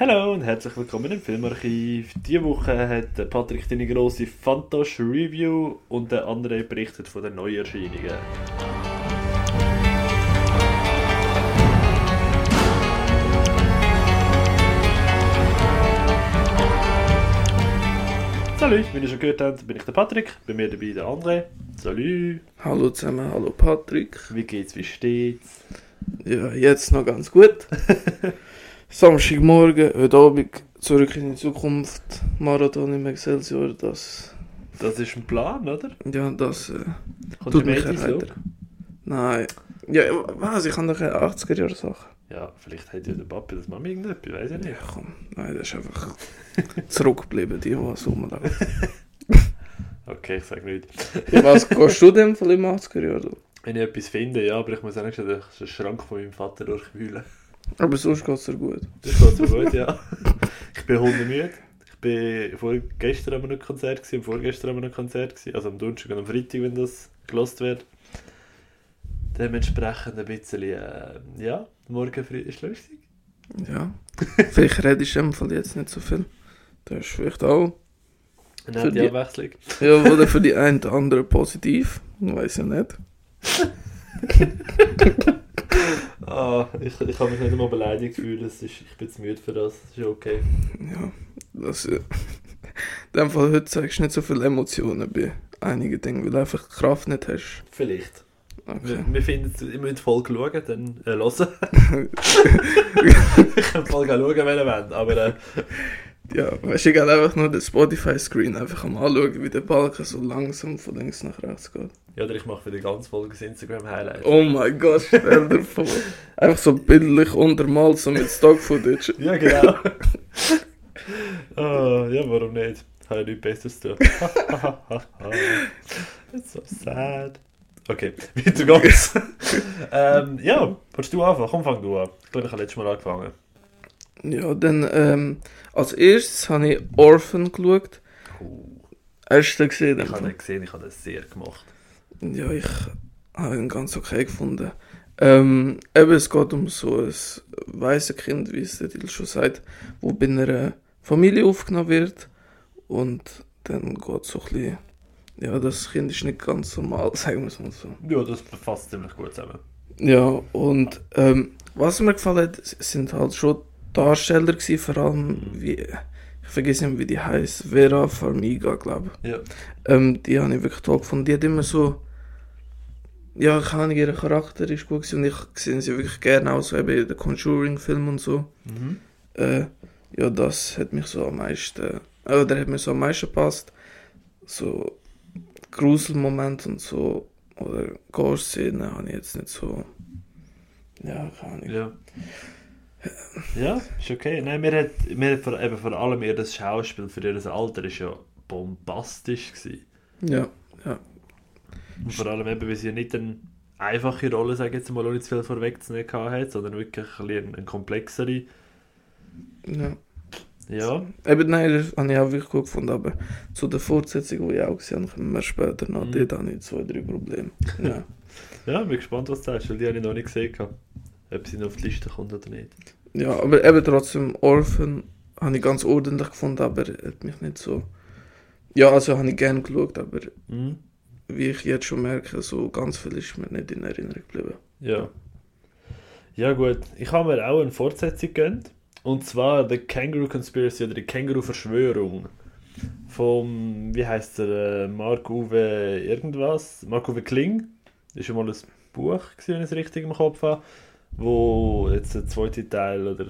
Hallo und herzlich willkommen im Filmarchiv. Diese Woche hat Patrick deine grosse Fantosch Review und der andere berichtet von den Neuerscheinungen. Salut, wie ihr schon gehört habt, bin ich der Patrick, bei mir dabei der André. Salut, Hallo zusammen, hallo Patrick. wie geht's, wie steht's? Ja, jetzt noch ganz gut. Samstagmorgen, heute Abend, zurück in die Zukunft, Marathon im Excelsior, das, Das ist ein Plan, oder? ja, das äh, tut mich 80s erheitern. Nein, ja, was, ich habe doch eine 80er-Jahre-Sache. Ja, vielleicht hat ja der Papi das Mami irgendetwas, weiß ich Ja, nicht. komm, nein, das ist einfach zurückgeblieben, die, die was rumlaufen. Okay, ich sag nicht. Ja, was, gehst du denn von im 80er-Jahr? du? Wenn ich etwas finde, ja, aber ich muss schon den den Schrank von meinem Vater durchwühlen. Aber sonst geht es dir gut. Das geht so gut, ja. Ich bin hundemüde. Ich bin vorgestern an einem Konzert gewesen, und vorgestern an einem Konzert gewesen, also am Donnerstag und am Freitag, wenn das gelost wird. Dementsprechend ein bisschen, äh, ja, morgen früh ist lustig. Ja, vielleicht redest du im Fall jetzt nicht so viel. Das ist vielleicht auch Eine Für die- Abwechslung. Ja, oder für die einen oder anderen positiv. Weiß ja nicht. Ah, ich, ich habe mich nicht einmal beleidigt gefühlt, ist, ich bin zu müde für das, das ist okay. Ja, das. Äh, in dem Fall heute zeigst du nicht so viele Emotionen bei einigen Dingen, weil du einfach Kraft nicht hast. Vielleicht. Okay. Wir, wir finden es, ihr müsst Folge schauen, dann äh, hören. ich kann auch schauen, wenn ihr wollt, aber äh, Ja, weißt du, ich gehe einfach nur den Spotify-Screen einfach am anschauen, wie der Balken so langsam von links nach rechts geht. ja, oder ich mache für die ganze Folge das Instagram-Highlight. Oh mein Gott, stell dir vor. Einfach so bildlich untermalt, so mit Stock-Footage. Ja, genau. Ah, ja, warum nicht? Habe ja nichts Besseres zu tun. It's so sad. Okay, weiter geht's. ähm, ja, willst du anfangen? Komm, fang du an. Ich glaube, ich habe letztes Mal angefangen. Ja, dann, ähm, als erstes habe ich Orphan geschaut. Hast du den gesehen? Ich habe den gesehen, ich habe den sehr gemacht. Ja, ich habe ihn ganz okay gefunden. Ähm, eben, es geht um so ein Waisenkind, wie es der Titel schon sagt, wo bei einer Familie aufgenommen wird. Und dann geht so ein bisschen, ja, das Kind ist nicht ganz normal, sagen wir es mal so. Ja, das fasst ziemlich gut zusammen. Ja, und ähm, was mir gefallen hat, sind halt schon Darsteller gewesen, vor allem wie, ich vergesse nicht, wie die heißt, Vera Farmiga, glaube ich. Ja. Ähm, die habe ich wirklich toll gefunden. Die hat immer so. Ja, keine Ahnung, ihr Charakter ist gut gewesen und ich sehe sie wirklich gerne aus, so eben in den Conjuring-Film und so. Mhm. Äh, ja, das hat mich so am meisten. Äh, oder hat mir so am meisten gepasst. So Gruselmomente und so. Oder Ghost-Szenen habe ich jetzt nicht so. Ja, keine Ahnung. Ja. Ja, ist okay. Nein, mir hat, mir hat vor, eben vor allem ihr das Schauspiel für ihr Alter ist ja bombastisch gewesen. Ja, ja. Und vor allem eben, weil sie ja nicht eine einfache Rolle, sage ich jetzt mal, ohne zu viel vorwegzunehmen hat, sondern wirklich ein eine komplexere. ja. Ja, Eben, nein, das habe ich auch wirklich gut gefunden, aber zu der Fortsetzung, die ich auch gesehen habe, kommen wir später noch. Mhm. Dort habe ich zwei, drei Probleme. Ja. ja, bin gespannt, was du sagst, weil die habe ich noch nicht gesehen. gehabt. Ob sie noch auf die Liste kommt oder nicht. ja, aber eben trotzdem, Orphan habe ich ganz ordentlich gefunden, aber hat mich nicht so... Ja, also habe ich gerne geschaut, aber Mhm. wie ich jetzt schon merke, so ganz viel ist mir nicht in Erinnerung geblieben. Ja. Ja gut, ich habe mir auch eine Fortsetzung gegönnt. Und zwar The Kangaroo Conspiracy oder die Känguru-Verschwörung. Vom, wie heißt er, äh, Marc-Uwe irgendwas? Marc-Uwe Kling. Das ist schon mal ein Buch, gewesen, wenn ich es richtig im Kopf habe. Wo jetzt der zweite Teil oder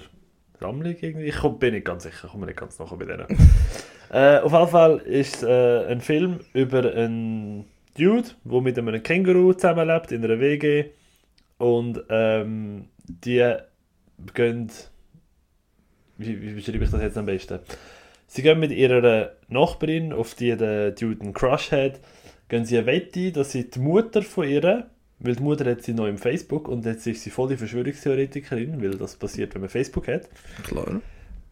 Sammlung irgendwie, ich komm, bin nicht ganz sicher, ich komme nicht ganz nachher bei denen. äh, auf jeden Fall ist äh, ein Film über einen Dude, der mit einem Känguru zusammenlebt in einer WG. Und ähm, die gehen. Wie, wie beschreibe ich das jetzt am besten? Sie gehen mit ihrer Nachbarin, auf die der Dude einen Crush hat, gehen sie eine Wette, dass sie die Mutter von ihr, weil die Mutter hat sie noch im Facebook und jetzt ist sie voll die Verschwörungstheoretikerin, weil das passiert, wenn man Facebook hat. Klar.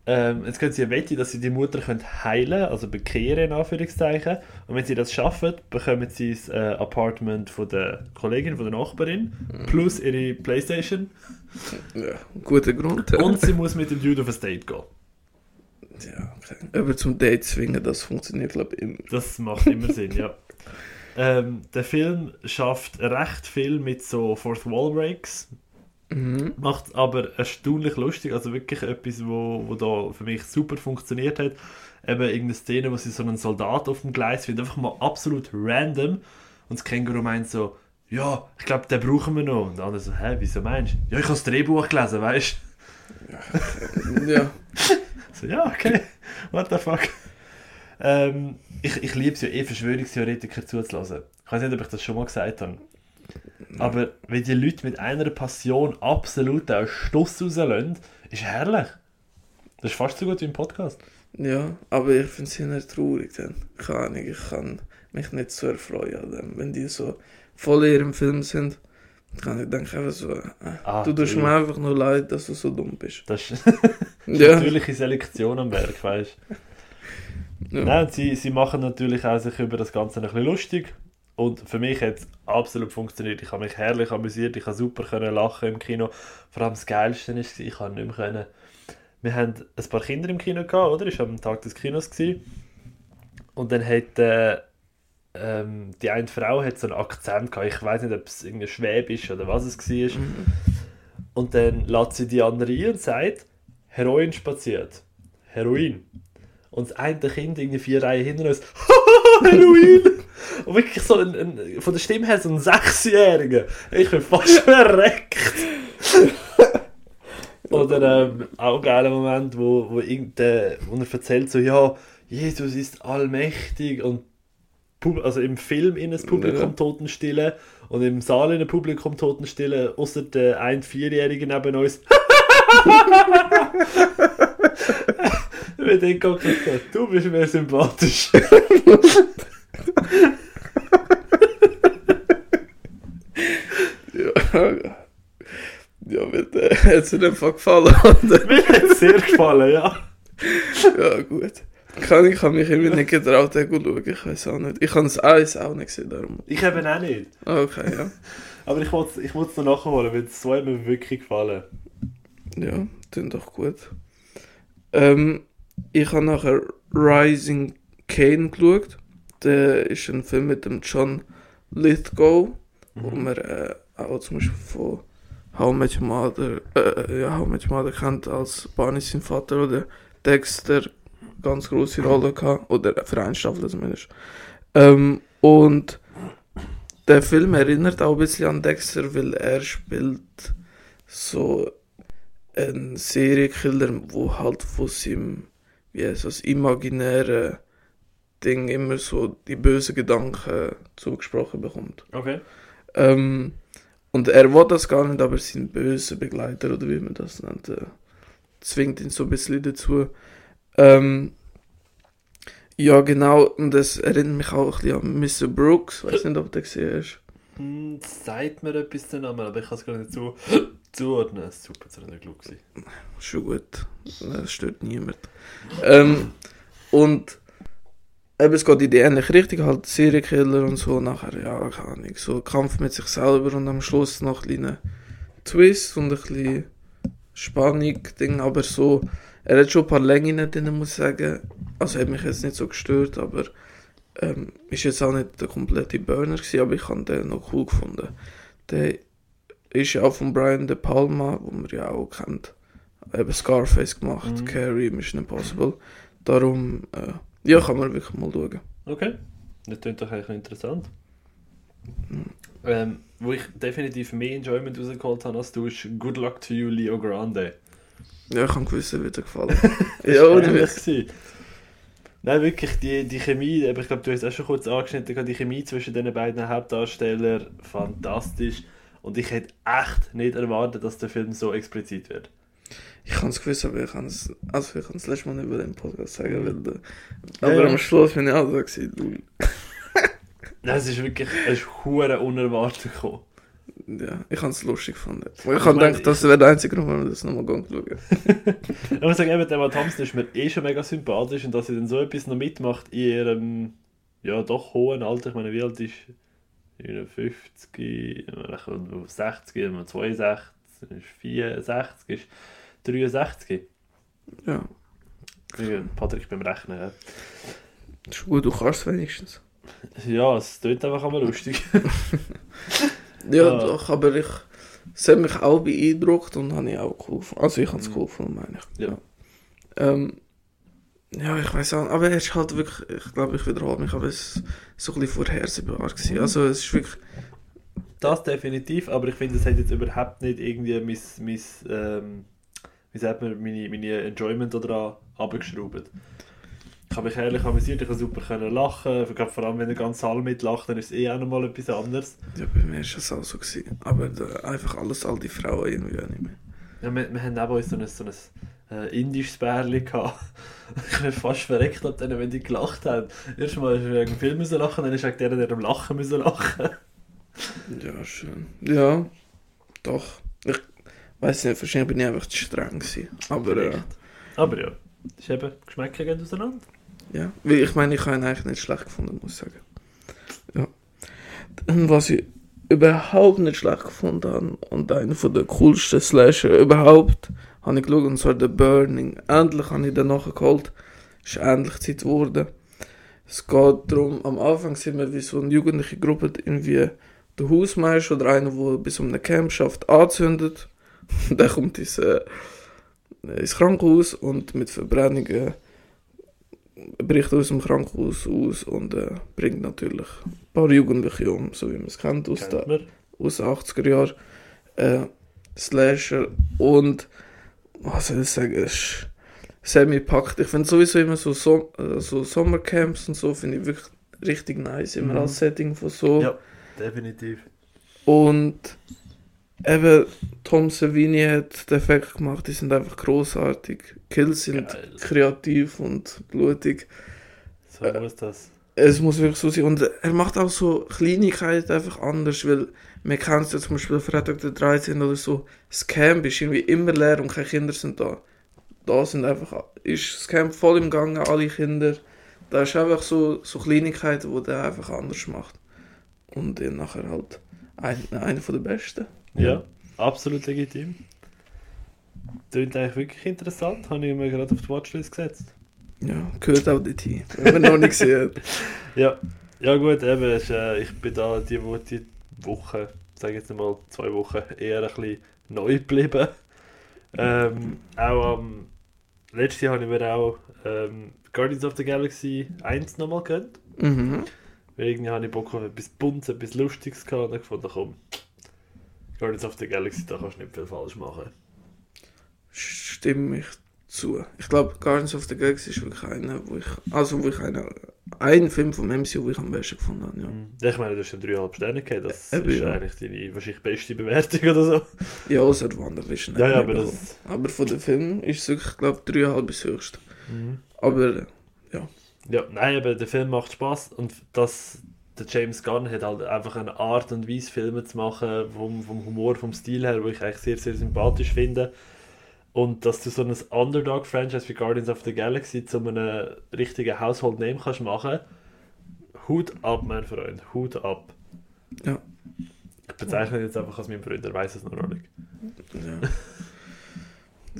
Ähm, jetzt können sie eine Wette, dass sie die Mutter können heilen also bekehren in Anführungszeichen. Und wenn sie das schaffen, bekommen sie das äh, Apartment von der Kollegin, von der Nachbarin, plus ihre Playstation. Ja, guter Grund. Und sie muss mit dem Dude auf ein Date gehen. Ja, okay. Aber zum Date zwingen, das funktioniert, glaube ich, immer. Das macht immer Sinn, ja. Ähm, der Film schafft recht viel mit so Fourth Wall Breaks, Mhm. macht aber erstaunlich lustig, also wirklich etwas, wo, wo da für mich super funktioniert hat. Eben irgendeine Szene, wo sie so einen Soldat auf dem Gleis findet, einfach mal absolut random und das Känguru meint so, ja, ich glaube, den brauchen wir noch. Und der andere so, hä, wieso meinst du? Ja, ich habe das Drehbuch gelesen, weißt Ja. du? So, ja, okay, what the fuck. Ähm, ich ich liebe es ja eh, Verschwörungstheoretiker zuzulassen. Ich weiß nicht, ob ich das schon mal gesagt habe. Aber wenn die Leute mit einer Passion absolut einen Stuss rauslassen, ist herrlich. Das ist fast so gut wie im Podcast. Ja, aber ich finde es eher traurig dann. Keine Ahnung, ich kann mich nicht so erfreuen an dem. Wenn die so voll in ihrem Film sind, kann ich denke einfach so, äh, Ah, du tust mir einfach nur leid, dass du so dumm bist. Das ist Ja, natürliche Selektion am Werk, weißt du. Ja. Nein, sie, sie machen natürlich auch sich über das Ganze ein bisschen lustig. Und für mich hat es absolut funktioniert. Ich habe mich herrlich amüsiert, ich habe super können lachen im Kino. Vor allem das Geilste ist, ich habe nicht mehr können. Wir haben ein paar Kinder im Kino gehabt, oder? Ich war am Tag des Kinos. Gewesen. Und dann hat äh, ähm, die eine Frau hat so einen Akzent gehabt. Ich weiß nicht, ob es irgendwie Schwäbisch oder was es war. Mhm. Und dann lädt sie die andere ein und sagt, Heroin spaziert. Heroin. Und das eine Kind irgendwie vier Reihen hinter uns, Heroin! Und wirklich so ein, ein, von der Stimme her so ein Sechsjähriger. Ich bin fast verreckt. Oder ähm, auch ein geiler Moment, wo, wo, wo er erzählt so, ja, Jesus ist allmächtig und also im Film in das Publikum Ja. Totenstille und im Saal in das Publikum Totenstille, außer der ein Vierjährige neben uns. Wenn ich dann gesagt du bist mir sympathisch. Ja, ja bitte. Hat es dir einfach gefallen? Mir hat es sehr gefallen, ja. ja, gut. Kann ich habe mich immer nicht getraut, den zu schauen. Ich weiß auch nicht. Ich habe das Eis auch nicht gesehen, darum. Ich eben auch nicht. Okay, ja. Aber ich wollte ich es noch nachholen, weil es so hat mir wirklich gefallen. Ja, klingt doch gut. Ähm, ich habe nachher Rising Kane geschaut. Der ist ein Film mit dem John Lithgow, wo man äh, auch zum Beispiel von How Your Mother, äh, ja, How Your Mother kennt als Barney sein Vater oder Dexter ganz große Rolle gehabt, oder für eine Staffel zumindest. Ähm, und der Film erinnert auch ein bisschen an Dexter, weil er spielt so ein Serienkiller, wo halt von seinem, wie heißt das, imaginären Ding immer so die bösen Gedanken zugesprochen bekommt. Okay. Ähm, und er will das gar nicht, aber sein böser Begleiter, oder wie man das nennt, äh, zwingt ihn so ein bisschen dazu. Ähm, ja, genau, und das erinnert mich auch ein bisschen an Mr. Brooks, weiß nicht, ob du den gesehen hast. Hm, sagt mir etwas der Name, aber ich kann es gar nicht zu, zuordnen. Super, das war nicht gewesen. Schon gut, das stört niemand. Ähm, und eben, es geht in die ähnliche Richtung, halt Serienkiller und so, nachher, ja, keine Ahnung, so Kampf mit sich selber und am Schluss noch ein kleiner Twist und ein bisschen Spannung, Ding, aber so, er hat schon ein paar Längen drin, muss ich sagen. Also hat mich jetzt nicht so gestört, aber ähm, ist jetzt auch nicht der komplette Burner gewesen, aber ich habe den noch cool gefunden. Der ist ja auch von Brian De Palma, wo man ja auch kennt. Eben Scarface gemacht, Mhm. Carrie, Mission Impossible. Darum, äh, ja, kann man wirklich mal schauen. Okay, das klingt doch eigentlich interessant. Ähm, wo ich definitiv mehr Enjoyment rausgeholt habe als du, ist Good Luck to You, Leo Grande. Ja, ich habe gewusst, wird dir gefallen. Ja, ohne gewesen. Nein, wirklich, die, die Chemie, aber ich glaube, du hast es auch schon kurz angeschnitten, die Chemie zwischen den beiden Hauptdarstellern, fantastisch. Und ich hätte echt nicht erwartet, dass der Film so explizit wird. Ich kann es gewusst, aber ich kann es, also ich kann es letztes Mal nicht über den Podcast sagen, weil, äh, Ja, aber ja. am Schluss bin ich auch da gewesen, es ist wirklich, es ist hure unerwartet gekommen. Ja, ich habe es lustig gefunden. Ich Ich habe gedacht, das wäre der einzige Grund, warum wir das nochmal schauen. Ich muss sagen, eben, der Emma Thompson ist mir eh schon mega sympathisch und dass sie dann so etwas noch mitmacht in ihrem, ja doch hohen Alter. Ich meine, wie alt ist sie? 50, 60, 62, ist 64, ist 63. Ja. Ja, Patrick beim Rechnen. Ja, Das ist gut, du kannst es wenigstens. ja es tut einfach einmal lustig. Ja, Ah. doch, aber ich, es hat mich auch beeindruckt und habe ich auch cool gefunden. Also ich habe es Mhm. cool gefunden, meine ich. Ja. Ähm, ja, ich weiß auch, aber er ist halt wirklich, ich glaube, ich wiederhole mich, aber es ist so ein bisschen vorhersehbar gewesen. Mhm. Also es ist wirklich, Das definitiv, aber ich finde, es hat jetzt überhaupt nicht irgendwie mein, mein ähm, wie sagt man, meine, meine Enjoyment daran abgeschraubt. Ich habe mich ehrlich amüsiert, ich habe super können lachen, ich glaube, vor allem wenn der ganze Saal mitlacht, dann ist es eh auch nochmal etwas anderes. ja, bei mir ist das auch so gewesen. Aber da, einfach alles, all die Frauen irgendwie auch nicht mehr. Ja, wir, wir haben neben uns so ein, so ein äh, indisches Bärli gehabt. Ich bin fast verreckt ab denen, wenn die gelacht haben. Erstmal ist er wegen dem Film müssen lachen, dann ist wegen denen, der am Lachen müssen lachen. Ja, schön. Ja, doch. Ich weiß nicht, wahrscheinlich bin ich einfach zu streng gewesen. Aber äh. Aber ja, das ist eben, Geschmäcker gehen auseinander. Ja, weil ich meine, ich habe ihn eigentlich nicht schlecht gefunden, muss ich sagen. Ja. Und was ich überhaupt nicht schlecht gefunden und einer von der coolsten Slasher überhaupt, habe ich geschaut, und zwar The Burning. Endlich habe ich den nachgeholt. Ist endlich Zeit geworden. Es geht darum, am Anfang sind wir wie so eine jugendliche Gruppe irgendwie der Hausmeister oder einer, der bis um eine Camp schafft, anzündet. Dann kommt ins, äh, ins Krankenhaus und mit Verbrennungen bricht aus dem Krankenhaus aus und äh, bringt natürlich ein paar Jugendliche um, so wie man es kennt aus, Kennt den 80er Jahren. Äh, Slasher und was soll ich sagen, es ist semi-packt. Ich finde sowieso immer so, so, äh, so Sommercamps und so, finde ich wirklich richtig nice, immer Mhm. als Setting von so. Ja, definitiv. Und eben Tom Savini hat den Effekt gemacht, die sind einfach großartig. Kills sind Geil. kreativ und blutig. So Äh, muss das. Es muss wirklich so sein. Und er macht auch so Kleinigkeiten einfach anders, weil man kennt es ja zum Beispiel Freitag der 13. oder so. Das Camp ist irgendwie immer leer und keine Kinder sind da. Da sind einfach, ist das Camp voll im Gange, alle Kinder. Da ist einfach so, so Kleinigkeiten, die der einfach anders macht. Und dann nachher halt ein, einer von den Besten. Ja, absolut legitim. Klingt eigentlich wirklich interessant. Habe ich mir gerade auf die Watchlist gesetzt. Ja, gehört auch dorthin. Wenn man noch nicht gesehen. Ja, ja gut, eben, ist, äh, ich bin da die, Wo- die Woche, sage jetzt mal zwei Wochen, eher ein bisschen neu geblieben. Ähm, auch am letztes Jahr habe ich mir auch ähm, Guardians of the Galaxy 1 nochmal gegönnt. Mhm. Weil irgendwie habe ich Bock auf etwas Buntes, etwas Lustiges gehabt und ich gefunden, komm, Guardians of the Galaxy, da kannst du nicht viel falsch machen. Stimme ich zu. Ich glaube, Guardians of the Galaxy ist wirklich einer, wo ich, also wo ich einer, ein Film vom MCU, wo ich am besten gefunden habe, ja. Mhm. Ich meine, du hast schon 3,5 Sterne gegeben, das Eben, ist ja. eigentlich deine wahrscheinlich beste Bewertung oder so. Ja, außer WandaVision. Ja, ja, aber das... Aber von den Filmen ist es wirklich, glaube ich, 3,5 bis höchst. Aber, äh, Ja, nein, aber der Film macht Spaß und das, der James Gunn hat halt einfach eine Art und Weise, Filme zu machen, vom, vom Humor, vom Stil her, wo ich eigentlich sehr, sehr sympathisch finde. Und dass du so ein Underdog-Franchise wie Guardians of the Galaxy zu einem richtigen Household Name kannst machen, Hut ab, mein Freund, Hut ab. Ja. Ich bezeichne ihn jetzt einfach als mein Freund, er weiß es noch nicht. ja.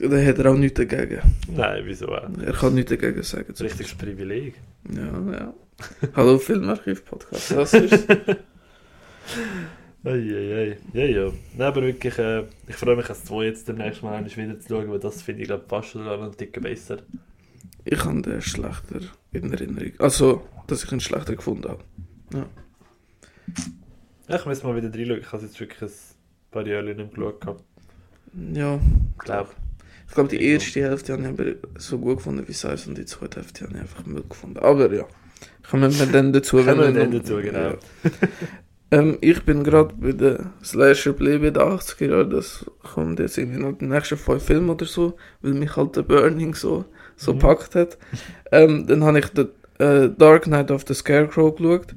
Da hat er auch nichts dagegen. Nein, wieso auch? Er kann nichts dagegen sagen. Richtiges Privileg. Ja, ja. Hallo Filmarchiv-Podcast. Das ist Eieiei. Ja, ja. Nein, aber wirklich, äh, ich freue mich, das 2 jetzt demnächst mal einmal wieder zu schauen, weil das finde ich, glaube fast schon einen Ticken besser. Ich habe den schlechter in Erinnerung. Also, dass ich ihn schlechter gefunden habe. Ja, ich muss mal wieder reinschauen. Ich habe jetzt wirklich ein paar Jahre nicht mehr geschaut. gehabt. Ja, Ich glaube. ich glaube, die erste Hälfte habe ich aber so gut gefunden wie Size und die zweite Hälfte habe ich einfach Müll gefunden. Aber ja, kommen wir dann dazu. Kommen wir dann dazu, genau. Ähm, ich bin gerade bei den Slasher geblieben den 80er Jahren. Das kommt jetzt irgendwie noch die nächsten fünf Filme oder so, weil mich halt der Burning so, so Mhm. packt hat. Ähm, dann habe ich den äh, Dark Knight of the Scarecrow geschaut.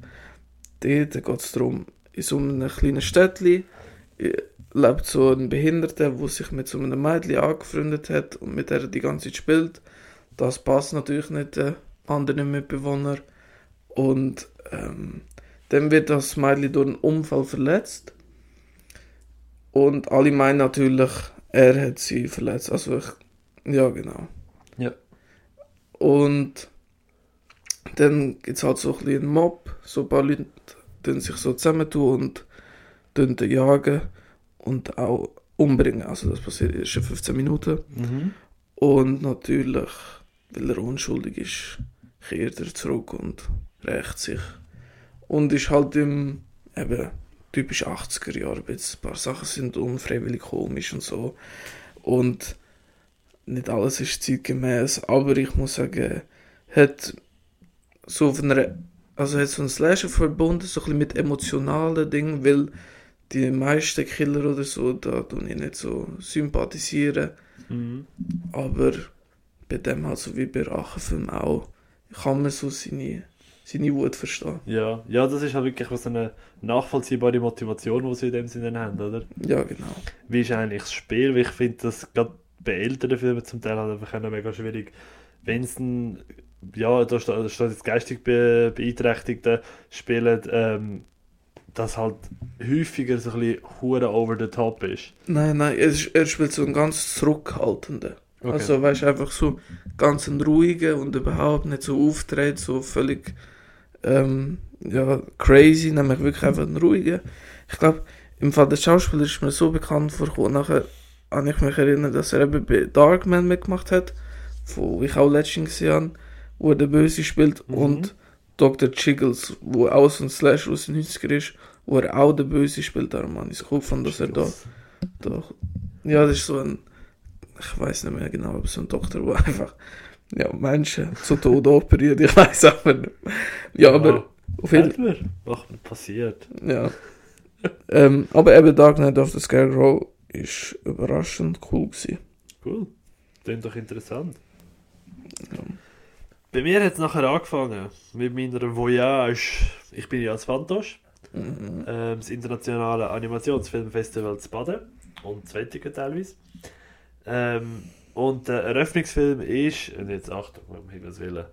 Dort geht es darum, in so einem kleinen Städtchen äh, lebt so ein Behinderter, der sich mit so einem Mädchen angefreundet hat und mit der er die ganze Zeit spielt. Das passt natürlich nicht den anderen Mitbewohnern. Und ähm, dann wird das Mädchen durch einen Unfall verletzt. Und alle meinen natürlich, er hat sie verletzt. Also ich, ja genau. Ja. Und dann gibt es halt so ein bisschen einen Mob, so ein paar Leute tun sich so zusammentun und tun den jagen und auch umbringen. Also das passiert erst in 15 Minuten. Mhm. Und natürlich, weil er unschuldig ist, kehrt er zurück und rächt sich. Und ist halt im eben typisch 80er Jahre. Ein paar Sachen sind unfreiwillig komisch und so. Und nicht alles ist zeitgemäß, aber ich muss sagen, hat so auf einer, also hat so ein Slasher verbunden, so ein bisschen mit emotionalen Dingen, weil die meisten Killer oder so, da tun ich nicht so sympathisieren. Mhm. Aber bei dem halt so wie bei Rachenfilm auch, kann man so seine, seine Wut verstehen. Ja. ja, das ist halt wirklich so eine nachvollziehbare Motivation, die sie in dem Sinne haben, oder? Ja, genau. Wie ist eigentlich das Spiel? Weil ich finde, das gerade bei älteren Filmen zum Teil halt einfach mega schwierig. Wenn es ein, ja, da steht, jetzt geistig be Beeinträchtigte spielen, ähm, das halt häufiger so ein bisschen hure over the top ist. Nein, nein, er, er spielt so einen ganz zurückhaltenden. Okay. Also, weißt du, einfach so ganz einen ruhigen und überhaupt nicht so auftritt, so völlig ähm, ja, crazy, nämlich wirklich einfach einen ruhigen. Ich glaube, im Fall der Schauspieler ist mir so bekannt vorgekommen. Nachher an ich mich erinnert, dass er eben bei Darkman mitgemacht hat, wo ich auch letztens gesehen habe, wo er den Böse spielt, Mhm. und Dr. Chiggles, wo so ein Slash aus den 90er ist, wo er auch den Böse spielt. Darum habe ich cool dass er da doch. Ja, das ist so ein. Ich weiß nicht mehr genau, aber so ein Doktor, der einfach ja, Menschen zu Tode operiert. Ich weiß aber nicht. Ja, aber auf jeden Fall. Ach, passiert. Ja. ähm, aber eben Dark Knight of the Scarecrow ist überraschend cool gewesen. Cool. Klingt doch interessant. Ja. Bei mir hat es nachher angefangen mit meiner Voyage. Ich bin ja als Fantosch, Mhm. ähm, das internationale Animationsfilmfestival zu Baden und Zwettigen teilweise. Ähm, und der Eröffnungsfilm ist, und jetzt Achtung, um Himmels Willen,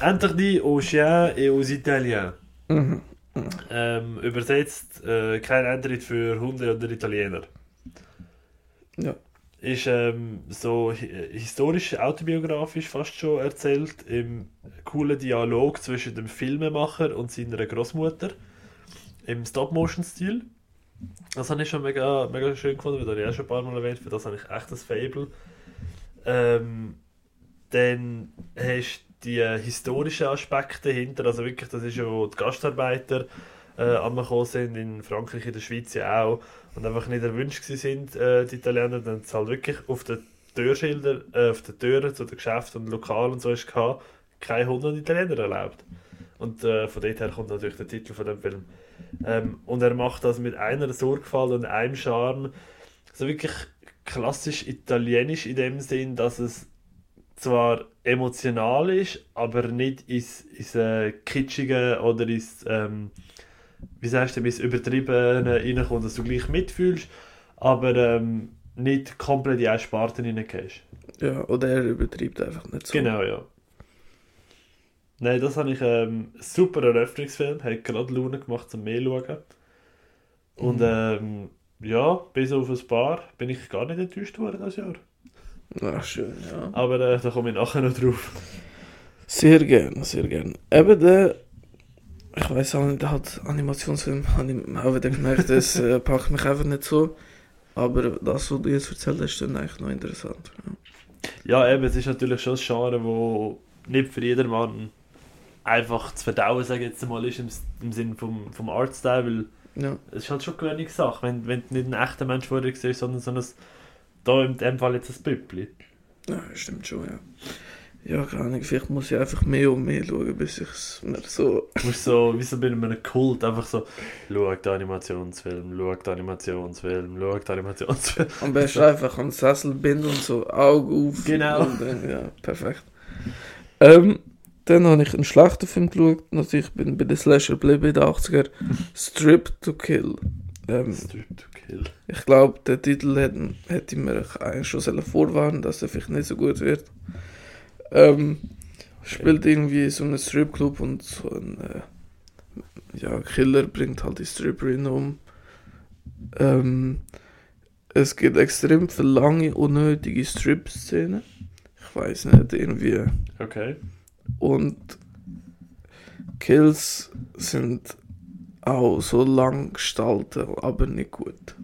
Interdit aux Chiens et aux Italiens. Mhm. Ähm, übersetzt, äh, kein Eintritt für Hunde oder Italiener. Ja. Ist ähm, so hi historisch, autobiografisch fast schon erzählt, im coolen Dialog zwischen dem Filmemacher und seiner Großmutter im Stop-Motion-Stil. Das habe ich schon mega, mega schön gefunden, das habe ich auch schon ein paar Mal erwähnt, für das habe ich echt ein Fable. Ähm, dann hast du die historischen Aspekte dahinter, also wirklich, das ist ja, wo die Gastarbeiter äh, angekommen sind, in Frankreich, in der Schweiz ja auch, und einfach nicht erwünscht sind, äh, die Italiener, dann es halt wirklich auf den Türschildern, äh, auf den Türen zu den Geschäften und Lokalen und so ist gehabt, Hund und Italiener erlaubt. Und äh, von dort her kommt natürlich der Titel von dem Film. Ähm, und er macht das mit einer Sorgfalt und einem Charme, so wirklich klassisch italienisch in dem Sinn, dass es zwar emotional ist, aber nicht ins, ins äh, Kitschige oder ins, ähm, wie sagst du, ins Übertriebene reinkommt, dass du gleich mitfühlst, aber ähm, nicht komplett in eine Sparte reingehst. ja, oder er übertreibt einfach nicht so. Genau, ja. Nein, das habe ich ähm, super Eröffnungsfilm, hat gerade Laune gemacht zum mehr schauen. Und Mhm. ähm, ja, bis auf ein paar bin ich gar nicht enttäuscht worden das Jahr. Ach, schön, ja. Aber äh, da komme ich nachher noch drauf. Sehr gern, sehr gern. Eben der, ich weiß auch nicht, halt Animationsfilm, ich auch wieder gemerkt, das äh, packt mich einfach nicht so. Aber das, was du jetzt erzählt hast, ist dann eigentlich noch interessant. Ja. Ja, eben, es ist natürlich schon ein Genre, wo nicht für jedermann einfach zu verdauen, sage ich jetzt mal, ist im, im Sinne vom, vom Artstyle, weil Ja, es ist halt schon eine gewöhnliche Sache, wenn, wenn du nicht einen echten Mensch vor dir siehst, sondern so ein, da in dem Fall jetzt ein Püppli. ja stimmt schon, ja. Ja, keine Ahnung, vielleicht muss ich einfach mehr und mehr schauen, bis ich es mir so... Du musst so, wie so bei einem Kult, einfach so, schau den Animationsfilm, schau den Animationsfilm, schau den Animationsfilm. Am besten einfach an den Sessel binden und so Augen auf. Genau. Und dann, ja, perfekt. Ähm, dann habe ich einen schlechten Film geschaut. Bin ich bei den Slasher geblieben in den 80er. Strip to Kill. Ähm, Strip to kill. ich glaube, der Titel hätte, hätte mir eigentlich schon vorwarnen dass er vielleicht nicht so gut wird. Ähm, spielt irgendwie so einen Stripclub und so ein äh, ja, Killer bringt halt die Stripperin um. Ähm, es gibt extrem viele lange, unnötige Strip-Szenen. Ich weiß nicht, irgendwie. Okay. Und Kills sind auch so lang gestaltet, aber nicht gut.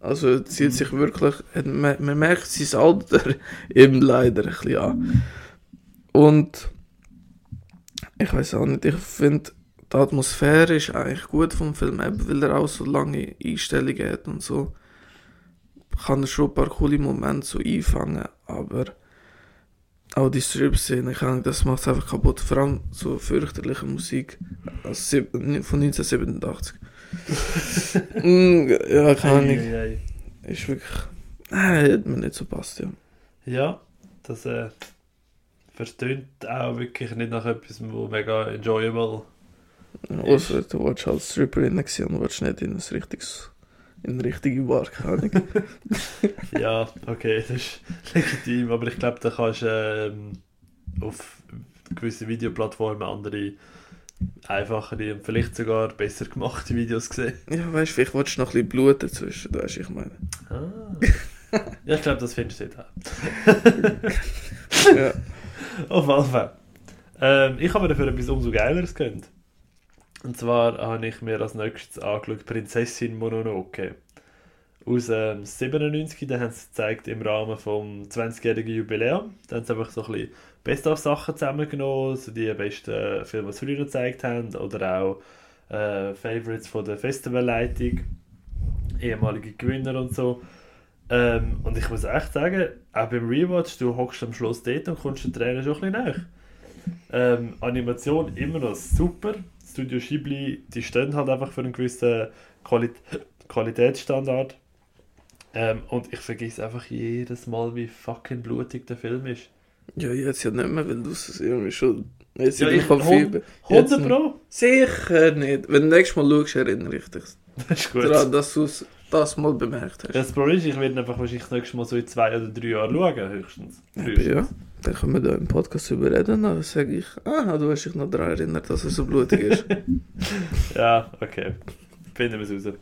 Also zieht sich wirklich, man, man merkt sein Alter eben leider ein bisschen an. Und ich weiß auch nicht, ich finde, die Atmosphäre ist eigentlich gut vom Film, eben weil er auch so lange Einstellungen hat und so. Kann er schon ein paar coole Momente so einfangen, aber auch die Strip-Szene, das macht es einfach kaputt. Vor allem so fürchterliche Musik aus von 1987. Mm, ja, keine Ahnung. Ei, ei, ei. Ist wirklich. Nein, hat mir nicht so passt, ja. Ja, das äh, verstöhnt auch wirklich nicht nach etwas, wo mega enjoyable Außer du warst halt Stripperin und warst nicht in ein richtiges. In richtige Bar, keine Ahnung. Ja, okay, das ist legitim, aber ich glaube, da kannst du ähm, auf gewissen Videoplattformen andere einfachere und vielleicht sogar besser gemachte Videos sehen. ja, weißt du, vielleicht willst du noch ein bisschen Blut dazwischen, weißt du, ich meine. Ah. Ja, ich glaube, das findest du nicht. Ja. Auf jeden Fall. Ähm, ich habe mir dafür etwas umso Geileres gönnt. Und zwar habe ich mir als nächstes angeschaut Prinzessin Mononoke. Aus ähm, 97, da haben sie gezeigt im Rahmen vom 20-jährigen Jubiläum. Da haben sie einfach so ein bisschen Best-of-Sachen zusammengenommen, so die besten Filme, die sie früher gezeigt haben, oder auch äh, Favorites von der Festivalleitung, ehemalige Gewinner und so. Ähm, und ich muss echt sagen, auch beim Rewatch, du hockst am Schluss dort und kommst den Tränen schon ein bisschen näher. Ähm, Animation immer noch super. Studio Ghibli, die stehen halt einfach für einen gewissen Quali Qualitätsstandard. Ähm, und ich vergesse einfach jedes Mal, wie fucking blutig der Film ist. Ja, jetzt ja nicht mehr, weil du es irgendwie schon. Jetzt Ja, ich hund- viel. 100 Pro? Sicher nicht. Wenn du nächstes Mal schaust, erinnere ich dich Das ist gut. daran, dass du es das mal bemerkt hast. Das Problem ist, ich werde einfach wahrscheinlich das nächste Mal so in zwei oder drei Jahren schauen, höchstens. Ja, dann können wir da im Podcast über reden. Dann sage ich, ah, du hast dich noch daran erinnert, dass er so blutig ist. Ja, okay. Finden wir es raus.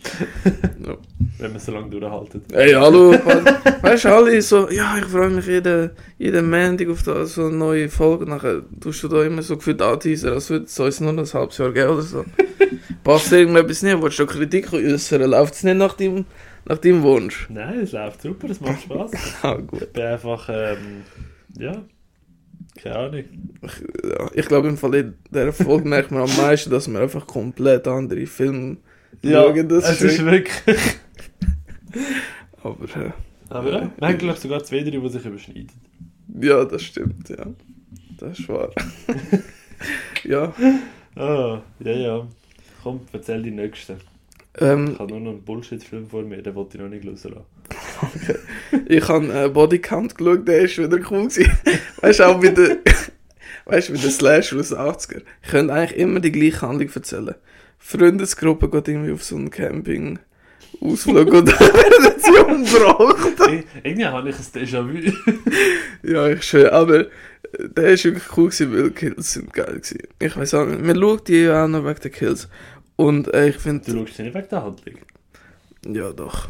Ja. Wenn wir es so lange durchhalten. Hey, hallo. weißt du, alle so, ja, ich freue mich jeden, jeden Montag auf da, so eine neue Folge. Nachher tust du da immer so gefühlt anteasern, als würde es uns nur ein halbes Jahr geben oder so. Passt irgendetwas nicht? Willst du Kritik äußern? Läuft es nicht nach deinem, nach deinem Wunsch? Nein, es läuft super, es macht Spaß. Ah, gut. Ich bin einfach, ähm, ja, keine Ahnung. Ich, ja, ich glaube, im Fall in dieser Folge merkt man am meisten, dass wir einfach komplett andere Filme schauen. Das es ist wirklich. Aber äh, Aber ja, wir haben glaube ich sogar zwei, drei, die sich überschneiden. ja, das stimmt, ja. Das ist wahr. ja. Ah, ja, ja. Komm, erzähl die nächsten. Ähm, Ich habe nur noch einen Bullshit-Film vor mir, den wollte ich noch nicht rauslassen. Ich habe äh, Bodycount geschaut, der ist wieder cool gewesen. Weißt du, auch mit der, weißt du, mit der Slash aus den 80er. Ich könnte eigentlich immer die gleiche Handlung erzählen. Freundesgruppe geht irgendwie auf so einen Camping. Ausflug und dann werden sie umgebracht. Ir- Irgendwie habe ich ein Déjà-vu. Ja, ich schwöre, aber äh, der ist wirklich cool gewesen, weil die Kills sind geil gewesen. Ich weiß auch nicht, man schaut die ja auch noch wegen der Kills. Und äh, ich Du finde, schaust sie nicht wegen der Handlung. ja doch.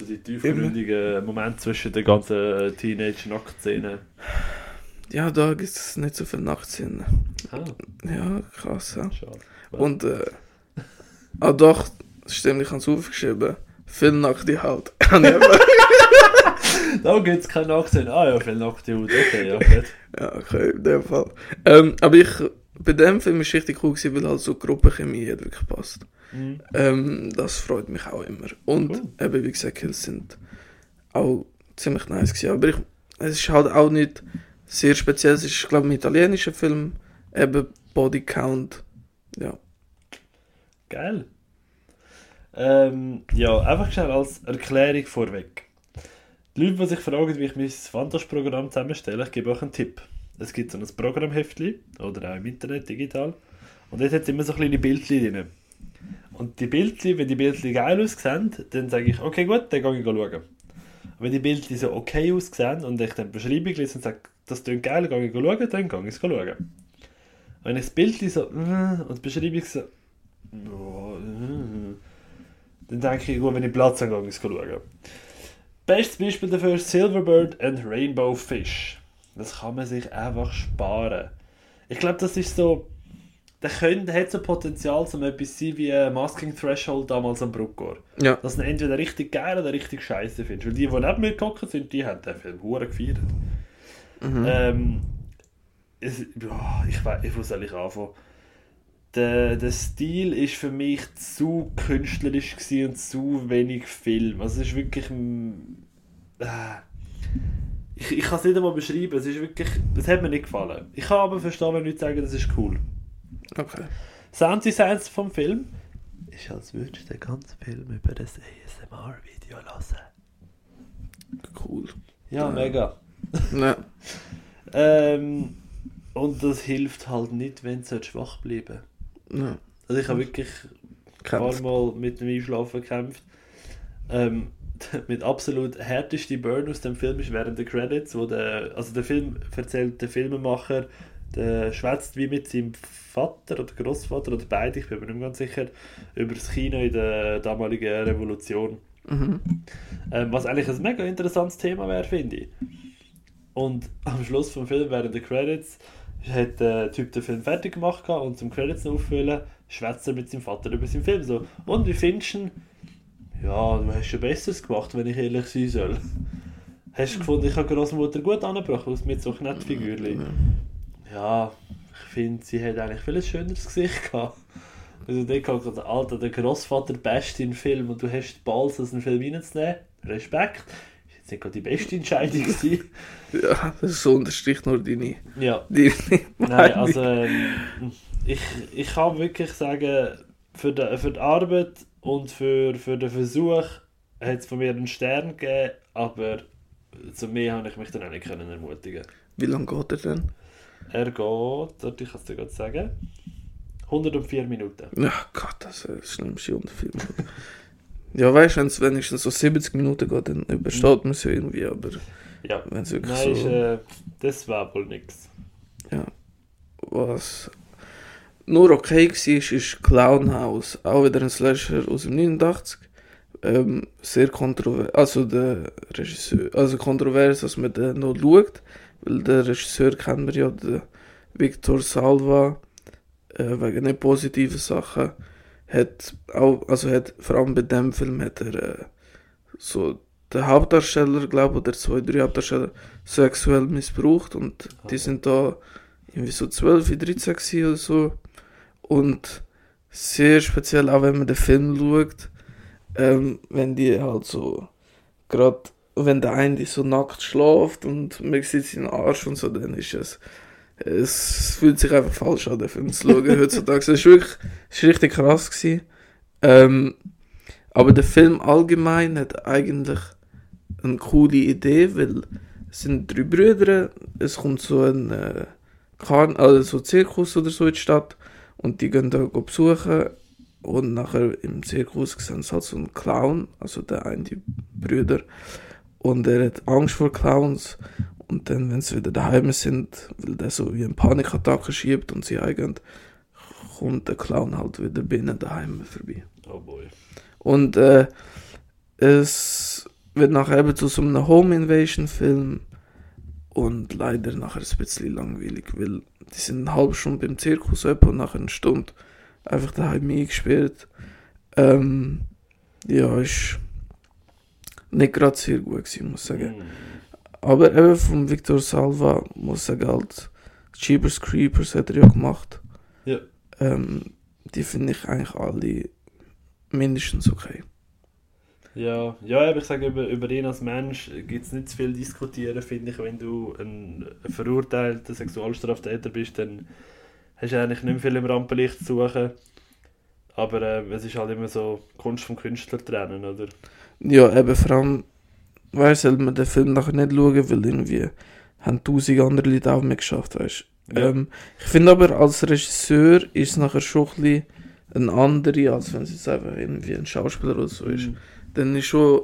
So die tiefgründigen Momente zwischen den ganzen äh, Teenage-Nacktszenen. Ja, da gibt es nicht so viel Nachtszenen. Ah, Ja, krass, ja. schade. Und, äh, ah doch, stimmt, ich habe es aufgeschrieben. Viel nackte Haut. Einfach- Da gibt es keine Nacktszenen. Ah ja, viel nackte Haut. Okay, ja, gut. ja, okay, in dem Fall. Ähm, aber ich, bei dem Film ist richtig cool gewesen, weil halt so Gruppenchemie hat wirklich passt. Mhm. Ähm, das freut mich auch immer. Und Cool. eben, wie gesagt, Kills sind auch ziemlich nice gewesen. Aber ich, es ist halt auch nicht sehr speziell. Es ist, glaube ich, ein italienischer Film. Eben Body Count. Ja. Geil. Ähm, ja, einfach schnell als Erklärung vorweg. Die Leute, die sich fragen, wie ich mein Fantasch-Programm zusammenstelle, ich gebe euch einen Tipp. Es gibt so ein Programmheftchen, oder auch im Internet, digital. Und dort hat es immer so kleine Bildchen drin. Und die Bildchen, wenn die Bildchen geil aussehen, dann sage ich, okay gut, dann gehe ich schauen. Und wenn die Bildchen so okay aussehen und ich dann die Beschreibung lese und sage, das klingt geil, gehe ich schauen, dann gehe ich es schauen. Und wenn ich das Bildchen so, äh, und die Beschreibung so, ja, äh. Dann denke ich, gut, wenn ich Platz habe, gehe ich es schauen. Bestes Beispiel dafür ist Silverbird and Rainbow Fish. Das kann man sich einfach sparen. Ich glaube, das ist so, der, könnte, hat so Potenzial, um etwas zu sein wie äh, Masking Threshold damals am Bruckor. Ja. Dass du entweder richtig geil oder richtig scheiße findest. Weil die, die neben mir gekommen sind, die haben den Film hure gefeiert. Mhm. Ähm, es, ich weiß, ich muss ehrlich anfangen. Der, der Stil ist für mich zu künstlerisch und zu wenig Film. Also es ist wirklich... Äh, ich ich kann es nicht einmal beschreiben. Es ist wirklich... Es hat mir nicht gefallen. Ich kann aber verstehen, wenn Leute sagen, das ist cool. Okay. Sounddesigns vom Film ist, als würdest du den ganzen Film über das ASMR-Video hören. Cool. Ja, Ja. mega. Ja. Ähm, und das hilft halt nicht, wenn du schwach bleiben ja. Also ich habe wirklich ein paar. Mal mit dem Einschlafen gekämpft. Ähm, mit absolut härteste Burn aus dem Film ist während der Credits, wo der, also der Film erzählt der Filmemacher, der schwätzt wie mit seinem Vater oder Großvater oder beide, ich bin mir nicht mehr ganz sicher, über das Kino in der damaligen Revolution. Mhm. Ähm, was eigentlich ein mega interessantes Thema wäre, finde ich. Und am Schluss vom Film, während der Credits, hat der Typ den Film fertig gemacht und zum Credits auffüllen, schwätzt er mit seinem Vater über seinen Film so. Und wie findest du ihn? Ja, du hast schon Besseres gemacht, wenn ich ehrlich sein soll. Hast du gefunden, ich habe Großmutter gut angebracht, aus mit so Knettfigürchen? Ja, ich finde, sie hat eigentlich viel ein schöneres Gesicht gehabt. Also der kommt gerade, Alter, der Großvater best in den Film und du hast die Balls, aus den Film reinzunehmen. Respekt. Ist jetzt nicht gerade die beste Entscheidung gewesen. Ja, das so unterstricht nur deine, ja. deine Nein, also ähm, ich, ich kann wirklich sagen, für die, für die Arbeit und für, für den Versuch hat es von mir einen Stern gegeben, aber zu mehr habe ich mich dann auch nicht können ermutigen. Wie lange geht er denn? Er geht, ich kann es dir gerade sagen, 104 Minuten. Ja, Gott, das ist das schlimmste Unterfilm. ja, weißt du, wenn es wenigstens so 70 Minuten geht, dann übersteht man es ja irgendwie, aber Ja, wenn es wirklich nein, so... ist, äh, das war wohl nix. Ja. Was nur okay war, ist Clown House. Auch wieder ein Slasher aus dem 89. Ähm, sehr kontrovers. Also der Regisseur. Also kontrovers, dass man den noch schaut. Weil der Regisseur kennen wir ja, der Victor Salva, äh, wegen nicht positiven Sachen. Hat auch, also hat vor allem bei dem Film hat er äh, so den Hauptdarsteller, glaube ich, oder zwei, drei Hauptdarsteller sexuell missbraucht und die Ah. sind da irgendwie so 12, 13 gewesen oder so. Und sehr speziell, auch wenn man den Film schaut, ähm, wenn die halt so, gerade wenn der eine so nackt schläft und man sieht seinen Arsch und so, dann ist es, es fühlt sich einfach falsch an, den Film zu schauen heutzutage. Es ist wirklich, es ist richtig krass gewesen. Ähm, aber der Film allgemein hat eigentlich eine coole Idee, weil es sind drei Brüder, es kommt so ein äh, Karn also so Zirkus oder so in die Stadt und die gehen da besuchen und nachher im Zirkus sehen sie halt so einen Clown, also der eine die Brüder und er hat Angst vor Clowns und dann, wenn sie wieder daheim sind, weil der so wie eine Panikattacke schiebt und sie eingehen, kommt der Clown halt wieder binnen daheim vorbei. Oh boy. Und äh, es wird nachher eben zu so einem Home Invasion Film und leider nachher ein bisschen langweilig, weil die sind eine halbe Stunde beim Zirkus und nachher eine Stunde einfach daheim eingesperrt. Ähm, ja, ist nicht gerade sehr gut gewesen, muss ich sagen. Mm. Aber eben von Victor Salva muss ich sagen, halt, Jeepers Creepers hat er ja gemacht. Ja. Ähm, die finde ich eigentlich alle mindestens okay. Ja, ja, aber ich sage, über, über ihn als Mensch gibt es nicht zu viel diskutieren, finde ich. Wenn du ein verurteilter Sexualstraftäter bist, dann hast du eigentlich nicht mehr viel im Rampenlicht zu suchen. Aber äh, es ist halt immer so Kunst vom Künstler trennen, oder? Ja, eben vor allem, weißt du, soll man den Film nachher nicht schauen, weil irgendwie haben tausend andere Leute auch mitgeschafft, weißt. Ja. Ähm, ich finde aber, als Regisseur ist es nachher schon ein bisschen eine andere, als wenn es jetzt einfach irgendwie ein Schauspieler oder so ist. Mhm. Dann ist schon,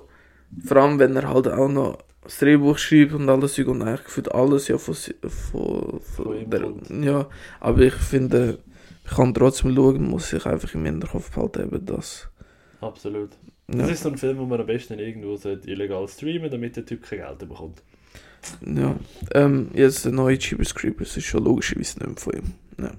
vor allem wenn er halt auch noch das Drehbuch schreibt und alles und eigentlich gefühlt alles ja von, von, Von der, ja, aber ich finde, ich kann trotzdem schauen, muss ich einfach im Hinterkopf behalten, eben das. Absolut. Ja. Das ist so ein Film, wo man am besten irgendwo sollte illegal streamen damit der Typ kein Geld bekommt. Ja. Ähm, jetzt der neue Jeepers Creepers ist schon logischerweise nicht mehr von ihm. Ja.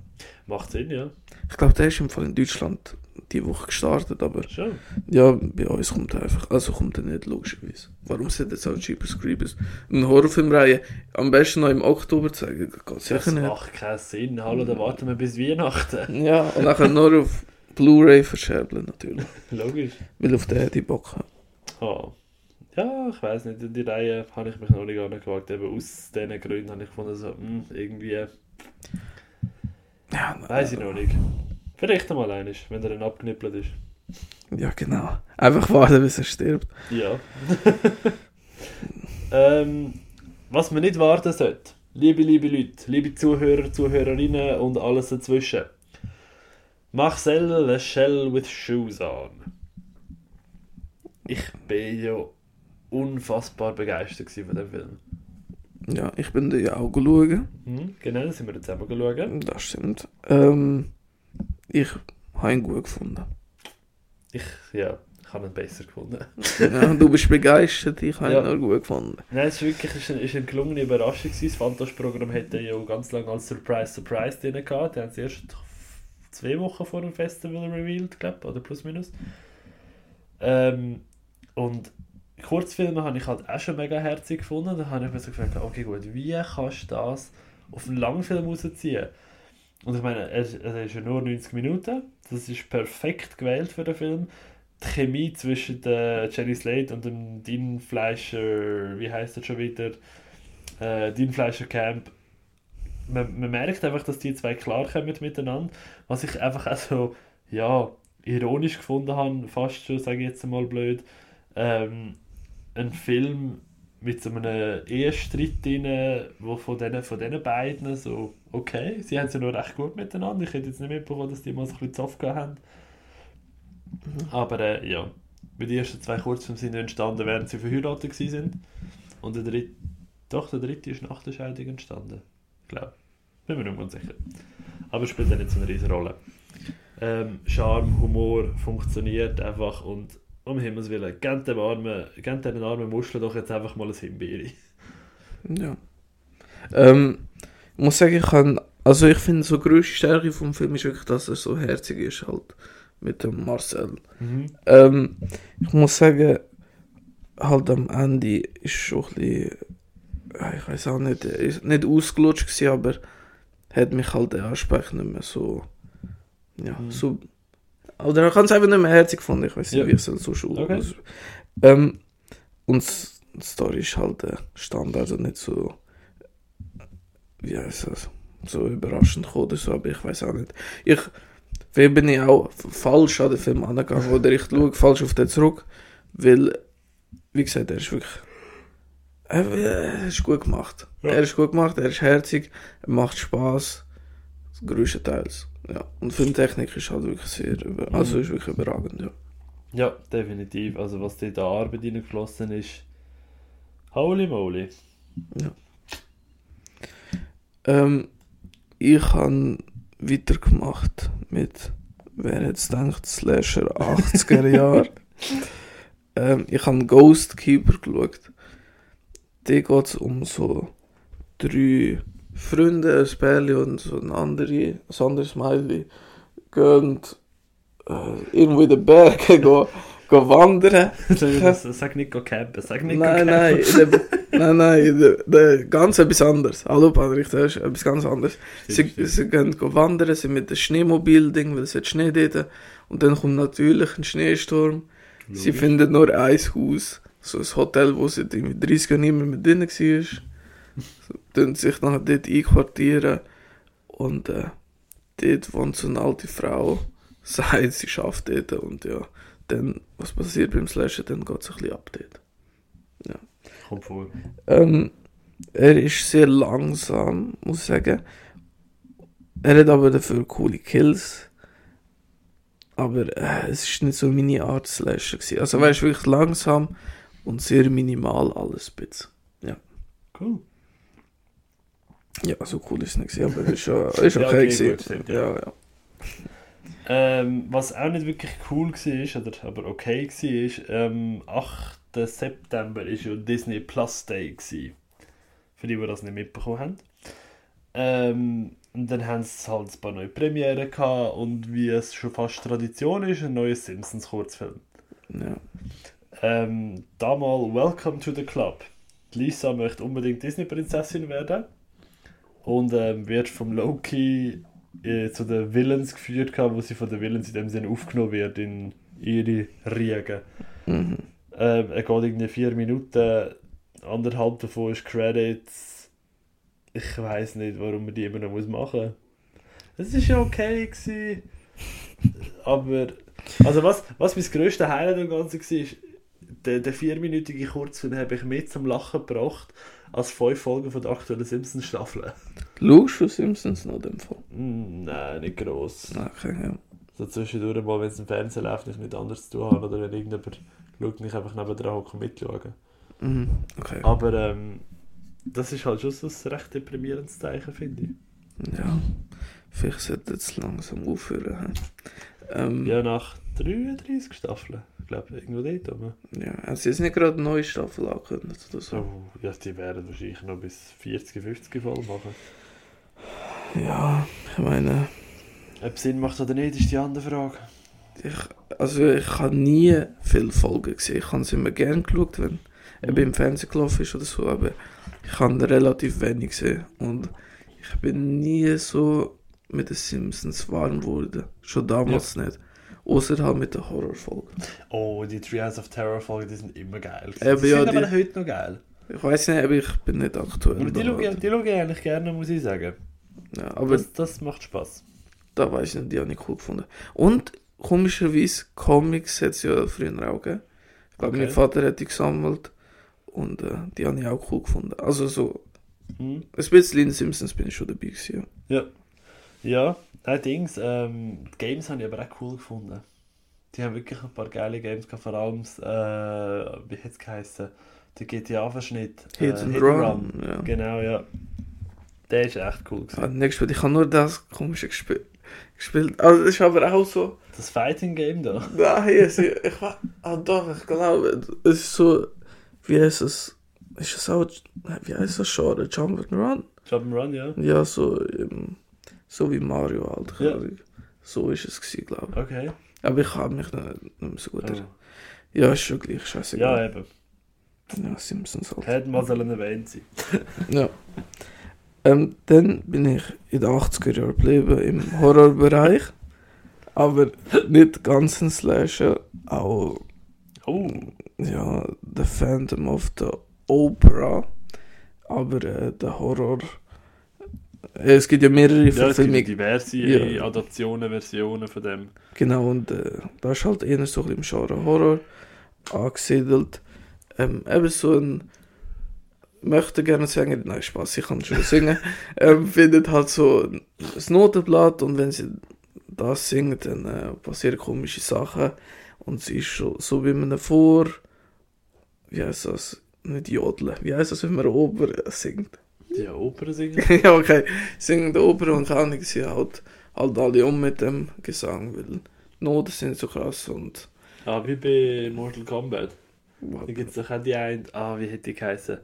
Macht Sinn, ja. Ich glaube, der ist im Fall in Deutschland die Woche gestartet, aber Schon. ja, bei uns kommt er einfach, also kommt er nicht logischerweise. Warum sollte jetzt auch Jeepers Creepers eine Horrorfilmreihe am besten noch im Oktober zeigen? Geht Das nicht. macht keinen Sinn. Hallo, dann warten wir bis Weihnachten. Ja, und nachher nur auf Blu-ray verscherbeln natürlich. Logisch. Weil auf den hätte ich Bock haben. Ah. Ja, ich weiß nicht, die Reihe habe ich mich noch nicht angewagt. Eben aus diesen Gründen habe ich gefunden, so, hm, irgendwie, Ja, weiß ich noch nicht. Vielleicht einmal eines, wenn er dann abgenippelt ist. Ja, genau. Einfach warten, bis er stirbt. Ja. ähm, was man nicht warten sollte, liebe, liebe Leute, liebe Zuhörer, Zuhörerinnen und alles dazwischen. Mach selber a shell with shoes on. Ich bin ja unfassbar begeistert von dem Film. Ja, ich bin da ja auch schauen. Hm, genau, da sind wir jetzt zusammen geschaut. Das stimmt. Ähm, ich habe ihn gut gefunden. Ich, ja, ich habe ihn besser gefunden. Ja, du bist begeistert, ich habe Ja. ihn nur gut gefunden. Nein, es ist wirklich es ist eine, es ist eine gelungene Überraschung. Das Fantasch-Programm hätte ja auch ganz lange als Surprise Surprise drin gehabt. Die haben es erst zwei Wochen vor dem Festival revealed, glaube oder plus minus. Ähm, und Kurzfilme habe ich halt auch schon mega herzig gefunden. Da habe ich mir so gefragt, okay gut, wie kannst du das auf einen Langfilm rausziehen? Und ich meine, er ist ja nur 90 Minuten. Das ist perfekt gewählt für den Film. Die Chemie zwischen der Jenny Slate und dem Dean Fleischer, wie heißt er schon wieder? Äh, Dean Fleischer Camp. Man, man merkt einfach, dass die zwei klarkommen miteinander. Was ich einfach auch so, ja, ironisch gefunden habe, fast schon, sage ich jetzt mal blöd. Ähm, ein Film mit so einem Ehestreit drin, wo von diesen von denen beiden so, okay, sie haben es ja noch recht gut miteinander. Ich hätte jetzt nicht mitbekommen, dass die mal so ein bisschen Zoff haben. Aber äh, ja, weil die ersten zwei Kurzfilme sind entstanden, während sie verheiratet sind. Und der dritte, doch, der dritte ist nach der Scheidung entstanden. Ich glaube. Bin mir nicht ganz sicher. Aber spielt ja nicht so eine riesige Rolle. Ähm, Charme, Humor funktioniert einfach und um Himmels Willen, gebt dem armen, gebt den armen Muschel doch jetzt einfach mal ein Himbeere. Ja. Ähm, ich muss sagen, ich kann, also ich finde so die grösste Stärke vom Film ist wirklich, dass er so herzig ist halt mit dem Marcel. Ähm, ich muss sagen, halt am Ende ist schon ein bisschen, ich weiß auch nicht, ist nicht ausgelutscht gewesen, aber hat mich halt der Aspekt nicht mehr so, ja, Mhm. so, oder ich kann es einfach nicht mehr herzig gefunden, ich weiß nicht, Ja. wie es so schon Okay. ähm, und die Story ist halt äh, Standard und nicht so, wie heißt das, so überraschend oder so, aber ich weiß auch nicht. Ich, Vielleicht bin ich auch falsch an den Film angegangen oder ich schaue falsch auf den zurück, weil, wie gesagt, er ist wirklich, er, er ist gut gemacht. Ja. Er ist gut gemacht, er ist herzig, er macht Spaß, größtenteils. Ja. Und Filmtechnik ist halt wirklich sehr, über, also ist wirklich überragend, ja. Ja, definitiv. Also was da in der Arbeit hineingeflossen ist, holy moly. Ähm, ich habe weitergemacht mit, wer es gedacht, Slasher 80er Jahre. ähm, ich habe Ghost Keeper geschaut. Da geht es um so drei Freunde, ein Pärchen und so ein, andere, ein anderes Mädchen gehen äh, irgendwo in den Bergen gehen, gehen wandern. sag nicht go campen, sag nicht Nein, go nein, der, nein, nein, in der, der, ganz etwas anderes. Hallo, Patrick, das ist etwas ganz anderes. Sie, sie gehen go wandern, sie mit dem Schneemobil-Ding, weil es hat Schnee dort. Und dann kommt natürlich ein Schneesturm. Sie Logisch. finden nur ein Haus, so ein Hotel, wo sie irgendwie 30 Jahre nicht mehr mit drin war. Dann sich nachher dort einquartieren. Und äh, dort wohnt so eine alte Frau, sagt, sie schafft dort. Und ja, dann, was passiert beim Slasher, dann geht es ein bisschen ab dort. Kommt vor. Ähm, er ist sehr langsam, muss ich sagen. Er hat aber dafür coole Kills. Aber äh, es ist nicht so meine Art Slasher gewesen. Also er ist wirklich langsam und sehr minimal alles bisschen. Cool. Ja, so cool ist es nicht aber er ist schon ist Ja, okay, okay, gut, stimmt, ja. ja, ja. Ähm, was auch nicht wirklich cool war, oder, aber okay war, ähm, 8. September war ja Disney Plus Day. Gewesen. Für die, die das nicht mitbekommen haben. Ähm, und dann haben sie halt ein paar neue Premieren gehabt und wie es schon fast Tradition ist, ein neues Simpsons-Kurzfilm. Ja. Ähm, da mal Welcome to the Club. Lisa möchte unbedingt Disney-Prinzessin werden und ähm, wird vom Loki äh, zu den Villains geführt, gehabt, wo sie von den Villains in dem Sinne aufgenommen wird in ihre Riege. Mhm. Ähm, er geht irgendwie vier Minuten, anderthalb davon ist Credits. Ich weiß nicht, warum man die immer noch muss machen muss. Es ist ja okay gewesen, aber also was, was mein grösstes Highlight am Ganzen war, ist, der, der vierminütige Kurzfilm habe ich mit zum Lachen gebracht als fünf Folgen von der aktuellen Simpsons-Staffel. Schaust du Simpsons noch dem Fall? Mm, nein, nicht gross. Okay, ja. So zwischendurch mal, wenn es im Fernsehen läuft, ich nicht anderes zu tun habe oder wenn irgendjemand schaut, nicht einfach nebendran hocken und mitschauen. Mhm. Okay. Aber ähm, das ist halt schon so ein recht deprimierendes Zeichen, finde ich. Ja. Vielleicht sollte jetzt langsam aufhören. Ähm, Ja, nach 33 Staffeln, ich glaube, irgendwo dort oben. ja. Haben sie jetzt nicht gerade eine neue Staffel angekündigt oder so? Oh, ja, die werden wahrscheinlich noch bis 40, 50 voll machen. Ja, ich meine, Ob es Sinn macht oder nicht, ist die andere Frage. ich, also ich habe nie viele Folgen gesehen. Ich habe sie immer gerne geschaut, wenn eben im Fernsehen gelaufen ist oder so, aber ich habe relativ wenig gesehen. Und ich bin nie so mit den Simpsons warm geworden. Schon damals nicht. Außer halt mit den Horrorfolgen. Oh, die Treehouse of Terror Folgen, die sind immer geil. Eben, die ja, sind die- aber heute noch geil. Ich weiß nicht, aber ich bin nicht aktuell. Aber die schaue ich, die schaue ich eigentlich gerne, muss ich sagen. ja, aber Das, das macht Spaß. da weiß ich nicht, die habe ich cool gefunden. Und komischerweise, Comics hat es ja früher auch gegeben. Ich glaube, Okay. mein Vater hat die gesammelt und äh, die habe ich auch cool gefunden. Also so, Hm? ein bisschen in Simpsons bin ich schon dabei gewesen. Ja. Ja, allerdings, ähm, die Games habe ich aber auch cool gefunden. Die haben wirklich ein paar geile Games gehabt, vor allem, äh, wie hat es geheißen? Der GTA-Verschnitt. Hit äh, and Hit Run. Ja. Genau, ja. Der ist echt cool gewesen. Ah, Mal, ich habe nur das komische gesp gespielt. Also das ist aber auch so. Das Fighting-Game da. Nein, es- ich war. Ah doch, ich glaube, es ist so. Wie heißt es? Ist es auch. Wie heißt das Genre? Jump'n'Run? Jump'n'Run, ja. Ja, so. ähm, so wie Mario halt. Ja. So ist es gewesen, glaube ich. Okay. Aber ich habe mich nicht, nicht mehr so gut Oh. erinnert. Ja, ist schon gleich, Ja, scheißegal. eben. Ja, Simpsons halt. Hätte mal sollen erwähnt sein. Ja. Ähm, dann bin ich in den 80er Jahren geblieben im Horrorbereich. Aber nicht ganz ein Slasher, auch Oh, ja, The Phantom of the Opera. Aber äh, der Horror. Äh, es gibt ja mehrere ja, es gibt diverse Ja. Adaptionen, Versionen von dem. Genau, und äh, da ist halt eher so ein bisschen im Genre Horror angesiedelt. Ähm, eben so ein möchte gerne singen, nein Spaß, ich kann schon singen, ähm, findet halt so ein Notenblatt und wenn sie das singt, dann äh, passieren komische Sachen und sie ist schon so wie man vor, wie heißt das, nicht jodeln, wie heißt das, wenn man Oper singt? Die Oper singen. ja, okay. Singen die Oper und kann ich sie halt, halt alle um mit dem Gesang, weil die Noten sind so krass und. Ah, wie bei Mortal Kombat. Da gibt es doch auch die eine, ah, wie hätte die geheißen?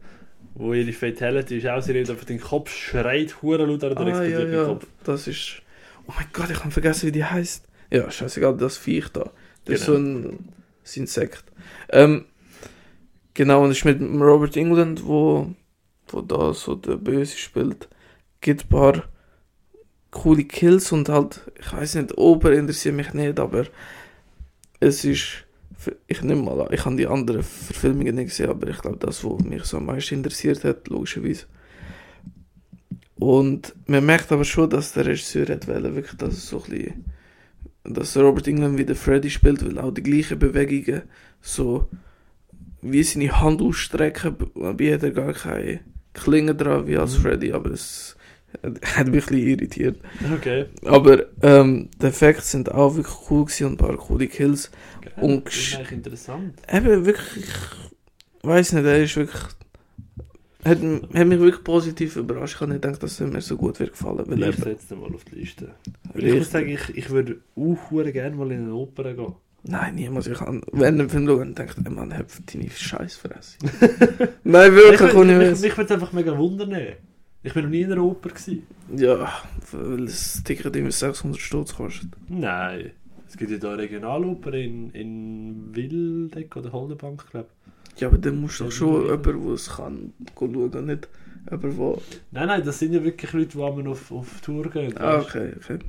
Wo ihre Fatality ist, auch sie nimmt einfach den Kopf, schreit hure laut an und dann Ah, ja, explodiert der ja, Kopf. das ist. Oh mein Gott, ich habe vergessen, wie die heißt. Ja, scheißegal, das Viech da. Das ist so Genau. ein, das Insekt. Ähm, genau, und es ist mit Robert England, wo, wo da so der Böse spielt. Gibt ein paar coole Kills und halt, ich weiß nicht, Oper interessiert mich nicht, aber es ist. Ich nehme mal an, ich habe die anderen Verfilmungen nicht gesehen, aber ich glaube, das, was mich so am meisten interessiert hat, logischerweise. Und man merkt aber schon, dass der Regisseur hat wollen, wirklich, dass es so ein bisschen, dass Robert England wieder Freddy spielt, weil auch die gleichen Bewegungen so wie seine Hand ausstrecken, dabei hat gar keine Klinge dran wie als Mhm. Freddy, aber es hat mich ein bisschen irritiert. Okay. Aber ähm, die Effekte sind auch wirklich cool gewesen und ein paar coole Kills. Geil. Und das ist eigentlich interessant. Eben wirklich, ich weiß nicht, er ist wirklich. Hat, hat mich wirklich positiv überrascht. Ich habe nicht gedacht, dass er mir so gut wird gefallen. Weil Ich setze den mal auf die Liste. Ich Richtig. muss sagen, ich, ich würde auch gerne mal in eine Oper gehen. Nein, niemals. Ich kann, wenn ich Film schaue, dann denke ey, Mann, hab deine Scheißfresse. Nein, wirklich, ohne mich, mich würde es einfach mega wundern. Ich bin noch nie in einer Oper. Gewesen. Ja, weil das Ticket immer 600 Stutz kostet. Nein. Es gibt ja da Regionaloper in, in Wildeck oder Holdenbank, glaube ich. Ja, aber dann musst du doch schon jemanden, der es kann, schauen, nicht jemand, der... Nein, nein, das sind ja wirklich Leute, die einmal auf, auf Tour gehen. Ah, okay, okay.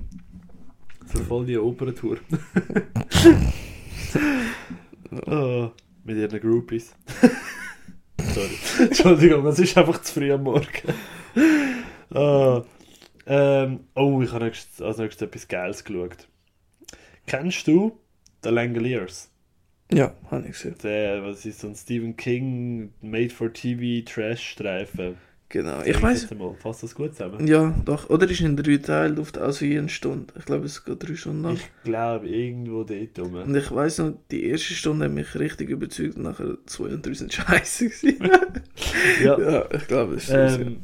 So voll die Operntour. oh, mit ihren Groupies. Sorry. Entschuldigung, es ist einfach zu früh am Morgen. oh, ähm, oh, ich habe nächstes, als nächstes etwas Geiles geschaut. Kennst du The Langoliers? Ja, habe ich gesehen. Der, was ist so ein Stephen King Made-for-TV-Trash-Streifen? Genau. Sag Ich weiß. Fasst das gut zusammen? Ja, doch. Oder ist in drei Teilen, läuft also je eine Stunde. Ich glaube, es geht drei Stunden lang. Ich glaube, irgendwo dort rum. Und ich weiß noch, die erste Stunde hat mich richtig überzeugt, nachher zwei und drei sind scheiße gewesen. Ja. ja, ich glaube, das ist das. Ähm,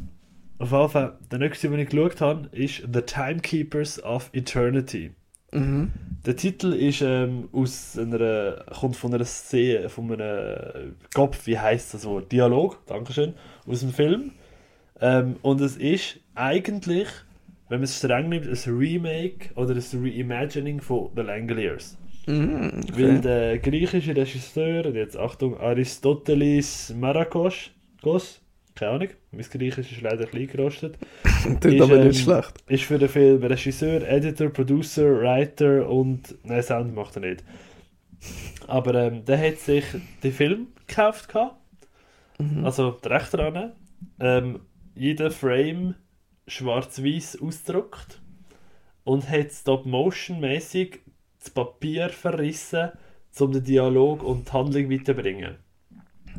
auf jeden Fall, der nächste, den ich geschaut habe, ist The Timekeepers of Eternity. mhm. Der Titel ist ähm, aus einer, kommt von einer Szene, von einem Kopf, wie heißt das Wort? Dialog, Dankeschön, aus dem Film. Ähm, und es ist eigentlich, wenn man es streng nimmt, ein Remake oder ein Reimagining von The Langoliers. Mhm, Weil okay. der griechische Regisseur, und jetzt Achtung, Aristoteles Marakos, Gos, keine Ahnung, mein Griechisch ist leider ein bisschen gerostet, Klingt ist, aber ähm, nicht schlecht. ist für den Film Regisseur, Editor, Producer, Writer und. Nein, Sound macht er nicht. Aber ähm, der hat sich den Film gekauft, gehabt, Mhm. also die Rechte daran. Ähm, jeden Frame schwarz-weiß ausgedruckt und hat Stop-Motion-mäßig das Papier verrissen, um den Dialog und die Handlung weiterzubringen.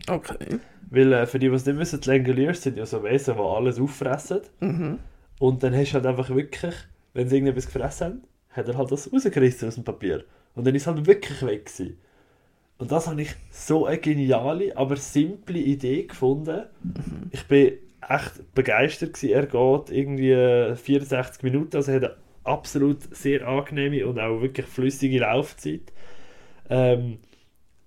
Okay. Weil, äh, für die, die es nicht wissen, die Langoliers sind ja so Wesen, die alles auffressen. Mhm. Und dann hast du halt einfach wirklich, wenn sie irgendetwas gefressen haben, hat er halt das rausgerissen aus dem Papier. Und dann ist es halt wirklich weg gewesen. Und das habe ich so eine geniale, aber simple Idee gefunden. Ich bin echt begeistert gewesen. Er geht irgendwie äh, 64 Minuten, also hat eine absolut sehr angenehme und auch wirklich flüssige Laufzeit. Ähm,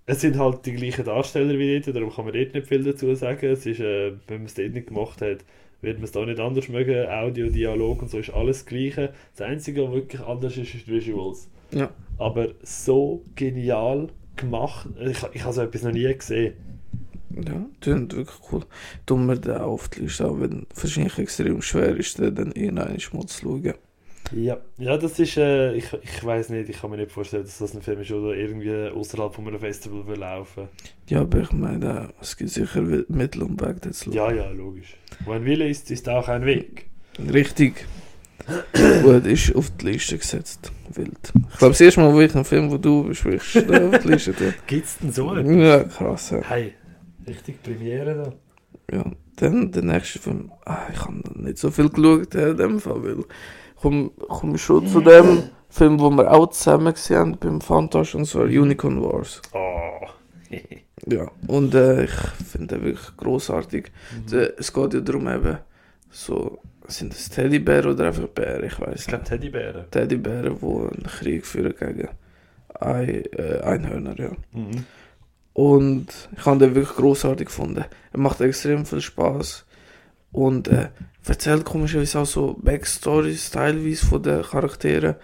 es sind halt die gleichen Darsteller wie dort, darum kann man dort nicht viel dazu sagen. Es ist, äh, wenn man es dort nicht gemacht hat, wird man es da nicht anders mögen. Audio, Dialog und so ist alles das Gleiche. Das Einzige, was wirklich anders ist, ist die Visuals. Ja. Aber so genial gemacht. Ich, ich habe so etwas noch nie gesehen. Ja, klingt wirklich cool. Tun wir den auf die Liste, auch wenn es wahrscheinlich extrem schwer ist, den dann irgendwann mal zu schauen. Ja, ja das ist, äh, ich, ich weiß nicht, ich kann mir nicht vorstellen, dass das ein Film ist, der irgendwie außerhalb von einem Festival will laufen. Ja, aber ich meine, es gibt sicher Mittel und Weg, das zu Ja, ja, logisch. Wo ein Wille ist, ist auch ein Weg. Richtig. Gut, ist auf die Liste gesetzt. Wild. Ich glaube, das erste Mal, wo ich einen Film, wo du besprichst, auf die Liste tue. Gibt's denn so etwas? Ja, krass. Ja. Hey, richtig Premiere da. ja. Dann der nächste Film. Ah, ich habe nicht so viel geschaut in dem Fall, weil ich komme komm schon zu dem Film, wo wir auch zusammen gesehen haben beim Fantasch, und zwar Unicorn Wars. Oh. Ja, und äh, ich finde den wirklich großartig. Es geht ja darum eben, so, sind es Teddybären oder einfach Bären, ich weiß Ich glaube Teddybären. Teddybären, die einen Krieg führen gegen Ei, äh, Einhörner, ja. Mhm. Und ich habe den wirklich großartig gefunden. Er macht extrem viel Spaß und äh, erzählt komischerweise auch so Backstories teilweise von den Charakteren,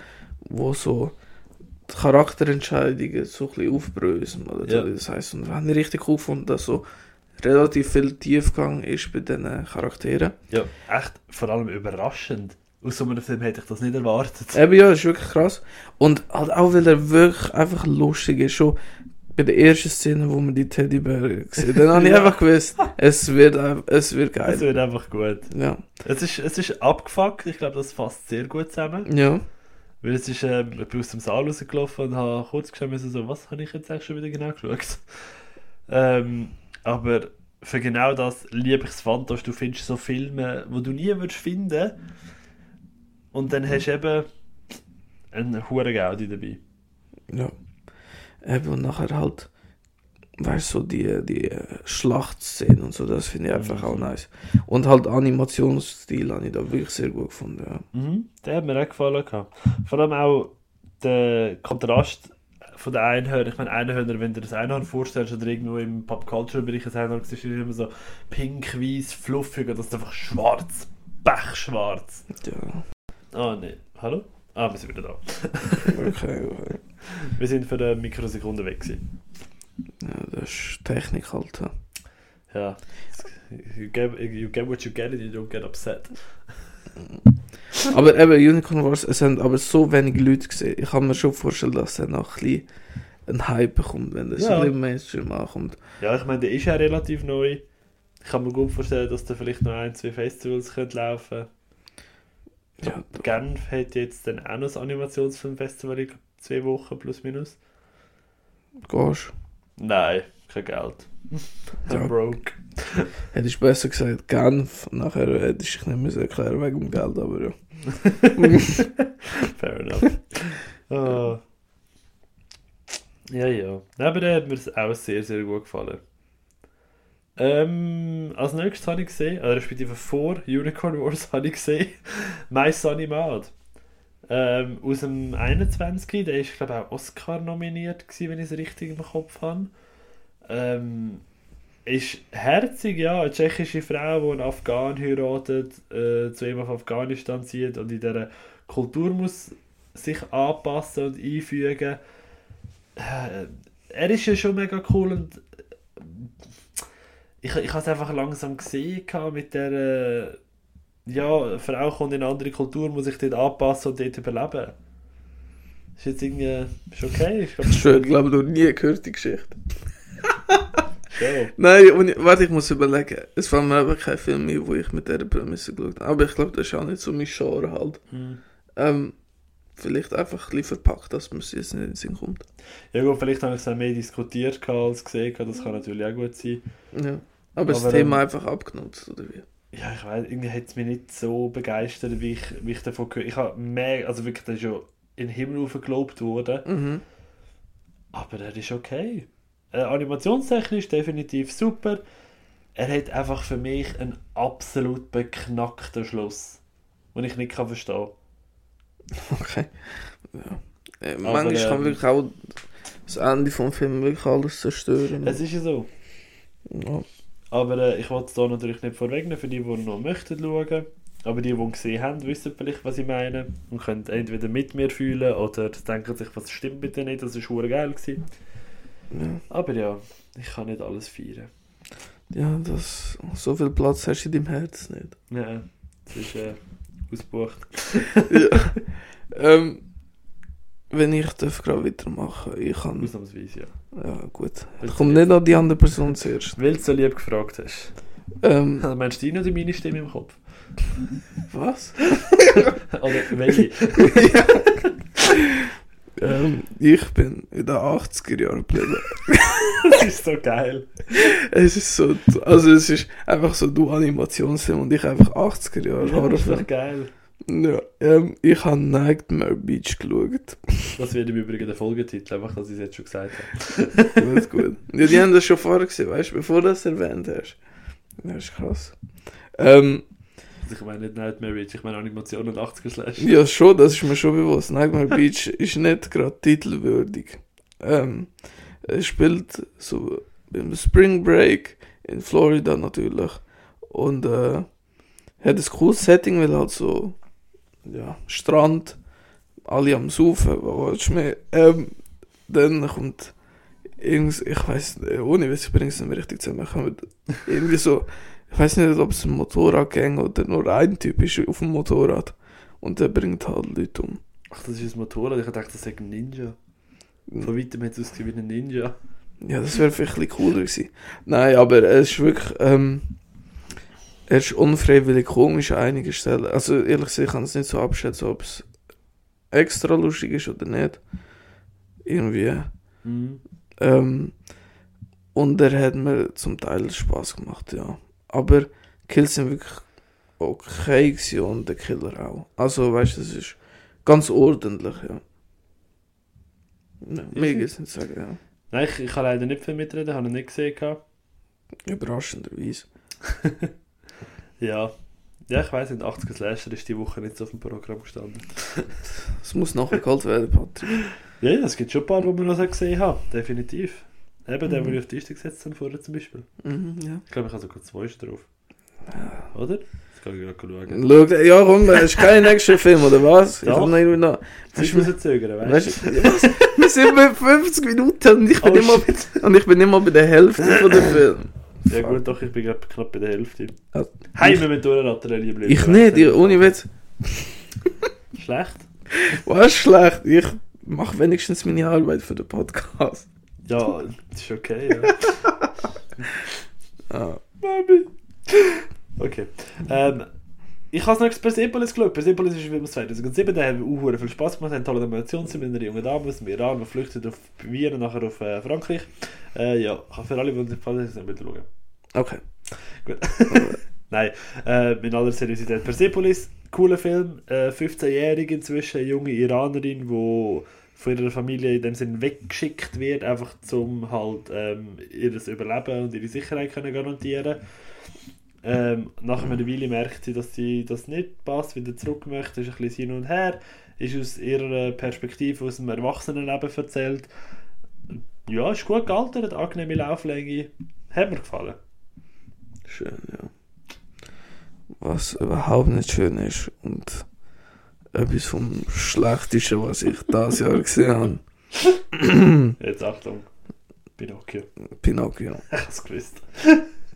wo so die Charakterentscheidungen so ein bisschen aufbröseln. Oder Ja. so. Das heisst, und wir haben richtig cool gefunden, dass so relativ viel Tiefgang ist bei diesen Charakteren. Ja, echt vor allem überraschend. Aus so einem Film hätte ich das nicht erwartet. Eben ja, das ist wirklich krass. Und halt auch, weil er wirklich einfach lustig ist. Schon bei der ersten Szene, wo man die Teddybären sieht, dann habe ich einfach gewusst, es wird, es wird geil. Es wird einfach gut. Ja. Es ist, es ist abgefuckt, ich glaube, das fasst sehr gut zusammen. Ja. Weil es ist, ähm, ich bin aus dem Saal rausgelaufen und habe kurz geschaut, müssen, so, was habe ich jetzt eigentlich schon wieder genau geschaut? ähm, aber für genau das liebe ich es Fantas. Du findest so Filme, wo du nie würdest finden und dann hast du eben einen hohen Gaudi dabei. Ja. Eben, und nachher halt, weißt du, so die, die Schlachtszenen und so, das finde ich einfach auch nice. Und halt Animationsstil habe ich da wirklich sehr gut gefunden. Ja. Mhm, der hat mir auch gefallen. Gehabt. Vor allem auch der Kontrast von den Einhörnern, ich meine Einhörner, wenn du das Einhorn vorstellst oder irgendwo im Pop-Culture-Bereich ein Einhorn siehst, ist immer so pink, weiß, fluffig und das ist einfach schwarz, pechschwarz. Ja, Ah, nee. Hallo? Ah, wir sind wieder da. okay, okay. Wir sind für eine Mikrosekunde weg gewesen. Ja, das ist Technik halt. ja. Ja. You get, you get what you get and you don't get upset. Aber eben, Unicorn Wars, es haben aber so wenig Leute gesehen. Ich kann mir schon vorstellen, dass er noch ein bisschen einen Hype bekommt, wenn das Ja. ein bisschen Mainstream ankommt. Ja, ich meine, der ist ja relativ neu. Ich kann mir gut vorstellen, dass da vielleicht noch ein, zwei Festivals könnte laufen Ja, Genf hat jetzt dann auch noch das Animationsfilmfestival in zwei Wochen plus minus. gehst Nein, kein Geld. I'm Ja. broke. Hättest du besser gesagt Genf, nachher hättest du dich nicht mehr erklären wegen dem Geld, aber ja. Fair enough. Ah. Ja, ja. Nein, Aber der hat mir das auch sehr, sehr gut gefallen. Ähm, als nächstes habe ich gesehen, oder respektive vor Unicorn Wars habe ich gesehen, My Sunny Mad. Ähm, aus dem 21. Der ist, glaube ich, auch Oscar nominiert, gewesen, wenn ich es richtig im Kopf habe. Ähm, ist herzig, ja. Eine tschechische Frau, die einen Afghan heiratet, äh, zu ihm auf Afghanistan zieht und in dieser Kultur muss sich anpassen und einfügen. Äh, er ist ja schon mega cool und äh, ich, ich habe es einfach langsam gesehen mit der äh, ja, Frau kommt in eine andere Kultur, muss sich dort anpassen und dort überleben. Ist jetzt irgendwie ist okay. Ich glaube, Schön, glaube ich, noch nie gehört die Geschichte. Nein, und ich, warte, ich muss überlegen. Es fällt mir aber kein Film ein, wo ich mit dieser Prämisse geschaut habe. Aber ich glaube, das ist auch nicht so mein Genre halt. Hm. Ähm, vielleicht einfach ein bisschen verpackt, dass man es jetzt nicht in den Sinn kommt. Ja gut, vielleicht habe ich es auch mehr diskutiert als gesehen. Das kann natürlich auch gut sein. Ja. Aber, das Aber, Thema ähm, einfach abgenutzt, oder wie? Ja, ich weiß, irgendwie hat es mich nicht so begeistert, wie ich, wie ich davon gehört Ich habe mehr, also wirklich, das ist ja in den Himmel gelobt worden. Mhm. Aber er ist okay. Äh, animationstechnisch definitiv super. Er hat einfach für mich einen absolut beknackten Schluss. Den ich nicht kann verstehen Okay. Ja. Äh, Aber, manchmal kann ähm, wirklich auch das Ende vom Film wirklich alles zerstören. Es ist ja so. ja. Aber äh, ich wollte es da natürlich nicht vorwegnehmen, für die, die noch möchten schauen. Aber die, die ihn gesehen haben, wissen vielleicht, was ich meine. Und können entweder mit mir fühlen oder denken sich, was stimmt bitte nicht, das war geil. Gewesen. Ja. Aber ja, ich kann nicht alles feiern. ja, das, so viel Platz hast du in deinem Herz nicht. Ja, es ist äh, ausgebucht. ja. ähm, wenn ich darf gerade weitermachen, ich kann. Ausnahmsweise, ja. Ja, gut. Willst Kommt nicht an die andere Person zuerst. Weil du so lieb gefragt hast. Ähm, Also meinst du deine oder meine Stimme im Kopf? was? Oder welche? ähm, ich bin in den 80er Jahren geblieben. das ist so geil. Es ist so, also es ist einfach so du Animationsfilm und ich einfach 80er Jahre Das ist doch geil. Ja, ähm, ich habe Nightmare Beach geschaut. Das wird im Übrigen der Folgetitel, einfach, dass ich es jetzt schon gesagt habe. Gut, gut. Ja, die haben das schon vorher gesehen, weißt du, bevor du das erwähnt hast. Das ist krass. Ähm, Also ich meine nicht Nightmare Beach, ich meine Animation und 80er Slash. ja, schon, das ist mir schon bewusst. Nightmare Beach ist nicht gerade titelwürdig. Ähm, es spielt so im Spring Break in Florida natürlich. Und äh, hat ein cooles Setting, weil halt so, ja, Strand, alle am Saufen, was willst du mehr? Ähm, dann kommt irgends, ich weiß ohne Witz, ich bringe es nicht richtig zusammen, kommt irgendwie so, ich weiß nicht, ob es ein Motorradgang oder nur ein Typ ist auf dem Motorrad und der bringt halt Leute um. Ach, das ist ein Motorrad, ich dachte, das sei ein Ninja. Von weitem hat es ausgesehen wie ein Ninja. Ja, das wäre vielleicht ein bisschen cooler gewesen. Nein, aber es ist wirklich, ähm, er ist unfreiwillig komisch an einigen Stellen. Also ehrlich gesagt, ich kann es nicht so abschätzen, ob es extra lustig ist oder nicht. Irgendwie. Mhm. Ähm, und er hat mir zum Teil Spaß gemacht, ja. Aber Kills sind wirklich okay gewesen und der Killer auch. Also, weißt du, das ist ganz ordentlich, ja. ja mehr gibt es nicht sagen, ja. Nein, ich, ich kann leider nicht viel mitreden, habe ihn nicht gesehen. gehabt. Überraschenderweise. Ja. Ja, ich weiss, in 80er Slasher ist die Woche nicht so auf dem Programm gestanden. Es muss nachgeholt werden, Patrick. Ja, ja, es gibt schon ein paar, die wir noch gesehen haben. Definitiv. Eben der, Mhm. den wir auf die Liste gesetzt haben vorher zum Beispiel. Mhm, ja. Ich glaube, ich habe sogar zwei drauf. Oder? Das kann ich gerade schauen. Schau, ja, komm, ist kein nächster Film, oder was? Ich Doch. noch immer noch. Jetzt Weißt muss du, ich zögern, weißt du? wir sind bei 50 Minuten und ich bin, Oh, immer, und ich bin immer bei der Hälfte von dem Film. Ja gut, doch, ich bin gerade knapp bei der Hälfte. Ja. Hey, wir müssen durchraten, liebe Ich nicht, ich, ohne Witz. Schlecht? Was schlecht? Ich mache wenigstens meine Arbeit für den Podcast. Ja, das ist okay, ja. Ah. Mami. Okay. Ähm, ich habe noch Persepolis geschaut. Persepolis ist Film aus 2007. Der hat auch viel Spaß gemacht. Hat tolle Animationssinn mit einer jungen Dame aus dem Iran, die flüchtet auf Wien und nachher auf äh, Frankreich. Äh, ja, kann für alle, die nicht gefallen sind, bitte schauen. Okay. Gut. Nein, äh, in aller Seriosität. Persepolis, cooler Film. Äh, 15-jährige inzwischen, junge Iranerin, die von ihrer Familie in dem Sinn weggeschickt wird, einfach um halt ähm, ihr Überleben und ihre Sicherheit können garantieren ähm, Nach einer Weile merkt sie, dass sie das nicht passt, wieder zurück möchte, ist ein bisschen hin und her, ist aus ihrer Perspektive, aus dem Erwachsenenleben erzählt. Ja, ist gut gealtert, angenehme Lauflänge, hat mir gefallen. Schön, ja. Was überhaupt nicht schön ist und etwas vom Schlechtesten, was ich das Jahr gesehen habe. Jetzt Achtung. Pinocchio. Pinocchio. Ich hab's gewusst.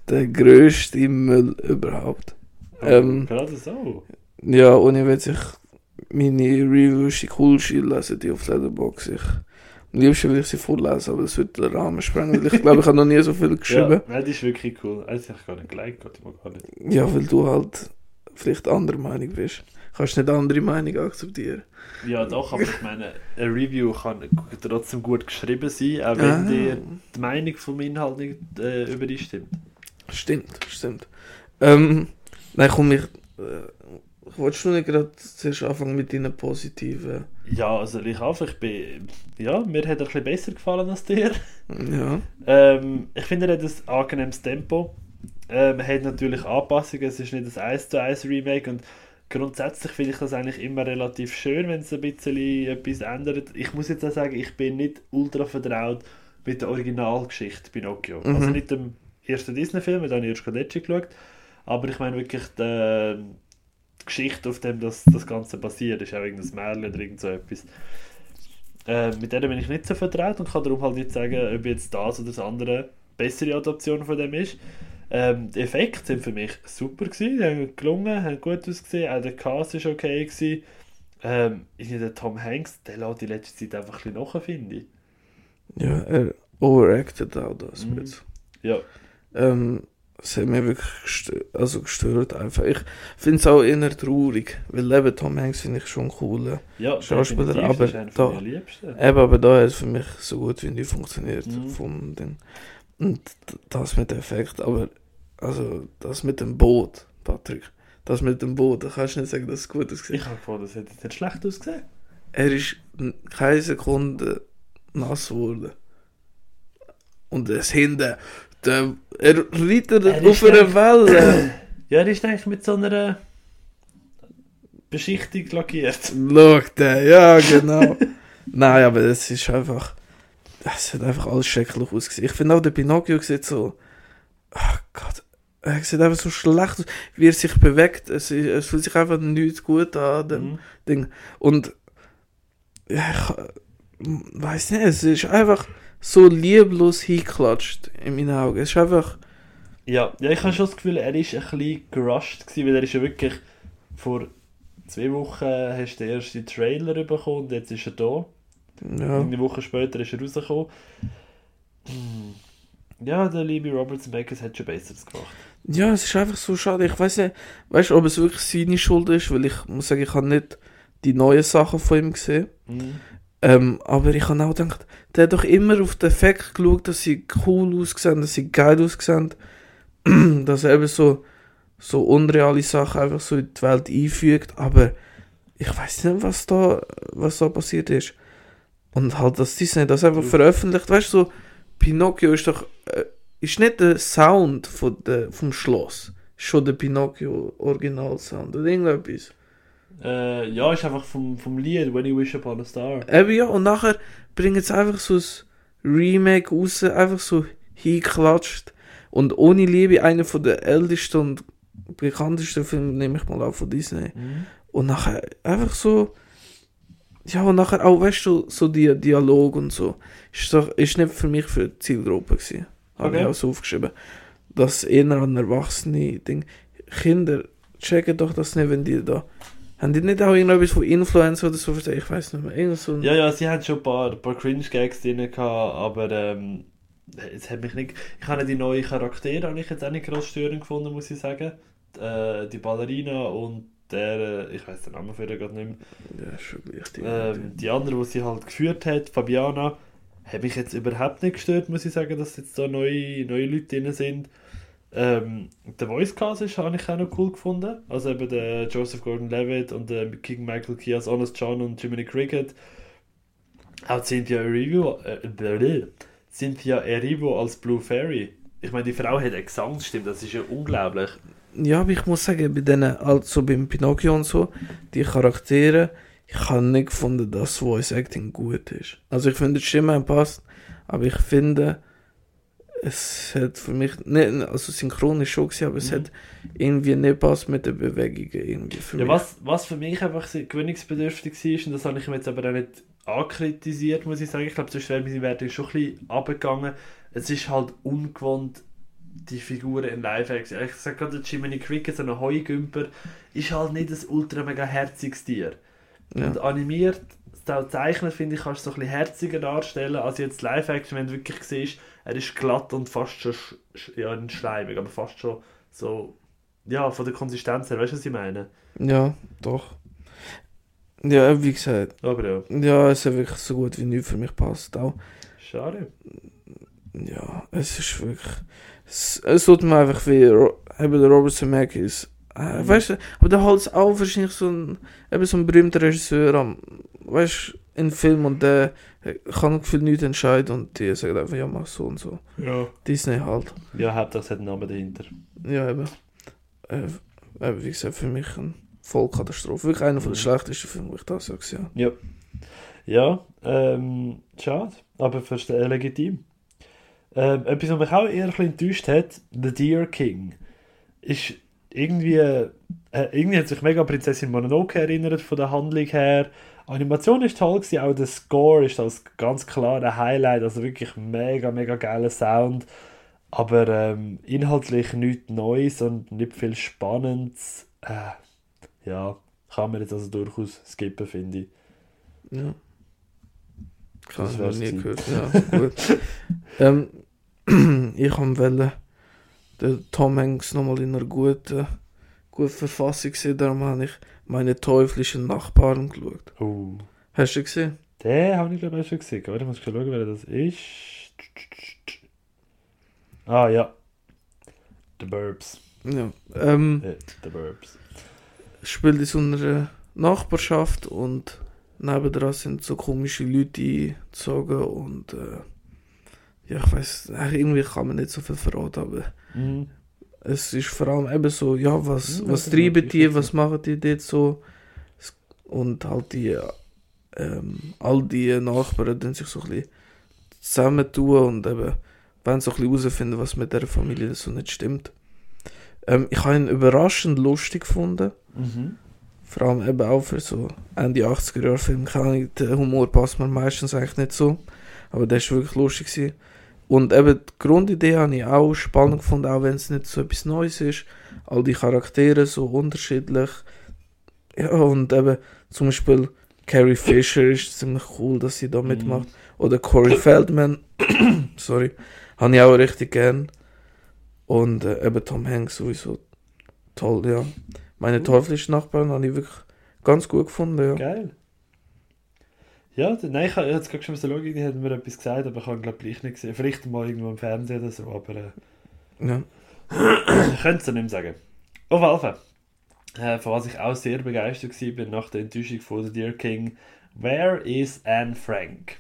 Der grösste Müll überhaupt. Ähm. Gerade so. Ja, wenn ich meine Reviews, die coolste, lese die auf Letterboxd. Ich, am liebsten will ich sie vorlesen, aber das wird den Rahmen sprengen, weil ich glaube, ich habe noch nie so viel geschrieben. Ja, nein, die ist wirklich cool. Also, ich gar nicht geliked, ich gar nicht. Ja, weil du halt vielleicht anderer Meinung bist. Kannst nicht andere Meinung akzeptieren. Ja, doch, aber ich meine, ein Review kann trotzdem gut geschrieben sein, auch wenn Ah. dir die Meinung vom Inhalt nicht äh, übereinstimmt. Stimmt, stimmt. Ähm, nein, komm, ich. Äh, wolltest du nicht gerade zuerst anfangen mit deinen positiven. Ja, also ich einfach, ich bin, ja, mir hat er ein bisschen besser gefallen als dir. Ja. Ähm, ich finde, er hat ein angenehmes Tempo. Ähm, er hat natürlich Anpassungen, es ist nicht das 1 zu 1 Remake und grundsätzlich finde ich das eigentlich immer relativ schön, wenn es ein bisschen etwas ändert. Ich muss jetzt auch sagen, ich bin nicht ultra vertraut mit der Originalgeschichte Pinocchio. Mhm. Also nicht dem ersten Disney-Film, den habe ich erst letztens geschaut, aber ich meine wirklich die, die Geschichte, auf dem das, das Ganze basiert, ist auch irgendein Märchen oder irgend so etwas. Äh, mit denen bin ich nicht so vertraut und kann darum halt nicht sagen, ob jetzt das oder das andere bessere Adaption von dem ist. Ähm, die Effekte sind für mich super gewesen, die haben gelungen, haben gut ausgesehen, auch der Cast ist okay gewesen. Ähm, irgendwie der Tom Hanks, der lässt die letzte Zeit einfach ein bisschen nach, finde ich. Ja, er overacted auch das Mhm. Ja, Ähm, es hat mich wirklich gestört, also gestört einfach. Ich finde es auch eher traurig, weil eben Tom Hanks finde ich schon cool. ja Schauspieler, aber da-. Eben, aber da hat es für mich so gut wie nie funktioniert Mhm. vom Ding. Und das mit dem Effekt, aber also das mit dem Boot, Patrick, das mit dem Boot, da kannst du nicht sagen, dass es gut aussieht. Ich habe gefunden, das hätte nicht schlecht ausgesehen. Er ist keine Sekunde nass geworden. Und das hinten, der, er reitet Er auf einer Welle. Ja, er ist eigentlich mit so einer Beschichtung lackiert. Schau den, ja genau. Nein, aber es ist einfach, es hat einfach alles schrecklich ausgesehen. Ich finde auch, der Pinocchio sieht so, ach Gott, er sieht einfach so schlecht aus, wie er sich bewegt. Es, es fühlt sich einfach nicht gut an, dem Mhm. Ding. Und, ja, ich weiß nicht, es ist einfach so lieblos hingeklatscht in meinen Augen. Es ist einfach, Ja, ja, ich habe schon das Gefühl, er ist ein bisschen gerusht gewesen, weil er ist ja wirklich vor zwei Wochen hast du den ersten Trailer bekommen und jetzt ist er da. ja, Eine Woche später ist er rausgekommen. Hm. Ja, der liebe Robert Zemeckis hat schon Besseres gemacht. ja, es ist einfach so schade. Ich weiß nicht, weißt du, ob es wirklich seine Schuld ist, weil ich muss sagen, ich habe nicht die neuen Sachen von ihm gesehen. Mhm. Ähm, aber ich habe auch gedacht, der hat doch immer auf den Effekt geschaut, dass sie cool aussehen, dass sie geil aussehen. dass er eben so, so unreale Sachen einfach so in die Welt einfügt. Aber ich weiß nicht, was da, was da passiert ist. Und halt, dass Disney das einfach Ja. veröffentlicht. Weißt du, so, Pinocchio ist doch, äh, ist nicht der Sound von der, vom Schloss. schon der Pinocchio-Original-Sound oder irgendetwas. Äh, ja, ist einfach vom, vom Lied When You Wish Upon a Star. Eben ja, und nachher bringen sie einfach so ein Remake raus, einfach so hingeklatscht. Und ohne Liebe, einer von der ältesten und bekanntesten Filme, nehme ich mal auf von Disney. Mhm. Und nachher einfach so. Ja, und nachher auch, weißt du, so die Dialog und so. Ist, doch, ist nicht für mich für die Zielgruppe gewesen. Habe Okay. ich auch so aufgeschrieben. Das eher an Erwachsene Ding. Kinder checken doch das nicht, wenn die da. Haben die nicht auch irgendetwas von Influencer oder so verstehen? Ich weiß nicht mehr. Irgend so Ja, ja, sie haben schon ein paar, ein paar Cringe-Gags drin gehabt, aber ähm, es hat mich nicht... Ich habe die neuen Charaktere habe ich jetzt auch nicht groß störend gefunden, muss ich sagen. Äh, die Ballerina und der, äh, ich weiß den Namen für den gerade nicht mehr. Ja, schon die. Ähm, die andere, die sie halt geführt hat, Fabiana, hat mich jetzt überhaupt nicht gestört, muss ich sagen, dass jetzt da neue, neue Leute drin sind. Ähm, der Voice Cast ist, habe ich auch noch cool gefunden. Also eben der Joseph Gordon-Levitt und der King Michael Key als Honest John und Jiminy Cricket. Auch Cynthia Erivo, äh. Cynthia Erivo als Blue Fairy. Ich meine, die Frau hat eine Gesangsstimme, das ist ja unglaublich. Ja, aber ich muss sagen, bei denen, also beim Pinocchio und so, die Charaktere, ich habe nicht gefunden, dass Voice Acting gut ist. Also ich finde, die Stimme passt, aber ich finde, es hat für mich, nicht, also synchron ist schon gewesen, aber es Mhm. hat irgendwie nicht passt mit den Bewegungen irgendwie für Ja, mich. was, was für mich einfach gewöhnungsbedürftig war, und das habe ich ihm jetzt aber auch nicht ankritisiert, muss ich sagen. Ich glaube, sonst wäre meine Wertung schon ein bisschen runtergegangen. Es ist halt ungewohnt, die Figuren in Live-Action. Ich sage gerade, Jiminy Cricket, so ein Heugümper, ist halt nicht ein ultra mega herziges Tier. Ja. Und animiert, auch zeichnen, finde ich, kannst du so ein bisschen herziger darstellen, als jetzt Live-Action, wenn du wirklich siehst, er ist glatt und fast schon, sch sch- ja, nicht schleimig, aber fast schon so, ja, von der Konsistenz her, weißt du, was ich meine? Ja, doch. Ja, wie gesagt, Aber ja, ja, es hat wirklich so gut wie nichts für mich passt auch. schade. Ja, es ist wirklich. Es, es tut mir einfach wie eben der Robert Zemeckis. Äh, Mhm. Weißt du, aber der halt auch wahrscheinlich so ein, eben so ein berühmter Regisseur am, weißt du, in Film und der kann gefühlt nichts entscheiden und die sagen einfach, ja, mach so und so. Ja. Disney halt. Ja, Hauptsache es hat einen Namen dahinter. Ja, eben. Äh, eben, wie gesagt, für mich eine Vollkatastrophe. Wirklich einer von den Mhm. schlechtesten Filme, die ich das so gesehen habe. Ja. Ja, ähm, schade, aber verste- äh, legitim. Ähm, etwas, was mich auch eher ein bisschen enttäuscht hat, The Deer King, ist irgendwie, äh, irgendwie hat sich mega Prinzessin Mononoke erinnert von der Handlung her. Animation ist toll gewesen, auch der Score ist das ganz klare Highlight, also wirklich mega, mega geiler Sound. Aber ähm, inhaltlich nichts Neues und nicht viel Spannendes. Äh, ja, kann man jetzt also durchaus skippen, finde ich. Ja. Kann Das ich nie gehört. Ja, gut. ähm, ich habe wollen, den Tom Hanks nochmal in einer guten, guten Verfassung sehen, darum habe ich meine teuflischen Nachbarn geschaut. Oh. Hast du gesehen? Den habe ich glaube ich schon gesehen. Warte, ich muss schon schauen, wer das ist. Ah ja. The Burbs. Ja. Ähm, Äh, The Burbs. spielt in so einer Nachbarschaft und nebendran sind so komische Leute eingezogen und äh, ja, ich weiß, irgendwie kann man nicht so viel verraten, aber Mhm. Es ist vor allem eben so, ja, was, Ja, was treiben die, was machen die dort so und halt die, ähm, all die Nachbarn dann sich so ein bisschen zusammentun und eben wollen so ein bisschen herausfinden, was mit der Familie so nicht stimmt. Ähm, ich habe ihn überraschend lustig gefunden. Mhm. Vor allem eben auch für so Ende 80er Jahre Film. Keine Ahnung, der Humor passt mir meistens eigentlich nicht so. Aber der ist wirklich lustig gewesen. Und eben die Grundidee habe ich auch spannend gefunden, auch wenn es nicht so etwas Neues ist. All die Charaktere so unterschiedlich. Ja, und eben zum Beispiel Carrie Fisher ist ziemlich cool, dass sie da Mhm. mitmacht. Oder Corey Feldman. Sorry. Habe ich auch richtig gern. Und äh, eben Tom Hanks sowieso toll, ja. Meine teuflischen Nachbarn habe ich wirklich ganz gut gefunden, ja. Geil. Ja, nein, ich habe jetzt gerade schon schauen, die hat mir etwas gesagt, aber ich habe glaube gleich nicht gesehen. Vielleicht mal irgendwo im Fernsehen oder so, aber äh, ja. ich könnte es ja nicht mehr sagen. Auf Fall. Äh, von was ich auch sehr begeistert war nach der Enttäuschung von The Deer King. Where is Anne Frank?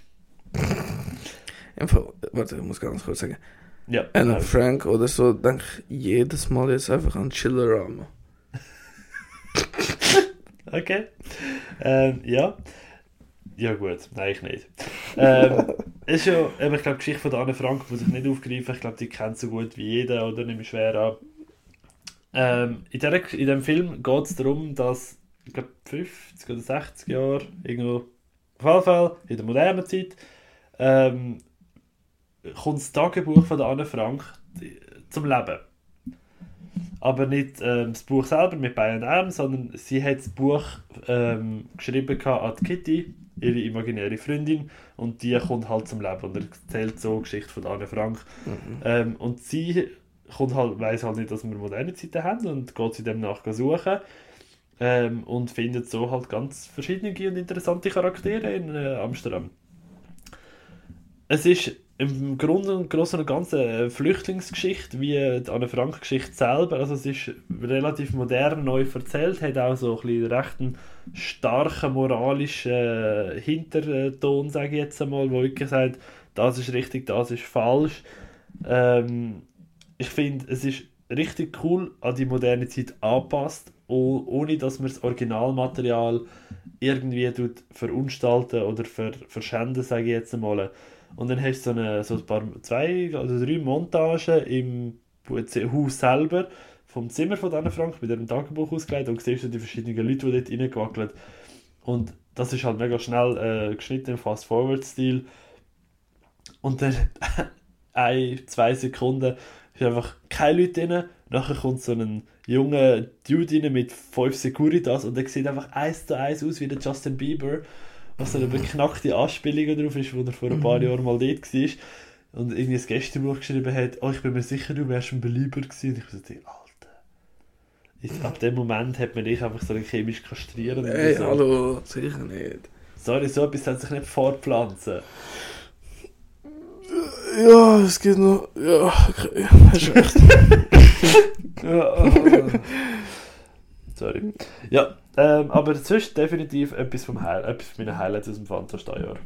Fall, warte, ich muss ganz kurz sagen. Ja. Anna äh, Frank oder so, denke ich jedes Mal jetzt einfach an Chillerama. Okay. Ähm, ja. Ja gut, nein, ich nicht. Ähm, ist ja, ich glaube, die Geschichte von Anne Frank muss ich nicht aufgreifen. Ich glaube, die kennt so gut wie jeder oder nehme ich schwer an. Ähm, in, der, in dem Film geht es darum, dass, ich glaube, 50 oder 60 Jahre, irgendwo, auf jeden Fall, in der modernen Zeit, ähm, kommt das Tagebuch von der Anne Frank zum Leben. Aber nicht ähm, das Buch selber mit Bayern M, sondern sie hat das Buch ähm, geschrieben an die Kitty, ihre imaginäre Freundin, und die kommt halt zum Leben und erzählt so Geschichte von Anne Frank. Ähm, und sie kommt halt, weiß halt nicht, dass wir moderne Zeiten haben und geht sie dem nach suchen. Ähm, und findet so halt ganz verschiedene und interessante Charaktere in äh, Amsterdam. Es ist im Grunde und Großen und Ganzen eine Flüchtlingsgeschichte, wie die Anne Frank-Geschichte selber. Also es ist relativ modern neu erzählt, hat auch so ein bisschen recht starken moralischen äh, Hinterton, sage ich jetzt einmal, wo wirklich sagt, das ist richtig, das ist falsch. Ähm, ich finde, es ist richtig cool an die moderne Zeit angepasst, oh- ohne dass man das Originalmaterial irgendwie verunstalten oder ver verschänden, sage ich jetzt einmal. Und dann hast du so, eine, so ein paar, zwei oder drei Montagen im Haus selber, vom Zimmer von Anne Frank, mit ihrem Tagebuch ausgelegt und siehst du die verschiedenen Leute, die dort reingewackelt Und das ist halt mega schnell äh, geschnitten im Fast-Forward-Stil. Und dann ein, zwei Sekunden ist einfach keine Leute drin. Nachher kommt so ein junger Dude rein mit fünf Securitas und der sieht einfach eins zu eins aus wie der Justin Bieber. Was so eine beknackte Anspielung drauf ist, wo er vor ein paar Jahren mal dort war. Und irgendwie ein Gästebuch geschrieben hat, oh, ich bin mir sicher, du wärst ein Belieber gewesen. Und ich so, Alter. Jetzt, ab dem Moment hat man dich einfach so chemisch kastrieren. Ey, so. hallo, sicher nicht. Sorry, so etwas hat sich nicht fortpflanzen. Ja, es geht noch. Ja, okay. Hast recht. ja, Sorry. Ja, ähm, aber sonst definitiv etwas, vom etwas von meinen Highlights aus dem Fanta-Steuer.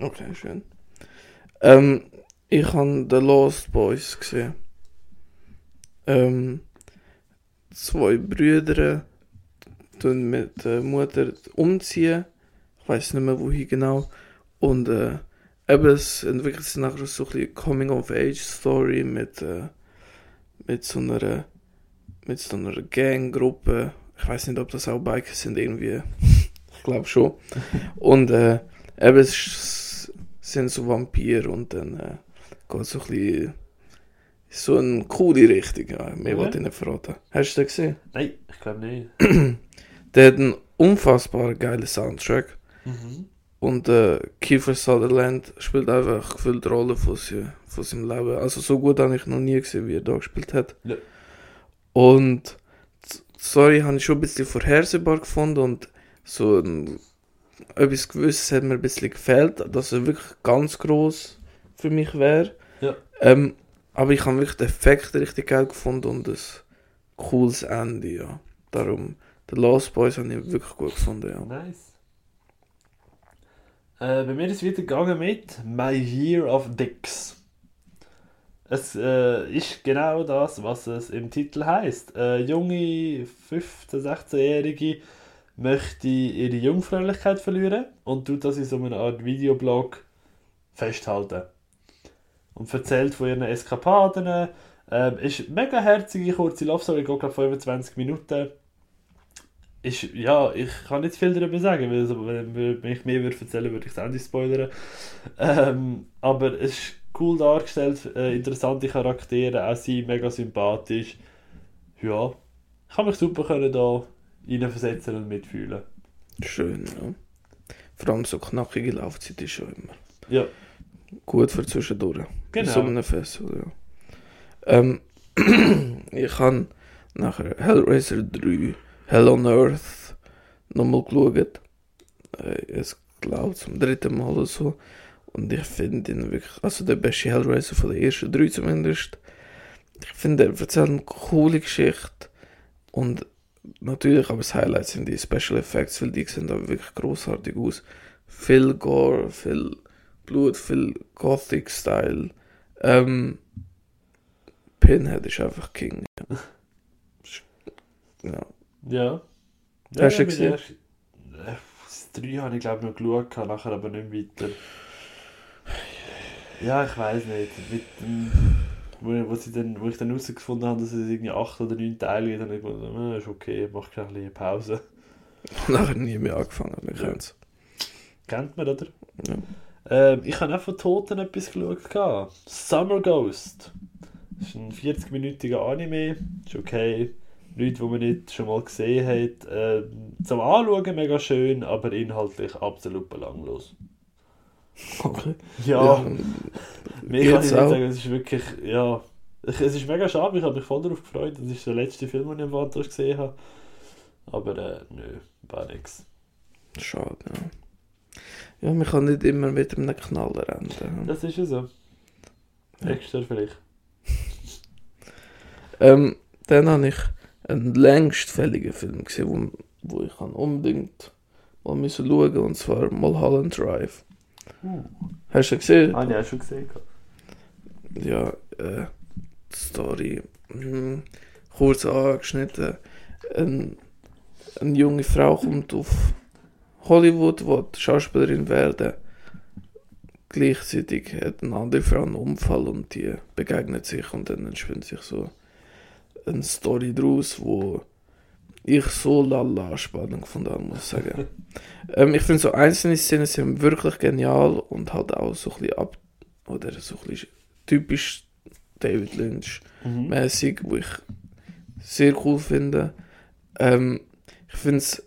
okay, schön. Ähm, ich habe The Lost Boys gesehen. Ähm, zwei Brüder tun mit der Mutter umziehen. Ich weiß nicht mehr wohin genau. Und äh, eben, es entwickelt sich nachher so ein Coming-of-Age-Story mit, äh, mit so einer mit so einer Ganggruppe. Ich weiß nicht, ob das auch Bikers sind irgendwie. ich glaube schon. Und äh, eben, sind so Vampire und dann äh, geht so ein bisschen so eine coole Richtung. Ja, mehr Ja. wollte ich nicht verraten. Hast du den gesehen? Nein, ich glaube nicht. Der hat einen unfassbar geilen Soundtrack. Mhm. Und äh, Kiefer Sutherland spielt einfach gefühlt die Rolle von, sie, von seinem Leben. Also so gut habe ich noch nie gesehen, wie er da gespielt hat. Ja. Und Story habe ich schon ein bisschen vorhersehbar gefunden und so ein, etwas Gewisses hat mir ein bisschen gefehlt, dass er wirklich ganz groß für mich wäre. Ja. Ähm, aber ich habe wirklich den Effekt richtig geil gefunden und ein cooles Ende, ja. Darum, The Lost Boys habe ich wirklich gut gefunden, ja. Nice. Äh, bei mir ist es wieder gegangen mit My Year of Dicks. Es äh, ist genau das, was es im Titel heißt. Äh, junge 15-, 16-Jährige möchte ihre Jungfräulichkeit verlieren und tut das in so einer Art Videoblog festhalten. Und erzählt von ihren Eskapaden. Ähm, ist eine mega herzige, kurze Love Story, geht glaube 25 Minuten ist, ja, ich kann nicht viel darüber sagen, weil wenn ich mehr würde erzählen würde, ich es auch nicht spoilern. Ähm, aber es ist cool dargestellt, äh, interessante Charaktere, auch sie mega sympathisch. Ja, ich habe mich super können da reinversetzen und mitfühlen. Schön, ja. Vor allem so knackige Laufzeit ist schon immer Ja, gut für zwischendurch. genau. So einem Festival, ja. Ähm, ich habe nachher Hellraiser 3, Hell on Earth, nochmal geschaut. Äh, ich glaube zum dritten Mal oder so. Und ich finde ihn wirklich, also der beste Hellraiser von den ersten drei zumindest. Ich finde, er erzählt eine coole Geschichte. Und natürlich, aber das Highlight sind die Special Effects, weil die sehen da wirklich großartig aus. Viel Gore, viel Blut, viel Gothic-Style. Ähm, Pinhead ist einfach King. Ja. ja. Ja. Hast du ja, gesehen? äh, 3 habe ich glaube ich noch geschaut, nachher aber nicht weiter. Ja, ich weiß nicht. Mit dem, wo, wo, sie dann, wo ich dann herausgefunden habe, dass es irgendwie 8 oder 9 Teile gibt, habe ich gedacht, äh, ist okay, mach gleich ein bisschen Pause. Nachher nie mehr angefangen. Wir Ja. kennen's. Kennt man, oder? Ja. Ähm, ich habe auch von Toten etwas geschaut. Summer Ghost. Das ist ein 40-minütiger Anime. Ist okay. Leute, die man nicht schon mal gesehen hat. Ähm, zum Anschauen mega schön, aber inhaltlich absolut belanglos. Okay. Ja, Ja, mir kann jetzt ich nicht auch. sagen, es ist wirklich, ja. Ich, es ist mega schade, ich habe mich voll darauf gefreut. Das ist der letzte Film, den ich am Vater gesehen habe. Aber äh, nö, war nix. Schade, ja. Ja, man kann nicht immer mit einem Knaller enden. Das ist ja so. Extra vielleicht. Ähm, dann habe ich einen längstfälligen Film gesehen, wo, wo ich unbedingt mal müssen schauen und zwar Mulholland Drive. Uh. Hast du gesehen? Habe ich auch schon gesehen. Ja, äh, die Story. Hm, kurz angeschnitten. Ein, eine junge Frau kommt auf Hollywood, will Schauspielerin werden. Gleichzeitig hat eine andere Frau einen Unfall und die begegnet sich und dann entspinnt sich so eine Story daraus, wo ich so lala spannend gefunden habe, muss ich sagen. ähm, ich finde so einzelne Szenen sind wirklich genial und halt auch so ein bisschen ab oder so ein bisschen typisch David Lynch Mhm. mäßig, wo ich sehr cool finde. Ähm, ich finde es,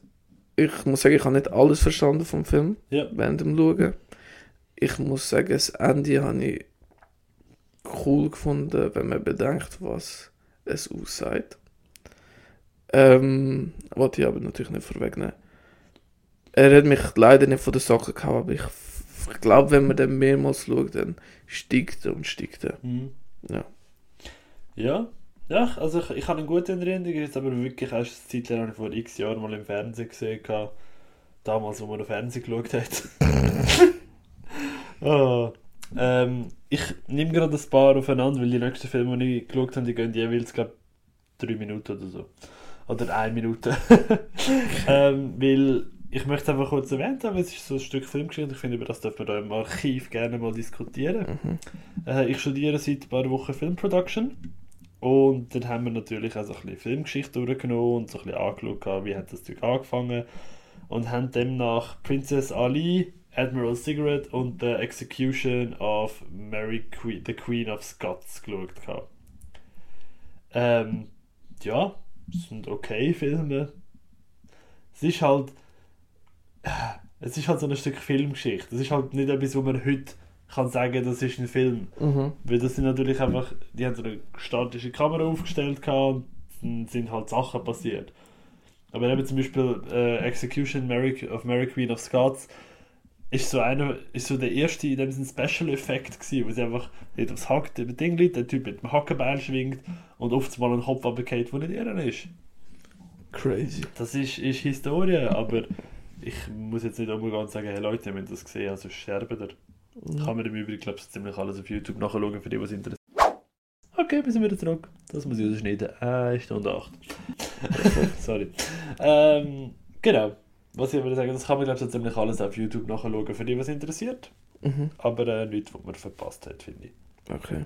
ich muss sagen, ich habe nicht alles verstanden vom Film Ja. während dem Schauen. Ich muss sagen, das Ende habe ich cool gefunden, wenn man bedenkt, was es aussagt. Ähm, wollte ich aber natürlich nicht vorwegnehmen. Er hat mich leider nicht von der Sache gehabt, aber ich, ich glaube, wenn man dann mehrmals schaut, dann steigt er und steigt er. Mhm. Ja. Ja, ja also ich, ich habe eine gute Erinnerung, jetzt aber wirklich erst eine Zeit lang vor x Jahren mal im Fernsehen gesehen. gehabt. Damals, wo man auf Fernsehen geschaut hat. Ah, ähm, ich nehme gerade ein paar aufeinander, weil die nächsten Filme, die ich geschaut habe, die gehen jeweils, glaube drei Minuten oder so. Oder eine Minute. ähm, weil ich möchte es einfach kurz erwähnen, haben, es ist so ein Stück Filmgeschichte. Ich finde, über das dürfen wir da im Archiv gerne mal diskutieren. Mhm. Äh, ich studiere seit ein paar Wochen Filmproduction. Und dann haben wir natürlich auch so ein bisschen Filmgeschichte durchgenommen und so ein bisschen angeschaut, wie hat das Zeug angefangen. Und haben demnach Princess Ali, Admiral Cigarette und The Execution of Mary que the Queen of Scots geschaut. Ähm, ja, sind okay Filme. Es ist halt. Es ist halt so ein Stück Filmgeschichte. Es ist halt nicht etwas, wo man heute kann sagen, das ist ein Film. Mhm. Weil das sind natürlich einfach, die haben so eine statische Kamera aufgestellt und dann sind halt Sachen passiert. Aber eben zum Beispiel äh, Execution Mary, of Mary Queen of Scots ist so einer, ist so der erste in dem Sinne Special Effekt gewesen, wo sie einfach nicht aufs Hack, der Ding liegt, der Typ mit dem Hackenbeil schwingt und oft mal einen Kopf abgeht, der nicht ihren ist. Crazy. Das ist, ist Historie, aber ich muss jetzt nicht und sagen, hey Leute, ihr habt das gesehen, also sterben ihr. Kann man im Übrigen, glaube ich, ziemlich alles auf YouTube nachschauen, für die, was interessiert. Okay, wir sind wieder zurück. Das muss ich rausschneiden. Eine Stunde acht. Sorry. Ähm, genau. Was ich würde sagen, das kann man, glaube ich, so ziemlich alles auf YouTube nachschauen, für die, was interessiert. Mhm. Aber äh, nichts, was man verpasst hat, finde ich. Okay.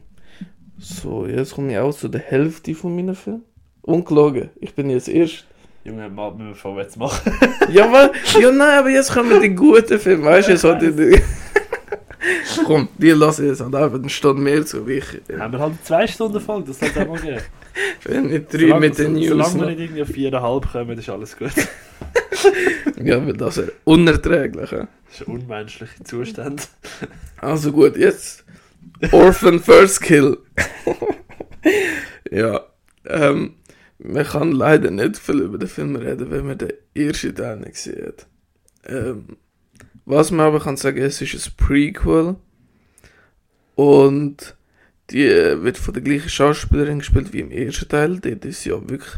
So, jetzt komme ich auch zu der Hälfte von meinen Filmen. Ungelogen. Ich bin jetzt erst. Junge, mal müssen wir vorwärts machen. Ja, aber, ja, nein, aber jetzt kommen die guten Filme. Weißt du, jetzt hat die. Komm, die lasse ich jetzt halt einfach eine Stunde mehr zu, ich. Haben wir halt zwei Stunden voll, das es auch mal geben. Wenn nicht drei Solange- mit den so- News. Solange wir nicht irgendwie auf viereinhalb kommen, ist alles gut. Ja, weil das wäre unerträglich. ja. Das ist ein unmenschlicher Zustand. Also gut, jetzt Orphan First Kill. ja, ähm, man kann leider nicht viel über den Film reden, wenn man den ersten Teil nicht hat. Ähm, was man aber kann sagen, es ist ein Prequel und die äh, wird von der gleichen Schauspielerin gespielt wie im ersten Teil. Dort ist ja wirklich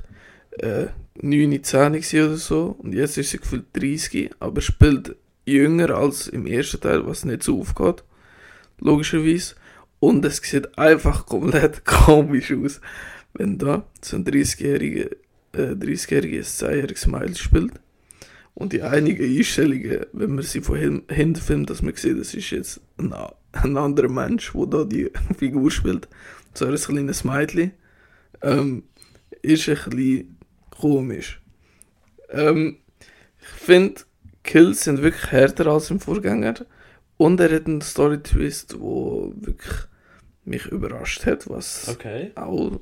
äh, 9, 10 gewesen oder so und jetzt ist sie gefühlt 30, aber spielt jünger als im ersten Teil, was nicht so aufgeht logischerweise. Und es sieht einfach komplett komisch aus, wenn da so ein 30-jähriger äh, 30-jähriges 10-jähriges Smile spielt. Und die einigen Einstellungen, wenn man sie von hin- hinten filmt, dass man sieht, das ist jetzt ein, ein anderer Mensch, der da die Figur spielt. So ein kleines Mädchen. Ähm, ist ein bisschen komisch. Ähm, ich finde, Kills sind wirklich härter als im Vorgänger. Und er hat einen Story-Twist, der wirklich mich überrascht hat, was Okay. auch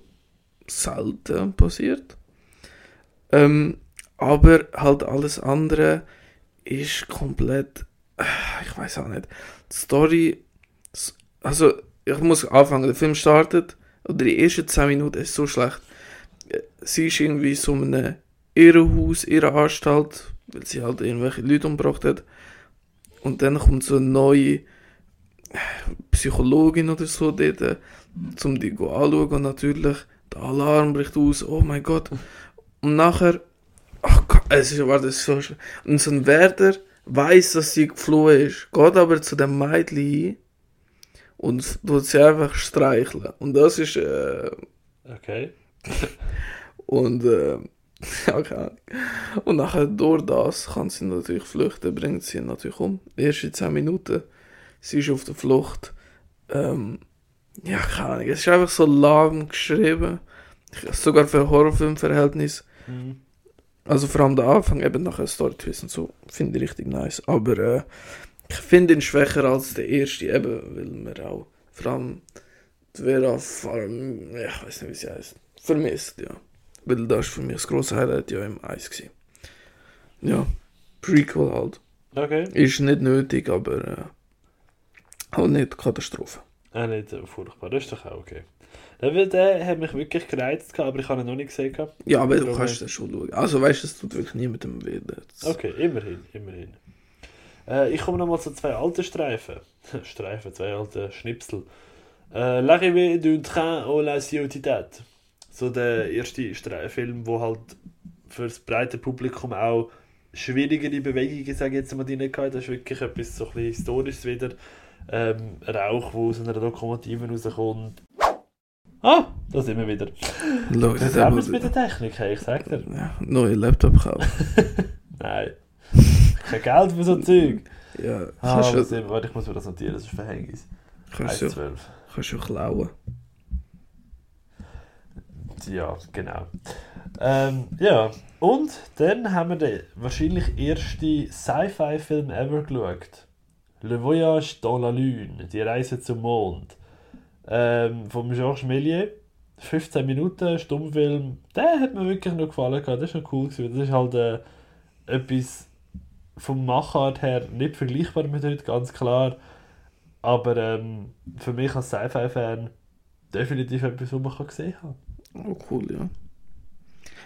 selten passiert. Ähm, aber halt alles andere ist komplett, äh, ich weiß auch nicht. Die Story, also ich muss anfangen, der Film startet, oder die ersten 10 Minuten ist so schlecht. Sie ist irgendwie so in einem Irrenhaus, Irrenanstalt, weil sie halt irgendwelche Leute umgebracht hat. Und dann kommt so eine neue äh, Psychologin oder so dort, äh, zum die go anschauen und natürlich der Alarm bricht aus, oh mein Gott. Und nachher, ach Gott, es ist, war das so schlimm. Und so ein Wärter weiß, dass sie geflohen ist, geht aber zu dem Mädchen hin und tut sie einfach streicheln. Und das ist, äh, Okay. und, äh, ja, keine Ahnung. Und nachher durch das kann sie natürlich flüchten, bringt sie ihn natürlich um. Erst in 10 Minuten. Sie ist auf der Flucht. Ähm, ja, keine Ahnung. Es ist einfach so lahm geschrieben. Sogar für Horrorfilmverhältnis. Mhm. Also vor allem der Anfang, eben nachher Story-Twist und so, finde ich richtig nice. Aber äh, ich finde ihn schwächer als der erste, eben, weil wir auch vor allem Vera Farm, ich weiß nicht, wie sie heißt, vermisst, ja. Weil das ist für mich das grosse Highlight ja im Eis gewesen. Ja, Prequel halt. Okay. Ist nicht nötig, aber äh, auch nicht Katastrophe. Ah, nicht furchtbar. Das ist doch auch okay. Der, der hat mich wirklich gereizt, aber ich habe ihn noch nicht gesehen. Ja, aber du kannst das schon schauen. Also weißt du, es tut wirklich niemandem weh. Das- Okay, immerhin, immerhin. Äh, ich komme nochmal zu zwei alten Streifen. Streifen, zwei alte Schnipsel. Äh, L'arrivée d'un train à la ciudad. So der erste Film, wo halt für das breite Publikum auch schwierigere Bewegungen, sage ich jetzt mal, drin hatte. Das ist wirklich etwas so ein bisschen Historisches wieder. Ähm, Rauch, wo aus einer Lokomotive rauskommt. Ah, da sind wir wieder. Leute, Das der haben wir mit der Technik, hey, ich sag dir. ja, neue Laptop kaufen. Nein. Kein Geld für so Zeug. ja, Ah, kannst du warte, ich muss mir das notieren, das ist Verhängnis. kannst du 1,12. kannst du klauen. Ja, genau. Ähm, ja, und dann haben wir den wahrscheinlich ersten Sci-Fi-Film ever geschaut. Le Voyage dans la Lune, die Reise zum Mond. Ähm, von Georges Méliès. 15 Minuten, Stummfilm. Der hat mir wirklich noch gefallen. Das ist noch cool. Gewesen. Das ist halt äh, etwas vom Machart her nicht vergleichbar mit heute, ganz klar. Aber ähm, für mich als Sci-Fi-Fan definitiv etwas, was man kann gesehen haben Oh, cool, ja.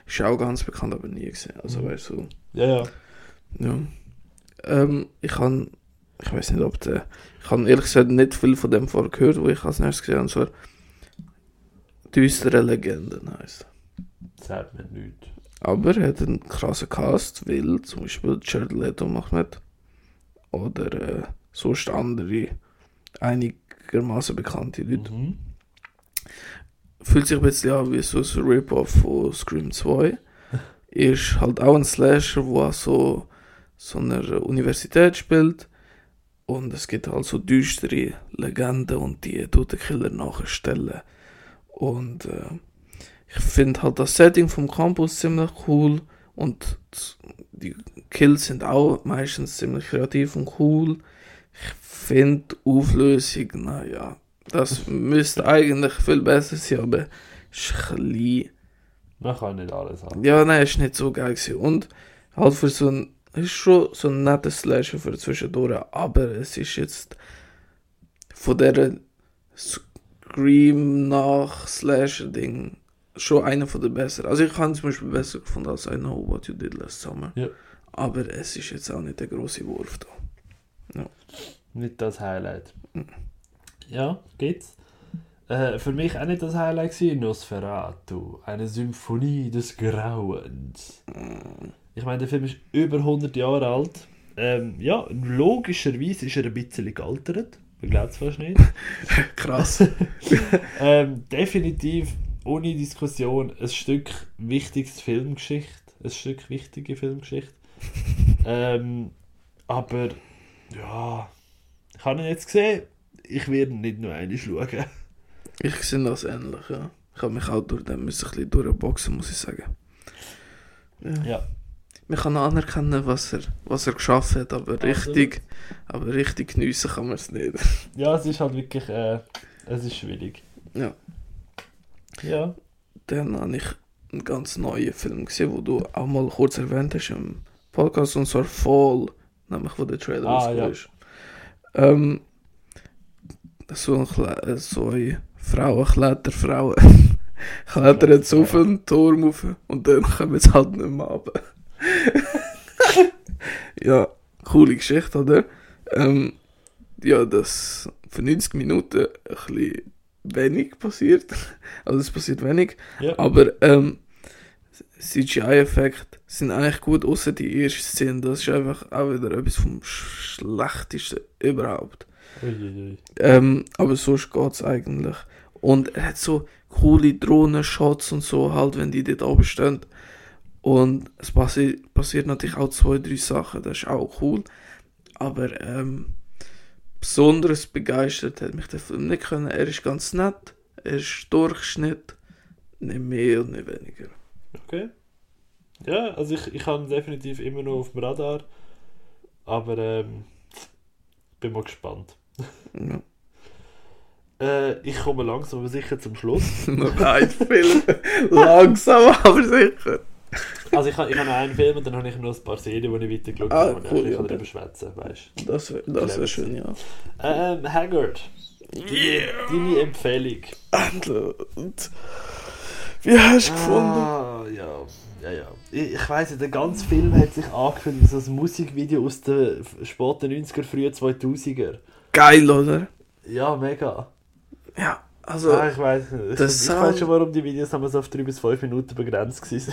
Ist auch ganz bekannt, aber nie gesehen. Also, Mhm. weißt du, Ja, ja. ja. Ähm, ich kann, ich weiß nicht, ob der, ich habe ehrlich gesagt nicht viel von dem vorher gehört, wo ich als nächstes gesehen habe, und zwar Düstere Legenden heisst. Sagt mir nichts. Aber er hat einen krassen Cast, weil zum Beispiel Jared Leto macht mit. Oder äh, sonst andere einigermaßen bekannte Leute. Mhm. Fühlt sich ein bisschen an wie so ein Rip-Off von Scream 2. ist halt auch ein Slasher, der an so, so einer Universität spielt. Und es gibt halt so düstere Legenden und die tut der Killer nachstellen. Und äh, ich finde halt das Setting vom Campus ziemlich cool. Und die Kills sind auch meistens ziemlich kreativ und cool. Ich finde Auflösung, naja, das müsste eigentlich viel besser sein, aber ist ein bisschen Man kann nicht alles haben. ja, nein, ist nicht so geil gewesen. Und halt für so ein, es ist schon so ein netter Slasher für zwischendurch, aber es ist jetzt von der Scream nach Slasher-Ding schon einer von den besseren. Also ich habe zum Beispiel besser gefunden als I Know What You Did Last Summer. Ja. Aber es ist jetzt auch nicht der große Wurf da. Nicht das Highlight. Mhm. Ja, geht's. Äh, für mich auch nicht das Highlight gewesen, Nosferatu. Eine Symphonie des Grauens. Ich meine, der Film ist über 100 Jahre alt. Ähm, ja, logischerweise ist er ein bisschen gealtert. Man glaubt es fast nicht. Krass. ähm, definitiv, ohne Diskussion, ein Stück wichtiges Filmgeschichte. Ein Stück wichtige Filmgeschichte. ähm, aber, ja, ich habe ihn jetzt gesehen. Ich werde nicht nur einmal schauen. Ich sehe das ähnlich, ja. Ich habe mich auch durch den müssen ein bisschen durchboxen, muss ich sagen. Ja. Ja. Man kann anerkennen, was er, was er geschafft hat, aber Absolut. richtig, aber richtig geniessen kann man es nicht. Ja, es ist halt wirklich, äh, es ist schwierig. Ja. Ja. Dann habe ich einen ganz neuen Film gesehen, wo du auch mal kurz erwähnt hast im Podcast, und zwar Fall, nämlich wo der Trailer Ah, ja. ist. Ähm, so, ein Kle äh, so eine Frauen, Kletterfrauen, klettern jetzt auf einen Turm rauf und dann kommen sie halt nicht mehr runter. ja, coole Geschichte, oder? Ähm, ja, das für 90 Minuten ein bisschen wenig passiert. Also es passiert wenig. Ja. Aber ähm, CGI-Effekte sind eigentlich gut, außer die erste Szene. Das ist einfach auch wieder etwas vom Schlechtesten überhaupt. Ähm, aber sonst geht's eigentlich. Und er hat so coole Drohnen-Shots und so, halt, wenn die dort oben stehen. Und es passi passiert natürlich auch zwei, drei Sachen, das ist auch cool. Aber ähm, besonders begeistert hat mich der Film nicht können. Er ist ganz nett, er ist Durchschnitt, nicht mehr und nicht weniger. Okay. Ja, also ich, ich habe ihn definitiv immer noch auf dem Radar. Aber ähm, bin mal gespannt. Ja. Äh, ich komme langsam aber sicher zum Schluss. Noch ein Film. Langsam, aber sicher. Also ich habe ich hab noch einen Film und dann habe ich noch ein paar Serien, die ich weitergeschaut Ah, habe, cool, ich ja. kann darüber schwätzen weißt Das wäre das wär schön, ja. Ähm, Haggard. Deine Empfehlung. Und wie hast du gefunden? Ah, ja. Ja, ja. Ich, ich weiss nicht, der ganze Film hat sich angefühlt wie so ein Musikvideo aus den späten 90er, frühen 2000er. Geil, oder? Ja, mega. Ja, also, ah, ich weiß nicht. Ich, der ich Sound- weiß schon, warum die Videos so auf 3 bis 5 Minuten begrenzt sind.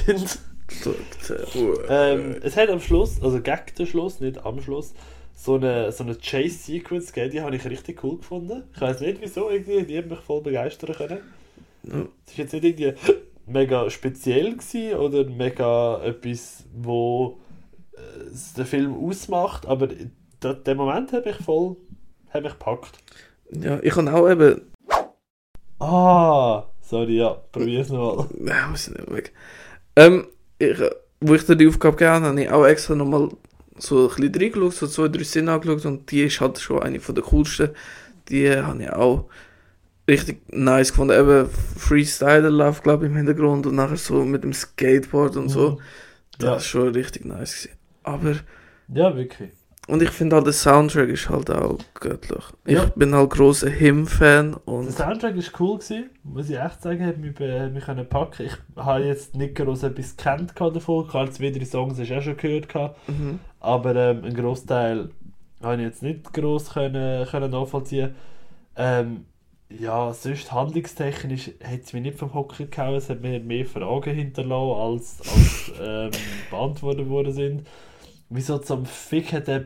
äh, ähm, es hat am Schluss, also gegen den Schluss, nicht am Schluss, so eine, so eine Chase-Sequence gegeben, die habe ich richtig cool gefunden. Ich weiß nicht wieso, irgendwie, die hat mich voll begeistern können. Ja. Es war jetzt nicht irgendwie mega speziell gewesen oder mega etwas, wo äh, den Film ausmacht, aber der, der Moment hat mich voll hat mich gepackt. ja, ich habe auch eben, Ah, sorry, ja, probier's nochmal. ja, wir sind nicht weg. Ähm, ich, wo ich dir die Aufgabe gegeben habe, habe ich auch extra nochmal so ein bisschen reingeschaut, so zwei, drei Szenen angeschaut und die ist halt schon eine von der coolsten. Die habe ich auch richtig nice gefunden. Eben Freestyler läuft, glaube ich, im Hintergrund und nachher so mit dem Skateboard und so. Das Ja. ist schon richtig nice gewesen. Aber Ja, wirklich. Und ich finde halt, der Soundtrack ist halt auch göttlich. Ja. Ich bin halt grosser Him-Fan Der und Soundtrack war cool, gewesen, muss ich echt sagen, hat mich, hat mich können packen. Ich habe jetzt nicht groß etwas gekannt gehabt davon, klar, zwei, drei Songs hast du auch schon gehört, mhm. aber ähm, einen Großteil habe ich jetzt nicht groß können, können nachvollziehen. Ähm, ja, sonst handlungstechnisch hat es mich nicht vom Hocker gehauen, es hat mir mehr Fragen hinterlassen, als, als ähm, beantwortet worden sind. Wieso zum Fick hat der,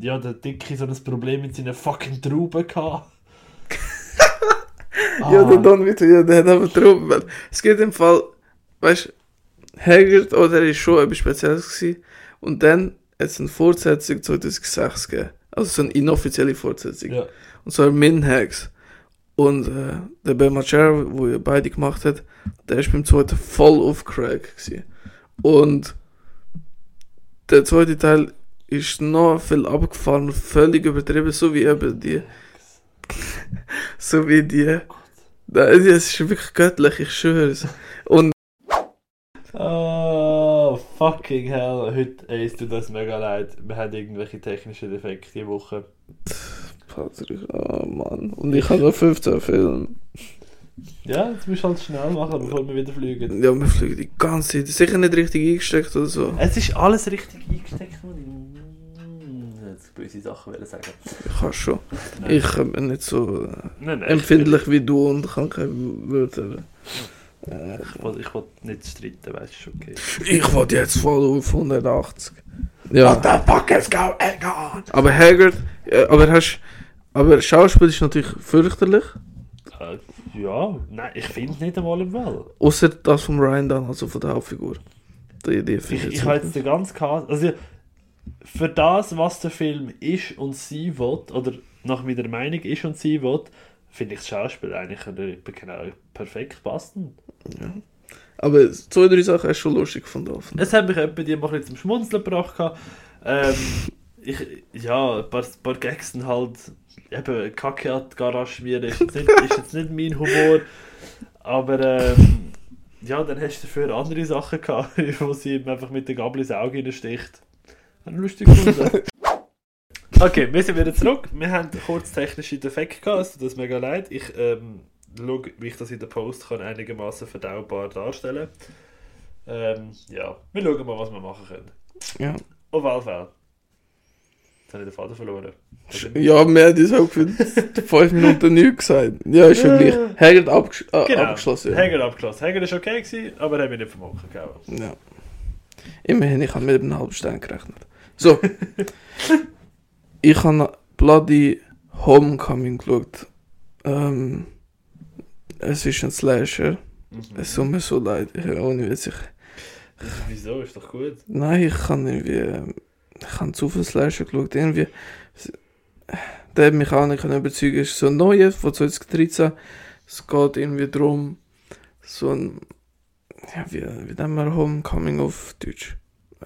ja, der Dicke so ein Problem mit seinen fucking Trauben gehabt? Ja, Ah. der Don Vito, ja, der hat drauf. weil Es geht im Fall, weißt du, Haggard oder ist schon etwas Spezielles gewesen. Und dann hat es eine Fortsetzung 2006 gegeben. Also so eine inoffizielle Fortsetzung. Ja. Und zwar Minhags. Und äh, der Ben Machera, wo ihr beide gemacht hat, der ist beim zweiten voll auf Crack gewesen. Und der zweite Teil ist noch viel abgefahren und völlig übertrieben, so wie eben die, so wie die. Nein, Das ist wirklich göttlich, ich schwöre es. Und Oh, fucking hell. Heute, ey, es tut uns mega leid. Wir haben irgendwelche technischen Defekte diese Woche. Patrick, oh Mann. Und ich habe noch 15 Filme. Ja, jetzt musst du halt schnell machen, bevor wir wieder fliegen. Ja, wir fliegen die ganze Zeit. Sicher nicht richtig eingesteckt oder so. Es ist alles richtig eingesteckt, Mann. Böse Sachen sagen. Ich kann schon. Nein. Ich äh, bin nicht so äh, Nein, nein, empfindlich wie du und kann keine Wörter. Äh, Ich, ich, will, ich will nicht streiten, weißt du, okay. ich wollte jetzt voll auf 180. Ja. the fuck is going on? Aber Haggard, äh, aber hast Aber Schauspiel ist natürlich fürchterlich. Äh, ja, nein, ich finde es nicht einmal im Fall. Außer das von Ryan dann, also von der Hauptfigur. Die, die Ich, finde ich habe jetzt den ganzen Cast. Also, für das, was der Film ist und sie will, oder nach meiner Meinung ist und sie will, finde ich das Schauspiel eigentlich genau perfekt passend. Aber zwei, drei Sachen hast du schon lustig gefunden. Es hat mich etwa die mal ein bisschen zum Schmunzeln gebracht. Ähm, ich, ja, ein paar, ein paar Gags sind halt. Eben, Kacke an die Garage schmieren ist jetzt nicht, ist jetzt nicht mein Humor. Aber ähm, ja, dann hast du dafür andere Sachen gehabt, wo sie ihm einfach mit der Gabel ins Auge reinsticht. Hat lustig gefunden. okay, wir sind wieder zurück. Wir haben kurz technische Defekte gehabt, es tut uns mega leid. Ich ähm, schaue, wie ich das in der Post kann einigermaßen verdaubar darstellen ähm, ja, wir schauen mal, was wir machen können. Ja. Auf jeden Fall. Jetzt habe ich den Faden verloren. Ja, wir haben das auch für fünf Minuten nichts gesagt. Ja, ist schon gleich. Hagrid abgesch äh, Genau. abgeschlossen. Ja. Hager abgeschlossen. Hager ist okay gewesen, aber er hat mich nicht gehauen. ja. Immerhin, ich habe mit einem halben Stern gerechnet. So. ich habe Bloody Homecoming geschaut. Ähm, es ist ein Slasher. Mhm. Es tut mir so leid. Ich, ohne Witz, ich, Wieso? Ist doch gut. Nein, ich kann irgendwie. Ich habe zu viel Slasher geschaut. Irgendwie. Der hat mich auch nicht überzeugen. Es ist so ein neuer von 2013. Es geht irgendwie darum, so ein. Ja, wie, wie nennen wir Homecoming auf Deutsch?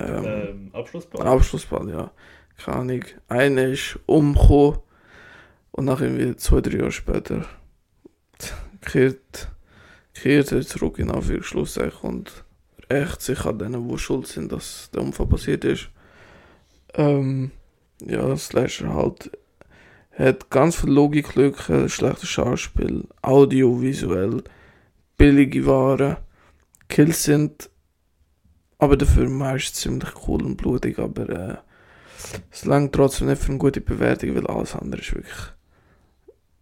Ähm, Ähm, Abschlussball. Abschlussball, ja. Keine Ahnung. Einer ist umgekommen und nach irgendwie zwei, drei Jahre später kehrt, kehrt er zurück in Anführungszeichen und rächt sich an denen, die schuld sind, dass der Unfall passiert ist. Ähm, ja, Slasher halt hat ganz viel Logiklücken, schlechtes Schauspiel, audiovisuell, billige Waren, Kills sind aber dafür meist ziemlich cool und blutig, aber äh, es langt trotzdem nicht für eine gute Bewertung, weil alles andere ist wirklich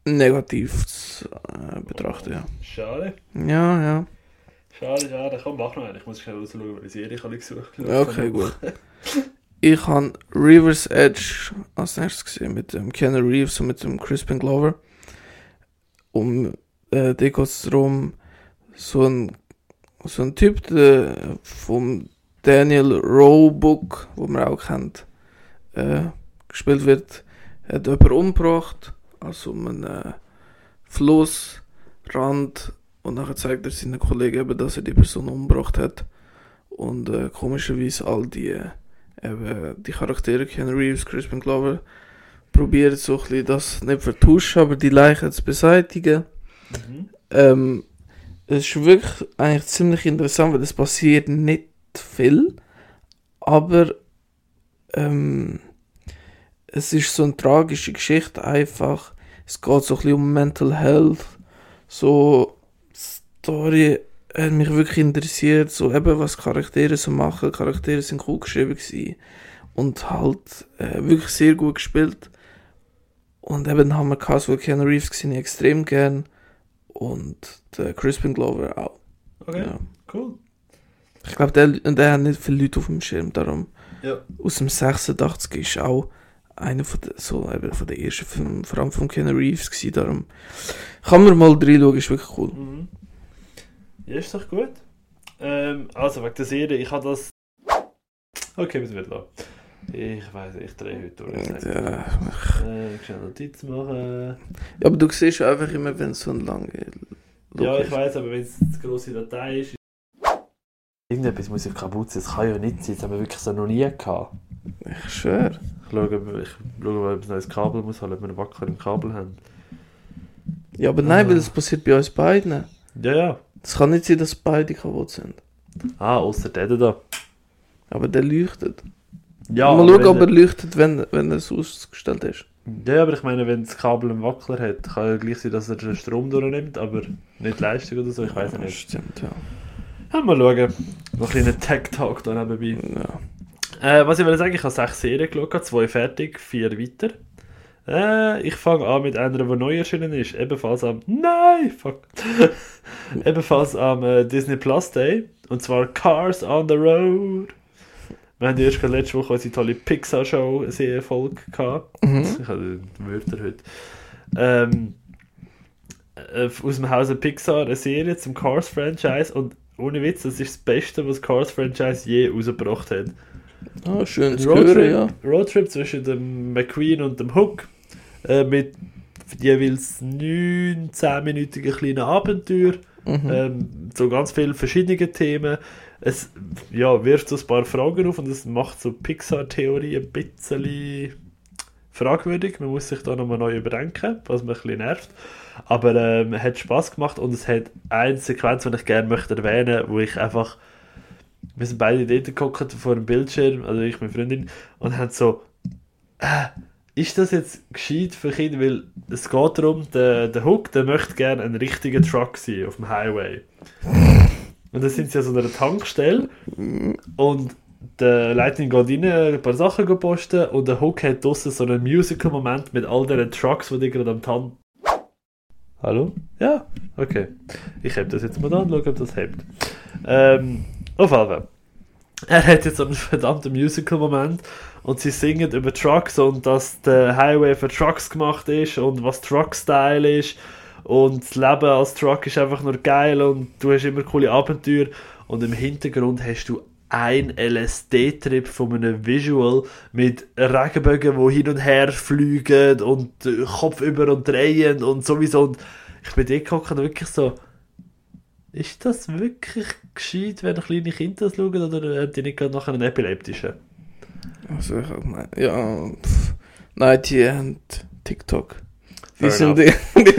negativ zu äh, betrachten, ja. Schade. Ja, ja. Schade, schade. Komm, mach noch einen. Ich muss schnell rausschauen, welche Serie ich habe gesucht Okay, gut. Ich habe River's Edge als nächstes gesehen mit dem Keanu Reeves und mit dem Crispin Glover. Um äh, da geht es darum, so ein, so ein Typ der vom Daniel Roebuck, wo man auch kennt, äh, gespielt wird, hat jemanden umgebracht, also um einen äh, Flussrand und nachher zeigt er seinen Kollegen eben, dass er die Person umgebracht hat. Und äh, komischerweise all die, äh, eben, die Charaktere, Ken Reeves, Crispin Glover, probieren so ein bisschen das nicht vertuschen, aber die Leichen zu beseitigen. Mhm. Ähm, es ist wirklich eigentlich ziemlich interessant, weil es passiert nicht viel, aber ähm, es ist so eine tragische Geschichte einfach. Es geht so ein bisschen um Mental Health. So, Story hat mich wirklich interessiert, so eben was Charaktere so machen. Charaktere sind cool geschrieben und halt äh, wirklich sehr gut gespielt. Und eben haben wir Cast, wo Keanu Reeves gesehen, extrem gern und der Crispin Glover auch. Okay, Ja. cool. Ich glaube, der, der hat nicht viele Leute auf dem Schirm, darum Ja. aus dem 86 ist auch einer von der, so eben von der ersten Filmen, vor allem von Keanu Reeves gewesen, darum kann man mal reinschauen, ist wirklich cool. Mhm. Ja, ist doch gut. Ähm, also, wegen der Serie, ich habe das. Okay, wir sind da. Ich weiß, ich drehe heute durch. Ja, Äh, schnell Notizen machen. aber du siehst einfach immer, wenn es so ein lange Ja, ich weiß, aber wenn es eine grosse Datei ist. Irgendetwas muss ja kaputt sein, das kann ja nicht sein, das haben wir wirklich so noch nie gehabt. Ich schwör. Ich schaue, ob- ich schaue mal, ob es ein neues Kabel muss haben, ob wir einen Wacker im Kabel haben. Ja, aber nein, Ah. weil das passiert bei uns beiden. Ja, ja. Es kann nicht sein, dass beide kaputt sind. Ah, außer der da. Aber der leuchtet. Ja, mal aber schauen, ob er leuchtet, wenn, wenn es ausgestellt ist. ja, aber ich meine, wenn das Kabel einen Wackler hat, kann ja gleich sein, dass er den Strom durchnimmt, aber nicht Leistung oder so, ich weiß ja nicht. Stimmt, ja. Ja, mal schauen. Noch ein kleiner Tech-Talk da nebenbei. ja. Äh, was ich will sagen, ich habe sechs Serien geschaut, zwei fertig, vier weiter. Äh, ich fange an mit einer, die neu erschienen ist. Ebenfalls am. Nein! Fuck! Ebenfalls am äh, Disney Plus Day. Und zwar Cars on the Road. Wir haben erst letzte Woche unsere tolle Pixar-Show sehr Erfolg gehabt. Mhm. Ich habe die Wörter heute. Ähm, äh, aus dem Hause Pixar eine Serie zum Cars-Franchise und ohne Witz, das ist das Beste, was Cars-Franchise je rausgebracht hat. Ah, schön zu hören, ja. Roadtrip zwischen dem McQueen und dem Hook äh, mit jeweils 9, 10-minütigen kleinen Abenteuer Mhm. ähm, so ganz viele verschiedene Themen. Es ja, wirft so ein paar Fragen auf und es macht so Pixar-Theorie ein bisschen fragwürdig. Man muss sich da nochmal neu überdenken, was mich ein bisschen nervt. Aber ähm, es hat Spaß gemacht und es hat eine Sequenz, die ich gerne möchte erwähnen, wo ich einfach wir sind beide dort geguckt vor dem Bildschirm, also ich meine Freundin, und haben so, äh, ist das jetzt gescheit für Kinder? Weil es geht darum, der, der Hook, der möchte gerne ein richtiger Truck sein auf dem Highway. Und dann sind sie an so einer Tankstelle und der Lightning geht rein, ein paar Sachen posten und der Hook hat draussen so einen Musical-Moment mit all diesen Trucks, die gerade am Tan... Hallo? Ja? Okay. Ich heb das jetzt mal an, schaue, ob das hebt. Ähm, auf jeden Fall. Er hat jetzt einen verdammten Musical-Moment und sie singen über Trucks und dass der Highway für Trucks gemacht ist und was Truck-Style ist und das Leben als Truck ist einfach nur geil und du hast immer coole Abenteuer und im Hintergrund hast du ein LSD-Trip von einem Visual mit Regenbögen, die hin und her fliegen und äh, Kopf über und drehen und sowieso und ich bin dort und wirklich so ist das wirklich gescheit, wenn kleine Kinder das schauen oder haben die nicht gerade nachher einen epileptischen? Also, ich meine, ja, pff, nein, die haben TikTok. Die Fair sind die,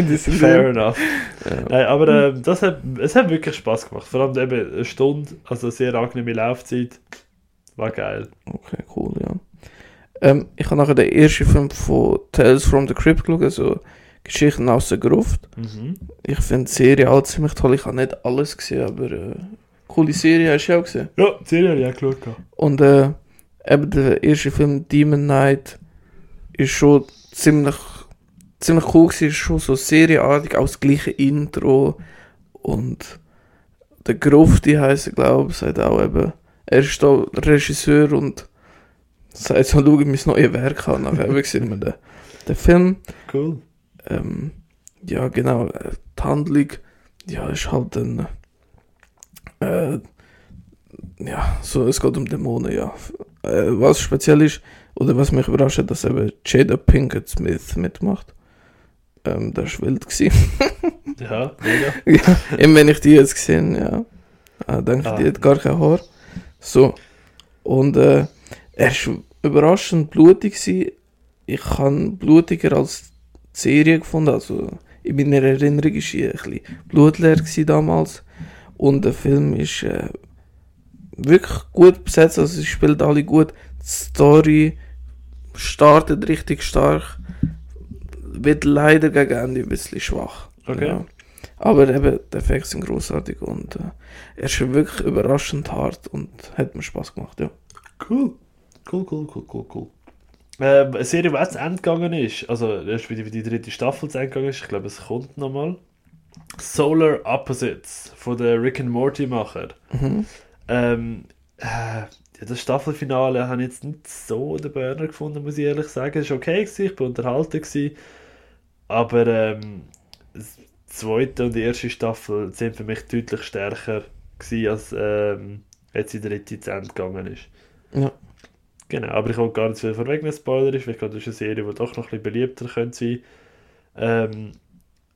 die, sind Fair enough. Ja. Nein, aber ähm, das hat, es hat wirklich Spaß gemacht. Vor allem eben eine Stunde, also eine sehr angenehme Laufzeit. War geil. Okay, cool, ja. Ähm, ich habe nachher den ersten Film von Tales from the Crypt geschaut, also Geschichten aus der Gruft. Mhm. Ich finde die Serie auch ziemlich toll. Ich habe nicht alles gesehen, aber äh, coole Serie hast du auch gesehen. Ja, die Serie habe ich auch geschaut. Und äh, eben der erste Film Demon Knight ist schon ziemlich, ziemlich cool gewesen, ist schon so serienartig, auch das gleiche Intro und der Grufti heisst er, glaube ich, sagt auch eben, er ist da Regisseur und sagt so, schau mein neues Werk an, nachher sehen wir den, den Film. Cool. Ähm, ja, genau. Die Handlung, ja, ist halt ein. Äh, ja, so, es geht um Dämonen, ja. Äh, was speziell ist, oder was mich überrascht hat, dass eben Jada Pinkett Smith mitmacht. Ähm, das war wild. Ja, mega. ja, eben wenn ich die jetzt gesehen ja. Äh, denke ich, die Ah. hat gar kein Haar. So. Und äh, er war überraschend blutig. Gewesen. Ich habe blutiger als die Serie gefunden. Also in meiner Erinnerung war sie ein bisschen blutleer damals. Und der Film ist äh, wirklich gut besetzt. Also sie spielt alle gut. Die Story startet richtig stark. Wird leider gegen Ende ein bisschen schwach. Okay. Ja. Aber eben, die Effekte sind großartig und äh, er ist wirklich überraschend hart und hat mir Spaß gemacht, ja. Cool. Cool, cool, cool, cool, cool. Ähm, eine Serie, die jetzt zu Ende gegangen ist, also respektive die dritte Staffel zu Ende gegangen ist, ich glaube, es kommt nochmal. Solar Opposites von der Rick and Morty Macher. Mhm. Ähm, äh, das Staffelfinale habe ich jetzt nicht so den Burner gefunden, muss ich ehrlich sagen. Es war okay, gewesen, ich war unterhalten. Gewesen, aber ähm, die zweite und die erste Staffel sind für mich deutlich stärker gewesen, als ähm, jetzt die dritte zu Ende gegangen ist. Ja. Genau, aber ich will gar nicht zu viel vorwegnehmen, Spoiler ist, weil ich glaube, das ist eine Serie, die doch noch ein bisschen beliebter könnte sein. Ähm,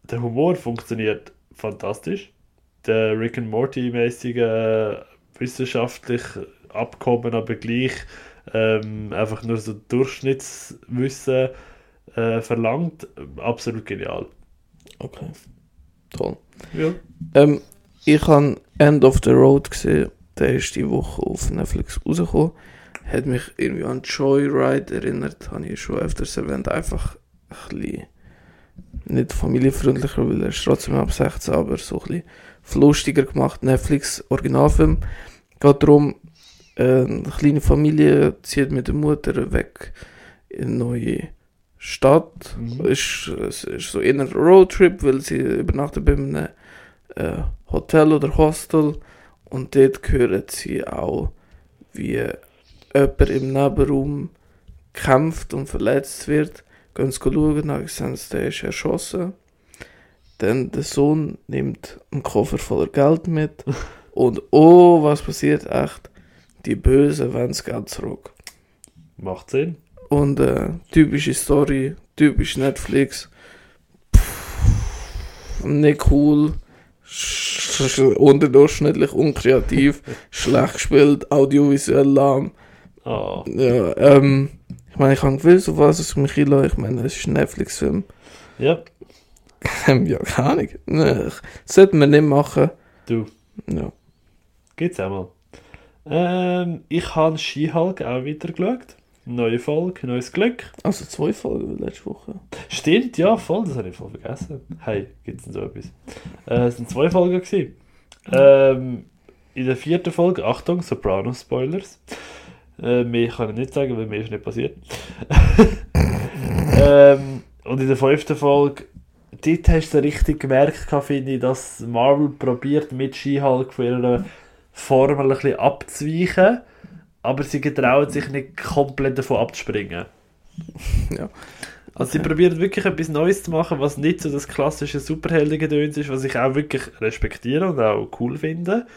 der Humor funktioniert fantastisch. Der Rick and Morty-mäßige äh, wissenschaftlich Abkommen, aber gleich ähm, einfach nur so Durchschnittswissen äh, verlangt. Absolut genial. Okay. Toll. Ja. Ähm, ich habe End of the Road gesehen. Der ist die Woche auf Netflix rausgekommen. Hat mich irgendwie an Joyride erinnert. Habe ich schon öfters erwähnt. Einfach ein bisschen nicht familienfreundlicher, weil er ist trotzdem ab 16, aber so ein bisschen lustiger gemacht. Netflix Originalfilm. Geht darum, äh, eine kleine Familie zieht mit der Mutter weg in eine neue Stadt. Mhm. Ist, es ist so eher ein Roadtrip, weil sie übernachten bei einem äh, Hotel oder Hostel und dort hören sie auch, wie jemand im Nebenraum kämpft und verletzt wird. Gehen sie schauen, dann sehen sie, der ist erschossen. Dann der Sohn nimmt einen Koffer voller Geld mit. Und oh, was passiert echt? Die Bösen wollen das Geld zurück. Macht Sinn. Und äh, typische Story, typisch Netflix. Pff, nicht cool. Sch sch- unterdurchschnittlich unkreativ. schlecht gespielt, audiovisuell lahm. Ah, Ja, ähm, ich meine, ich habe gewusst, auf was es mich einlässt. Ich meine, es ist ein Netflix-Film. ja, Ähm, ja, keine Ahnung. Nee, sollten wir nicht machen. du. Ja. Gibt's auch mal. Ähm, ich habe Skihulk auch wieder geschaut. Neue Folge, neues Glück. Also zwei Folgen letzte Woche. Stimmt, ja, voll, das habe ich voll vergessen. Hey, gibt's denn so etwas? Äh, es sind zwei Folgen gewesen. Ähm, in der vierten Folge, Achtung, Sopranos-Spoilers. Äh, mehr kann ich nicht sagen, weil mehr ist nicht passiert. ähm, und in der fünften Folge, dort hast du richtig gemerkt, finde ich, dass Marvel probiert mit She-Hulk von ihrer Formel ein bisschen abzuweichen, aber sie getrauen sich nicht komplett davon abzuspringen. Ja. Also sie probieren wirklich etwas Neues zu machen, was nicht so das klassische Superheldengedöns ist, was ich auch wirklich respektiere und auch cool finde.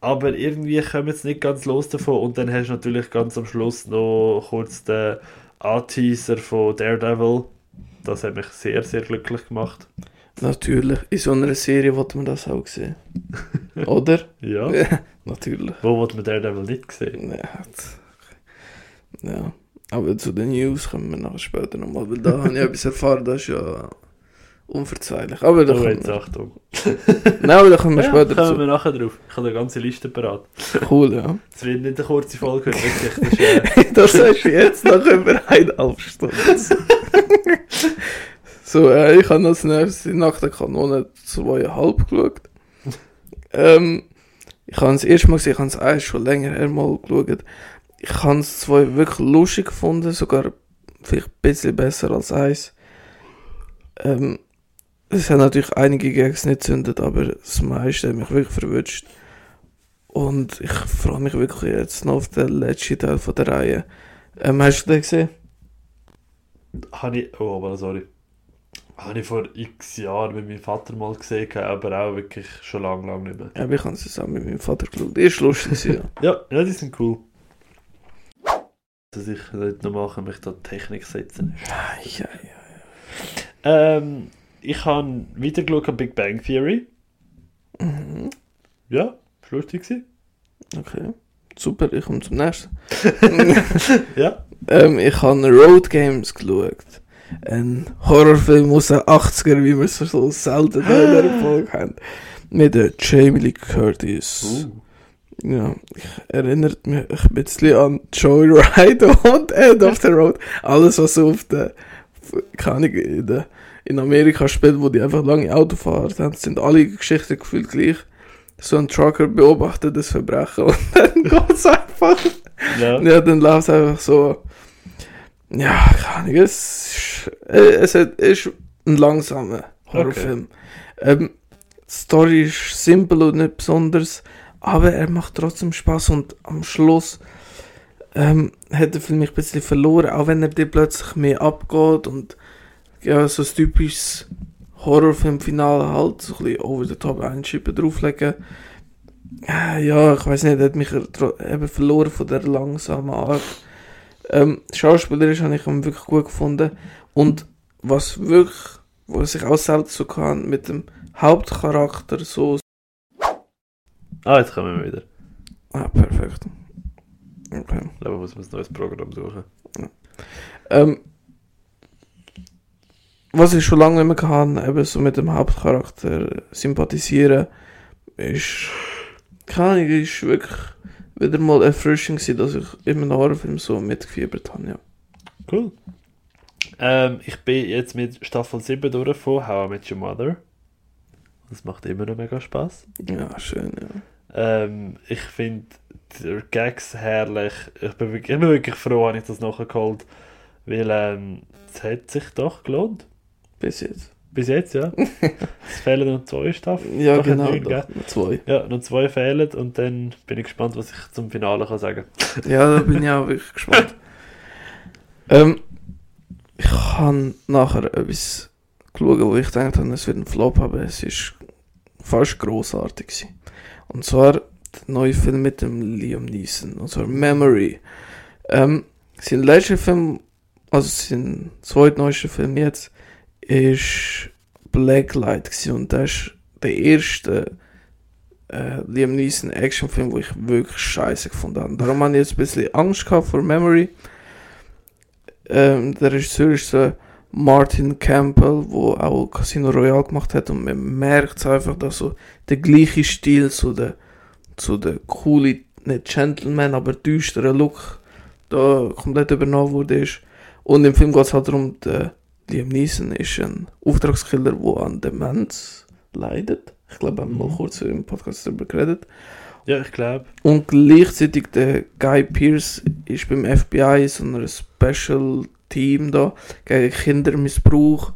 Aber irgendwie kommen jetzt nicht ganz los davon und dann hast du natürlich ganz am Schluss noch kurz den A-Teaser von Daredevil. Das hat mich sehr, sehr glücklich gemacht. Natürlich. In so einer Serie wollte man das auch sehen. Oder? Ja. Natürlich. Wo wird man Daredevil nicht gesehen? Ja, das- ja. Aber zu den News kommen wir nachher später nochmal, weil da habe ich etwas erfahren, das ist ja unverzeihlich. Aber da Oh, kommen wir, Achtung. nein, aber da kommen wir Ja, später kommen zu. wir nachher drauf. Ich habe eine ganze Liste parat. Cool, ja. Es wird nicht eine kurze Folge, wirklich. Das ist, äh, Das sagst du jetzt nach über eineinhalb Stunden. So, äh, ich habe als nächstes die Nacht der Kanone zweieinhalb geschaut. Ähm, ich habe es erste Mal gesehen, ich habe es eins schon länger her mal geschaut. Ich habe es zwei wirklich lustig gefunden, sogar vielleicht ein bisschen besser als eins. Ähm, es hat natürlich einige Gags nicht zündet, aber das meiste hat mich wirklich verwünscht. Und ich freue mich wirklich jetzt noch auf den letzten Teil von der Reihe. Ähm, hast du den gesehen? habe ich, oh, aber sorry. Habe ich vor x Jahren mit meinem Vater mal gesehen, aber auch wirklich schon lange, lange nicht mehr. Ja, aber ich habe es zusammen mit meinem Vater geschaut. Die ist lustig, ja. Ja, ja, die sind cool. Dass ich nicht nochmal kann mich da Technik setzen. ja, ja. Ähm, ich habe wieder geschaut Big Bang Theory. Mhm. Ja, ist lustig gewesen. Okay. Super, ich komme zum nächsten. Ja. Ähm, ich habe Road Games geschaut. Ein Horrorfilm aus den 80er, wie wir es so selten in der Folge haben. Mit der Jamie Lee Curtis. Uh. Ja, ich erinnert mich ein bisschen an Joyride und End of the Road. Alles, was so auf der, keine Ahnung, in, der, in Amerika spielt, wo die einfach lange Auto fahren, dann sind alle Geschichten gefühlt gleich. So ein Trucker beobachtet das Verbrechen und dann geht's einfach. Ja. Ja, dann läuft es einfach so. Ja, keine Ahnung, es ist, äh, es ist ein langsamer Horrorfilm. Ähm, die Story ist simpel und nicht besonders, aber er macht trotzdem Spaß und am Schluss ähm, hat der Film mich ein bisschen verloren, auch wenn er dir plötzlich mehr abgeht und ja, so ein typisches Horrorfilm-Finale halt, so ein bisschen over the top einschieben, drauflegen. Ja, ja, ich weiß nicht, er hat mich eben verloren von der langsamen Art. Ähm, schauspielerisch habe ich ihn wirklich gut gefunden. Und was wirklich, was ich auch selten so kann, mit dem Hauptcharakter so. Ah, jetzt kommen wir wieder. Ah, perfekt. Okay. Ich glaube, ich muss mir ein neues Programm suchen. Ähm, was ich schon lange nicht mehr kann, eben so mit dem Hauptcharakter sympathisieren, ist. Keine Ahnung, ist wirklich wieder mal erfrischend gewesen, dass ich in einem Horrorfilm so mitgefiebert habe, ja. Cool. Ähm, ich bin jetzt mit Staffel 7 durch von How I Met Your Mother. Das macht immer noch mega Spaß. Ja, schön, ja. Ähm, ich finde die Gags herrlich. Ich bin wirklich, ich bin wirklich froh, habe ich das nachgeholt. Weil ähm, es hat sich doch gelohnt. Bis jetzt. Bis jetzt, ja. es fehlen noch zwei Staffeln. Ja, Doch, genau, neun, doch, zwei. Ja, noch zwei fehlen und dann bin ich gespannt, was ich zum Finale kann sagen Ja, da bin ich auch wirklich gespannt. ähm, ich habe nachher etwas geschaut, wo ich gedacht habe, es wird ein Flop, aber es ist fast grossartig gewesen. Und zwar der neue Film mit dem Liam Neeson, und zwar Memory. Ähm, sein letzter Film, also sein zweitneuester Film jetzt, ist Blacklight gewesen und das ist der erste äh, Liam Neeson Actionfilm, wo ich wirklich scheiße gefunden habe. Darum habe ich jetzt ein bisschen Angst gehabt vor Memory. Ähm, der Regisseur ist so Martin Campbell, wo auch Casino Royale gemacht hat und man merkt einfach, dass so der gleiche Stil zu der zu der coole, nicht Gentleman, aber düsteren Look da komplett übernommen wurde. Und im Film geht es halt darum, der Liam Neeson ist ein Auftragskiller, der an Demenz leidet. Ich glaube, wir haben mal Mhm. kurz im Podcast darüber geredet. Ja, ich glaube. Und gleichzeitig der Guy Pearce ist beim FBI so einer Special Team da gegen Kindermissbrauch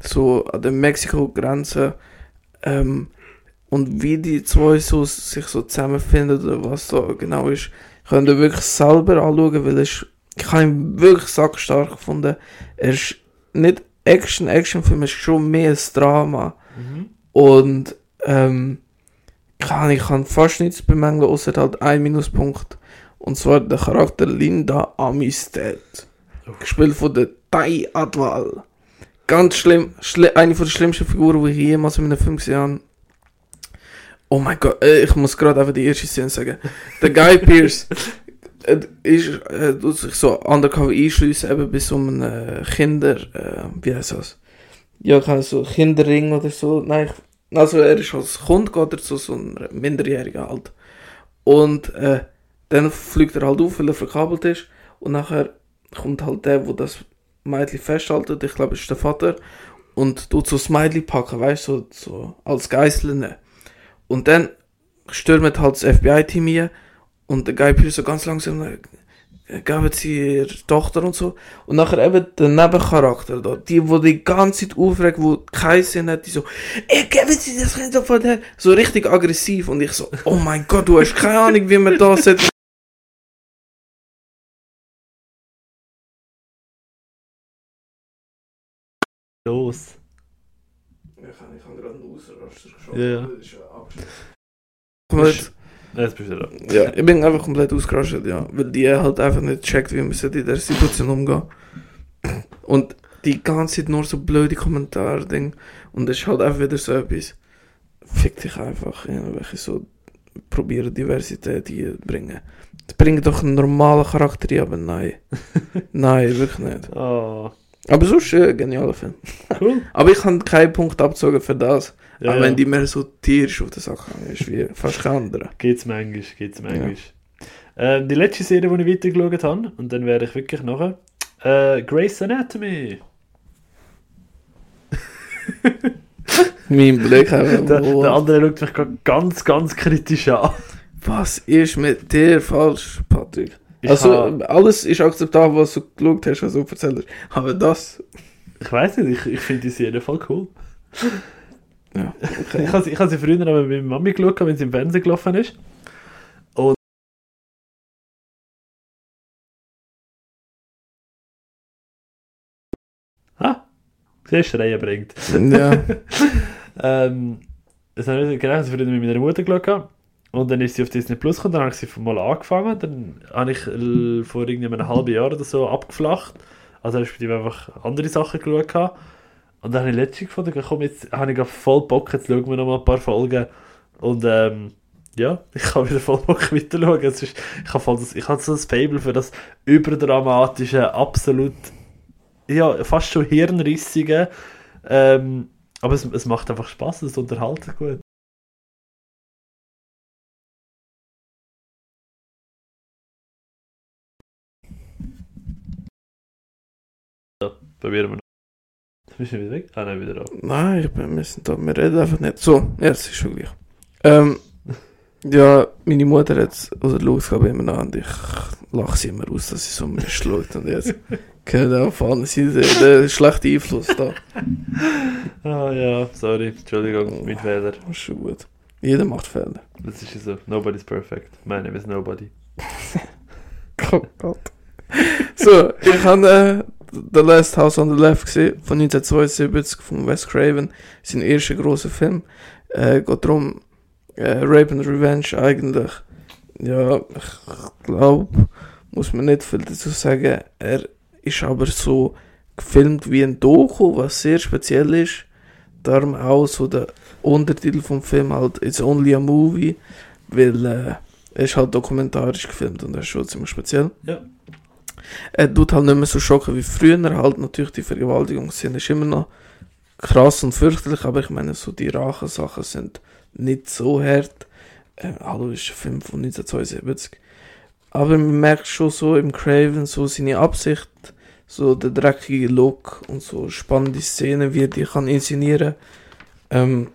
so an der Mexiko-Grenze ähm, und wie die zwei so sich so zusammenfinden oder was da genau ist, könnt ihr wirklich selber anschauen, weil es, ich habe ihn wirklich sackstark gefunden. Er ist nicht Action, Actionfilm, ist schon mehr ein Drama. Mhm. Und ähm, kann, ich kann fast nichts bemängeln, außer halt ein Minuspunkt. Und zwar der Charakter Linda Amistad. Uff. Gespielt von der Tai Adwal. Ganz schlimm. Schli eine von der schlimmsten Figuren, die ich jemals in einem Film gesehen habe. Oh mein Gott, äh, ich muss gerade einfach die erste Szene sagen. Der Guy Pearce äh, ist, äh, tut sich so undercover einschliessen, eben bei so einem äh, Kinder, äh, wie heißt das? Ja, kann so Kinderring oder so. Nein, ich, also er ist als Kunde, geht er zu so einem Minderjährigen halt. Und äh, dann fliegt er halt auf, weil er verkabelt ist. Und nachher kommt halt der, wo das Mädchen festhaltet, ich glaube, ist der Vater, und tut so das Mädchen packen, weißt du, so, so als Geiseln. Und dann stürmt halt das FBI-Team hier und der Guy Pearce so ganz langsam geben sie ihre Tochter und so. Und nachher eben der Nebencharakter da, die, wo die ganze Zeit aufregt, wo keinen Sinn hat, die so, ey, geben sie das Kind sofort her. So richtig aggressiv und ich so, oh mein Gott, du hast keine Ahnung, wie man das jetzt Los. Ich habe gerade einen Ausraster geschaut. Ja, ja. Jetzt bist du da. ja, ich bin einfach komplett ausgerastet, ja. Weil die halt einfach nicht checkt, wie man in der Situation umgehen. Und die ganze Zeit nur so blöde Kommentare, Ding. Und es ist halt einfach wieder so etwas. Fick dich einfach, irgendwelche so probieren Diversität hier bringen. Das bringt doch einen normalen Charakter aber nein. nein, wirklich nicht. Oh, Aber sonst äh, genialer Film. cool. Aber ich kann keinen Punkt abzogen für das. Ja, auch ja. wenn die mehr so tierisch auf der Sache ist, wie fast kein anderer. Geht's manchmal, geht's manchmal. Ähm, die letzte Serie, die ich weitergeschaut habe, und dann werde ich wirklich nachher, äh, Grey's Anatomy. Mein Blick einfach. Der, der andere schaut mich ganz, ganz kritisch an. Was ist mit dir falsch, Patrick? Ich, also, alles ist akzeptabel, was du geschaut hast, was du erzählt hast. Aber das. ich weiß nicht, ich, ich finde die Serie voll cool. Ja, Ich okay. habe sie, ich hab sie früher aber mit meiner Mami geschaut, wenn sie im Fernsehen gelaufen ist. Und. Ah, siehst du, Reihe bringt. ja. ähm, das habe ich genau, ich früher mit meiner Mutter geschaut. Und dann ist sie auf Disney Plus gekommen, dann habe ich sie mal angefangen. Dann habe ich äh, vor einem halben Jahr oder so abgeflacht. Also respektive einfach andere Sachen geschaut. Und dann habe ich letztens gefunden, komm, jetzt habe ich voll Bock, jetzt schauen wir noch mal ein paar Folgen. Und ähm, ja, ich habe wieder voll Bock weiter schauen. Es ist, ich habe voll das, ich habe so das Fable für das überdramatische, absolut, ja, fast schon hirnrissige. Ähm, aber es, es macht einfach Spaß, es unterhalten gut. So, probieren wir noch. Bist du wieder weg? Ah, nein, wieder da. Nein, ich bin, wir sind da, wir reden einfach nicht. So, ja, es ist schon gleich. Ähm, Ja, meine Mutter hat oder schaut glaube ich immer noch und ich lache sie immer aus, dass sie so mir schaut und jetzt gehört auf andere Seite der schlechte Einfluss da. Ah ja, sorry, Entschuldigung, mein Fehler. Schon gut. Jeder macht Fehler. Das ist so, nobody's perfect. My name is nobody. Oh Gott. So, ich habe äh, The Last House on the Left gesehen, von 1972 von Wes Craven. Sein erster großer Film. Äh, geht darum, äh, Rape and Revenge eigentlich. Ja, ich glaube, muss man nicht viel dazu sagen. Er ist aber so gefilmt wie ein Doku, was sehr speziell ist. Darum auch so der Untertitel vom Film halt It's Only a Movie, weil äh, er ist halt dokumentarisch gefilmt und das ist schon ziemlich speziell. Ja. Er tut halt nicht mehr so schocken wie früher, halt natürlich die Vergewaltigungsszene ist immer noch krass und fürchterlich, aber ich meine so die Rachesachen sind nicht so hart. Äh, hallo ist ein Film von 1972. Aber man merkt schon so im Craven so seine Absicht, so der dreckige Look und so spannende Szenen, wie er die kann inszenieren. Ähm,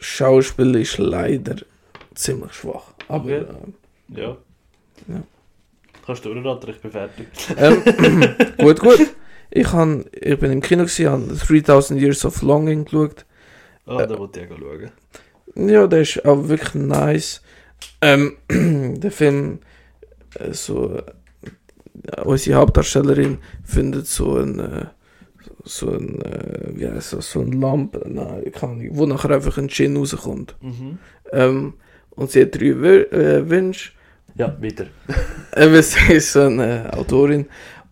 Schauspiel ist leider ziemlich schwach. Aber Okay. ähm, Ja. Ja. Kannst du durchraten, ich bin fertig. ähm, gut, gut. Ich, han, ich bin im Kino gesehen, habe 3000 Years of Longing geschaut. Ah, da wollte ich auch schauen. Ja, der ist auch wirklich nice. Ähm, der Film, äh, so, äh, unsere Hauptdarstellerin findet so ein, äh, so ein, äh, wie heißt das, so ein Lampe, nein, ich kann nicht, wo nachher einfach ein Gin rauskommt. Mhm. Ähm, und sie hat drei äh, Wünsche. Ja, weiter. Eben, sie ist so eine Autorin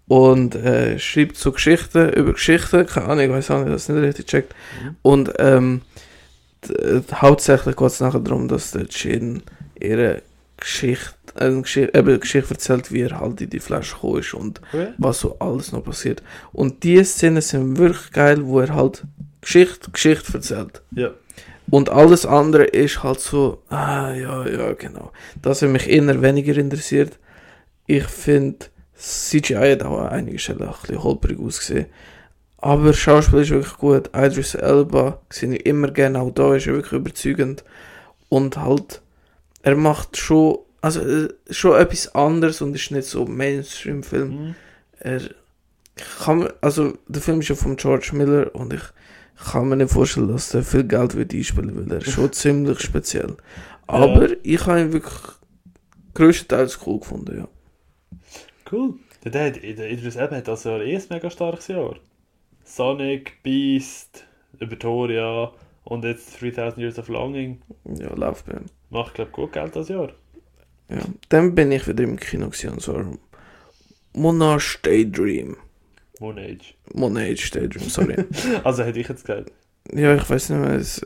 und äh, schreibt so Geschichten über Geschichten. Keine Ahnung, ich weiß auch nicht, dass nicht richtig checkt. Mhm. Und ähm, d- hauptsächlich geht es nachher darum, dass der Jin ihre Geschichte, äh, Geschichte, eben Geschichte erzählt, wie er halt in die Flasche gekommen ist und Okay. was so alles noch passiert. Und die Szenen sind wirklich geil, wo er halt Geschichte, Geschichte erzählt. Ja. Und alles andere ist halt so, ah, ja, ja, genau. Das hat mich eher weniger interessiert. Ich finde, CGI hat auch an einigen Stellen ein bisschen holprig ausgesehen. Aber Schauspiel ist wirklich gut. Idris Elba sehe ich immer gerne, auch da ist er wirklich überzeugend. Und halt, er macht schon, also äh, schon etwas anderes und ist nicht so Mainstream-Film. Mhm. Er kann, also der Film ist ja von George Miller und ich kann mir nicht vorstellen, dass der viel Geld wird einspielen will. Er ist schon ziemlich speziell. Aber ich habe ihn wirklich größtenteils cool gefunden, ja. Cool. Der, der Idris Elba hat also eh ein mega starkes Jahr. Sonic, Beast, Übertoria und jetzt 3000 Years of Longing. Ja, läuft bei ihm. Macht, glaube ich, gut Geld das Jahr. Ja. Dann bin ich wieder im Kino gewesen, und zwar Monarch Daydream. Moon Age. Monarch Daydream, sorry. Also hätte ich jetzt gesagt. ja, ich weiß nicht mehr, es,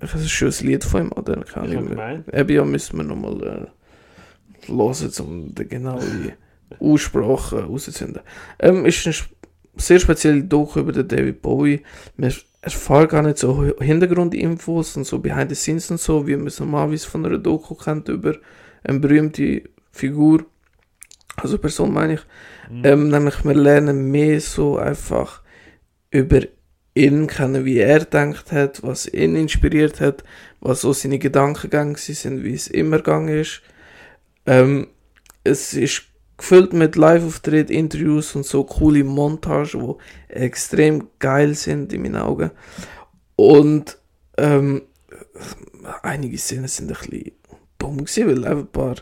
es ist schon ein Lied von ihm, oder? Ich habe gemeint. Eben, ja, müssen wir nochmal äh, hören, um den genauen Aussprache herauszufinden. Ähm, ist eine sp- sehr spezielle Doku über den David Bowie. Wir erfahren gar nicht so Hintergrundinfos und so Behind the Scenes und so, wie man es normalerweise von einer Doku kennt über eine berühmte Figur. Also Person meine ich. Mhm. Ähm, nämlich wir lernen mehr so einfach über ihn kennen, wie er denkt hat, was ihn inspiriert hat, was so seine Gedankengänge sind, wie es immer gegangen ist. Ähm, es ist gefüllt mit Live-Auftritt, Interviews und so coole Montagen, die extrem geil sind in meinen Augen. Und ähm, einige Szenen sind ein bisschen dumm gewesen, weil ein paar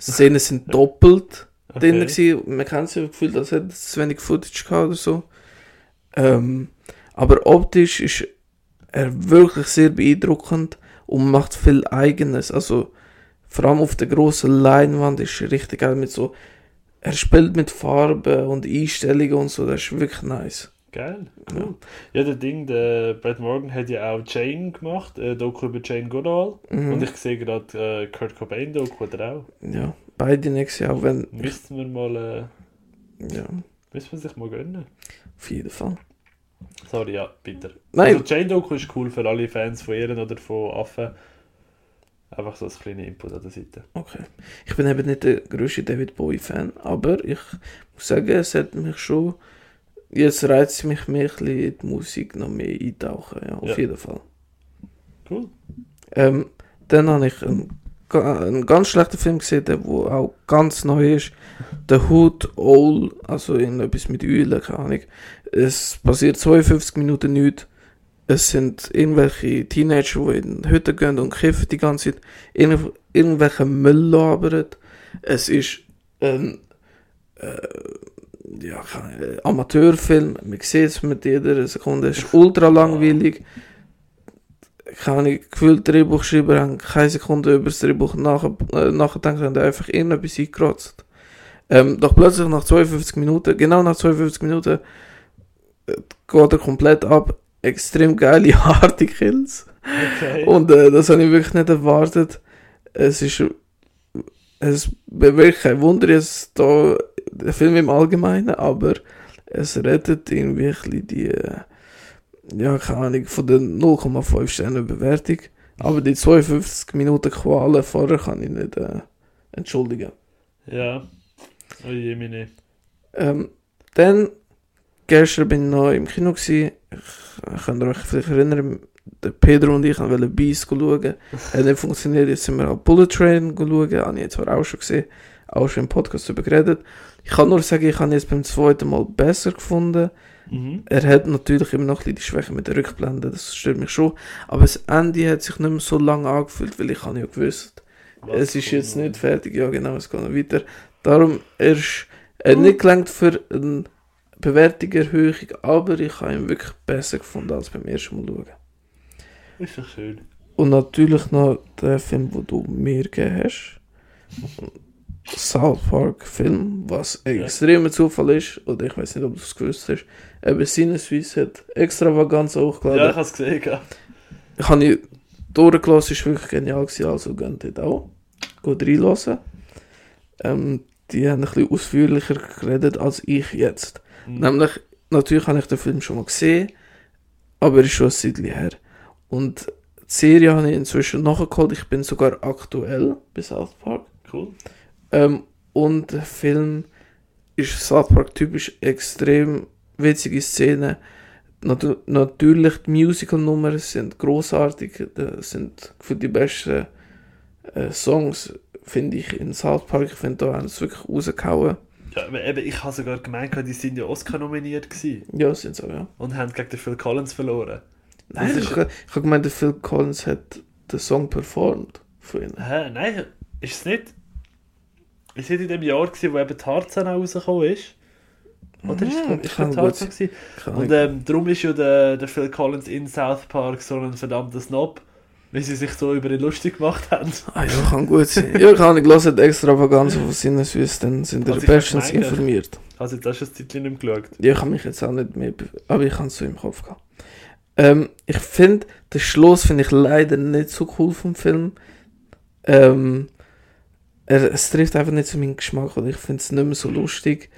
Szenen sind doppelt drin Okay. gewesen. Man kann sich gefühlt, als hätte es zu wenig Footage gehabt oder so. Ähm, aber optisch ist er wirklich sehr beeindruckend und macht viel Eigenes. Also vor allem auf der großen Leinwand ist er richtig geil mit so. Er spielt mit Farben und Einstellungen und so. Das ist wirklich nice. Geil, cool. Ja, der Ding, der Brad Morgan hat ja auch Jane gemacht, äh, Doku über Jane Goodall. Mhm. Und ich sehe gerade äh, Kurt Cobain Doku auch. ja, beide nächstes Jahr, wenn. Müssten wir mal, äh, Ja, müssen wir sich mal gönnen. auf jeden Fall. Sorry, ja, bitte. Nein. Also Jane Doku ist cool für alle Fans von Ehren oder von Affen. Einfach so ein kleiner Input an der Seite. Okay. Ich bin eben nicht der größte David Bowie-Fan, aber ich muss sagen, es hat mich schon. Jetzt reizt es mich mehr, ein die Musik noch mehr eintauchen, ja, auf Ja. jeden Fall. Cool. Ähm, dann habe ich einen einen ganz schlechten Film gesehen, der wo auch ganz neu ist. The Hood Owl, also irgendetwas mit Eulen, keine Ahnung. Es passiert 52 Minuten nichts. Es sind irgendwelche Teenager, die in Hütten gehen und kiffen die ganze Zeit. Irgendw irgendwelche Müll labern. Es ist ein äh, ja, Amateurfilm. Man sieht es mit jeder Sekunde. Es ist ultra langweilig. Keine gefühlt Drehbuchschreiber haben keine Sekunde über das Drehbuch nach, äh, nachgedacht, haben einfach irgendetwas eingekratzt. Ähm, doch plötzlich nach 52 Minuten, genau nach 52 Minuten, äh, geht er komplett ab. Extrem geile, harte Kills. Okay. Und äh, das habe ich wirklich nicht erwartet. Es ist. Es bewirkt kein Wunder jetzt da, der Film im Allgemeinen, aber es rettet irgendwie die. Ja, keine Ahnung, von der 0,5 Sterne Bewertung. Aber die 52 Minuten Qualen vorher kann ich nicht äh, entschuldigen. Ja. Oh je, meine. Ähm, dann, gestern bin ich noch im Kino. Gewesen. Ich könnt ihr euch vielleicht erinnern, der Pedro und ich wollten Beast schauen. Hat nicht funktioniert, jetzt sind wir an Bullet Train schauen. Habe ich jetzt zwar auch schon gesehen, auch schon im Podcast darüber geredet. Ich kann nur sagen, ich habe jetzt beim zweiten Mal besser gefunden. Mhm. Er hat natürlich immer noch ein bisschen die Schwäche mit der Rückblende, das stört mich schon. Aber das Ende hat sich nicht mehr so lange angefühlt, weil ich habe ja gewusst, Was es ist jetzt nicht fertig, ja genau, es geht noch weiter. Darum, er ist er hat nicht gelangt für eine Bewertungserhöhung, aber ich habe ihn wirklich besser gefunden als beim ersten Mal schauen. Ist doch schön. Und natürlich noch der Film, den du mir gegeben hast. South Park Film, was ein extremer Zufall ist, oder ich weiß nicht, ob du es gewusst hast. Aber Sinneswiss hat Extravaganza Ja, ich hochgeladen. habe es gesehen. Ja. ich habe ihn durchgelassen, ist wirklich genial gewesen, also geht dort auch. Geht reinlassen. Ähm, die haben ein bisschen ausführlicher geredet als ich jetzt. Mhm. Nämlich, natürlich habe ich den Film schon mal gesehen, aber er ist schon ein Zeitchen her. Und die Serie habe ich inzwischen nachgeholt. Ich bin sogar aktuell bei South Park. Cool. Ähm, und der Film ist South Park typisch extrem witzige Szenen. Natu natürlich die Musical-Nummern sind großartig. Das sind für die besten äh, Songs, finde ich, in South Park. Ich finde, da haben sie wirklich rausgehauen. Ja, aber eben, ich habe sogar gemeint, die sind ja Oscar nominiert gewesen Ja, sind so, ja. und haben gegen den Phil Collins verloren. Nein, ich, habe gemeint, der Phil Collins hat den Song performt von ihnen. Hä? Nein, ist es nicht? Ist es nicht in dem Jahr gewesen, wo eben Tarzan auch rausgekommen ist? Oder ist es ich ich kann Tarzan gewesen? Keine Und ähm, darum ist ja der, der Phil Collins in South Park so ein verdammter Snob, weil sie sich so über ihn lustig gemacht haben. Ah ja, kann gut sein. ja, ich habe gelesen, die Extravaganza von Sinneswiss, dann sind ihr Also ich bestens informiert. Also jetzt hast du das Zeitchen nicht mehr geschaut. Ja, ich habe mich jetzt auch nicht mehr, be- aber ich habe es so im Kopf gehabt. Ähm, ich finde, den Schluss finde ich leider nicht so cool vom Film. Ähm, es trifft einfach nicht zu meinem Geschmack und ich finde es nicht mehr so lustig.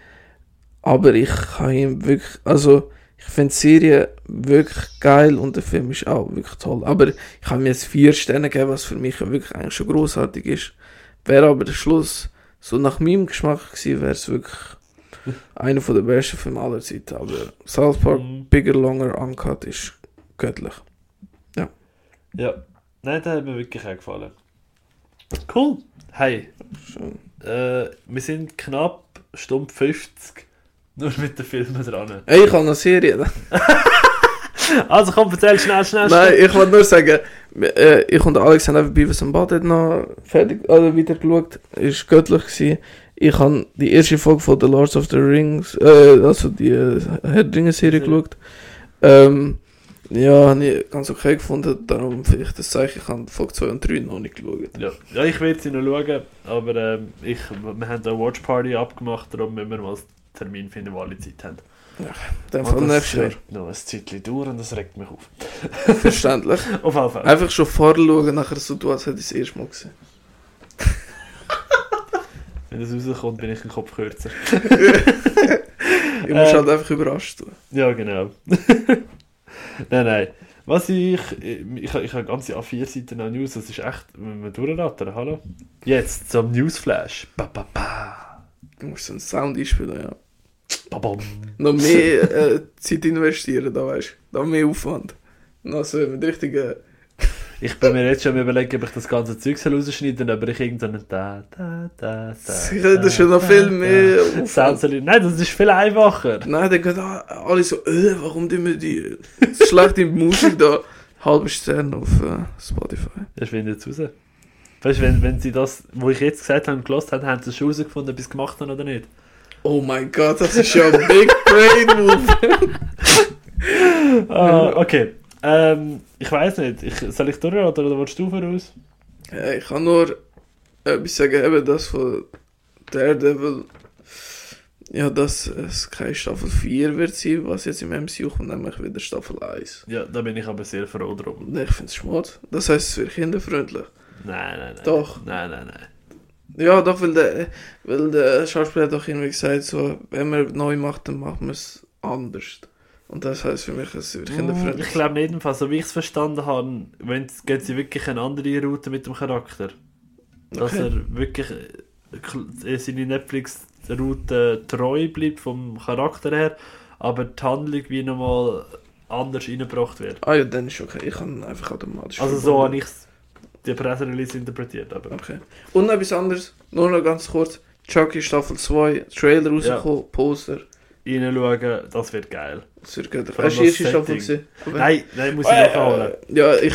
Aber ich kann ihm wirklich, also ich finde die Serie wirklich geil und der Film ist auch wirklich toll. Aber ich habe mir jetzt vier Sterne gegeben, was für mich ja wirklich eigentlich schon großartig ist. Wäre aber der Schluss so nach meinem Geschmack gewesen, wäre es wirklich einer von der besten Filme aller Zeiten. Aber South Park Mhm. Bigger, Longer, Uncut ist göttlich. Ja. Nein, der hat mir wirklich auch gefallen. Cool. Hey, äh, wir sind knapp Stunde 50 nur mit den Filmen dran. Ey, ich habe noch eine Serie. Also komm, erzähl schnell, schnell, Nein, schnell. ich wollte nur sagen, äh, ich und Alex haben einfach Beavis und Butthead noch fertig, oder wieder geschaut. Ist göttlich gewesen. Ich habe die erste Folge von The Lords of the Rings, äh, also die äh, Herr Ringe Serie geschaut. Ähm, ja, habe ich ganz okay gefunden. Darum vielleicht das Zeichen, ich habe Folge 2 und 3 noch nicht geschaut. Ja, ja ich will sie noch schauen, aber ähm, ich, wir haben eine Watch Party abgemacht, darum müssen wir mal einen Termin finden, wo alle Zeit haben. Dann Und von das nächstes Jahr. noch ein Zeitchen dauern und das regt mich auf. Verständlich. Auf jeden Fall. Einfach schon vorschauen, nachher so tun, als hätte ich es erst mal gesehen. Wenn das rauskommt, bin ich ein Kopf kürzer. Ich muss Äh, halt einfach überrascht tun. Ja, genau. Nein, nein. Was ich. Ich, ich habe ganze A4-Seiten an News, das ist echt. Wenn wir durchrattern, hallo? Jetzt zum Newsflash. Ba, ba, ba. Du musst so einen Sound einspielen, ja. Ba, bam. Noch mehr äh, Zeit investieren, da weißt du. Da mehr Aufwand. Noch so mit richtigen Ich bin mir jetzt schon am überlegen, ob ich das ganze Zeug soll rausschneiden aber ich irgendeinen da, da, da, da. Sie können schon noch viel mehr soll ich- Nein, das ist viel einfacher. Nein, dann gehen alle so, äh, warum tun wir die schlechte Musik da? Halbe Stern auf äh, Spotify. Das findet jetzt raus. Weißt du, wenn, wenn sie das, wo ich jetzt gesagt habe, gelost haben, haben sie schon herausgefunden, ob sie es gemacht haben oder nicht. Oh mein Gott, das ist ja ein Big Brain Move. Ah, okay. Ähm, ich weiß nicht. Ich, soll ich durchraten oder willst du voraus? Ja, ich kann nur etwas sagen, eben das von Daredevil. Ja, dass es keine Staffel 4 wird sein, was jetzt im MCU kommt, nämlich wieder Staffel 1. Ja, da bin ich aber sehr froh drum. Und ich finde es schmad. Das heisst, es wird kinderfreundlich. Nein, nein, nein. Doch. Nein, nein, nein. Ja, doch, weil der, weil der Schauspieler hat doch irgendwie gesagt, so, wenn man neu macht, dann machen wir es anders. Und das heisst für mich, es wird Mm, kinderfreundlich. Ich glaube nicht, so wie ich es verstanden habe, wenn, geht sie wirklich eine andere Route mit dem Charakter. Dass Okay. er wirklich äh, seine Netflix-Route treu bleibt vom Charakter her, aber die Handlung wie nochmal anders reingebracht wird. Ah ja, dann ist okay. Ich kann einfach automatisch. Also so habe ich die Presserelease interpretiert. Aber. Okay. Und noch etwas anderes, nur noch ganz kurz. Chucky Staffel 2, Trailer rausgekommen, Poster. Reinschauen, das wird geil. Das wird allem Hast du erste Staffel gesehen? Nein, nein, muss ich Äh, noch holen. Ja, ich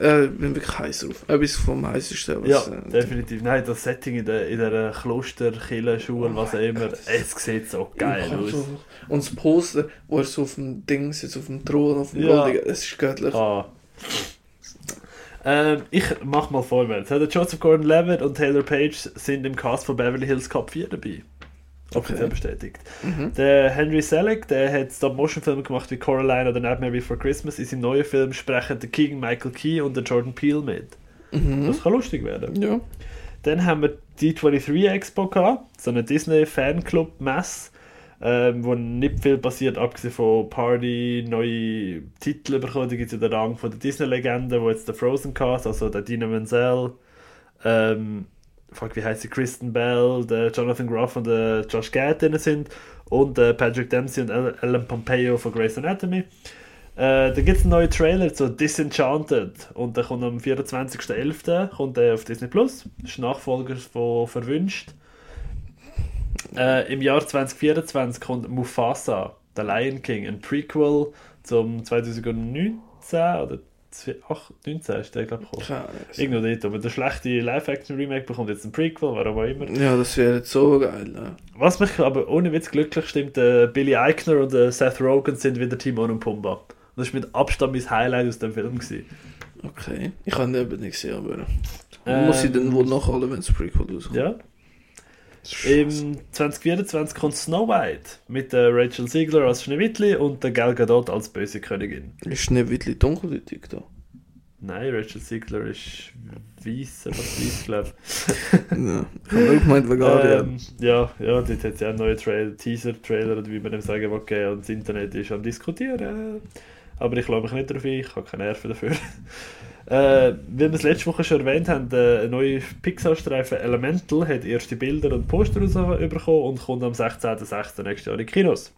äh, bin wirklich heiß drauf. Etwas vom heißesten. Ja, äh, definitiv. Nein, das Setting in der, in der Kloster, Kirche, Schule, Oh was auch immer, Gott. es sieht so geil aus. so- Und das Poster, wo er so auf dem Ding sitzt, auf dem Thron, auf dem Ja. Goldigen, es ist göttlich. Ah. Ähm, ich mach mal vorwärts. Der Joseph Gordon-Levitt und Taylor Page sind im Cast von Beverly Hills Cop 4 dabei. Offiziell Okay. bestätigt. Mhm. Der Henry Selick, der hat Stop-Motion-Filme gemacht wie Coraline oder Nightmare Before Christmas. In seinem neuen Film sprechen der Keegan Michael Key und der Jordan Peele mit. Mhm. Das kann lustig werden. Ja. Dann haben wir die D23 Expo gehabt, so eine Disney Fanclub Mess, ähm, wo nicht viel passiert, abgesehen von Party, neue Titel bekommen. Da gibt es ja den Rang von der Disney-Legende, wo jetzt der Frozen Cast, also der Dina Menzel, ähm, fuck, wie heißt sie, Kristen Bell, der Jonathan Groff und der Josh Gad drin sind und äh, Patrick Dempsey und Ellen Pompeo von Grey's Anatomy. Äh, da gibt es einen neuen Trailer zu Disenchanted und der kommt am 24.11. kommt der auf Disney Plus. Ist Nachfolger von Verwünscht. Äh, Im Jahr 2024 kommt Mufasa, der Lion King, ein Prequel zum 2019 oder 2019 ist der, glaube ich, gekommen. Irgendwo dort, aber der schlechte Live-Action-Remake bekommt jetzt ein Prequel, warum auch immer. Ja, das wäre jetzt so geil. Ja. Was mich aber ohne Witz glücklich stimmt, äh, Billy Eichner und äh, Seth Rogen sind wieder Timon und Pumba. Und das war mit Abstand mein Highlight aus dem Film. Gewesen. Okay. Ich habe ihn eben nicht gesehen, aber. Ähm, muss ich dann wohl nachholen, wenn das Prequel rauskommt? Ja. Im scheiße. 2024 kommt Snow White mit äh, Rachel Ziegler als Schneewittli und der Gal Gadot als böse Königin. Ist Schneewittli dunkelhäutig da? Nein, Rachel Ziegler ist weiss, aber weiß, glaube ja. Ich habe nur gemeint, Veganer. ähm, ja, ja, dort hat es ja einen neuen Trail, Teaser-Trailer, oder wie man dem sagen will, gegeben und das Internet ist am diskutieren. Aber ich lasse mich nicht darauf ein, ich habe keine Nerven dafür. Äh, wie wir es letzte Woche schon erwähnt haben, der neue Pixar-Streifen Elemental hat erste Bilder und Poster rausbekommen und kommt am 16.06. nächstes Jahr in Kinos.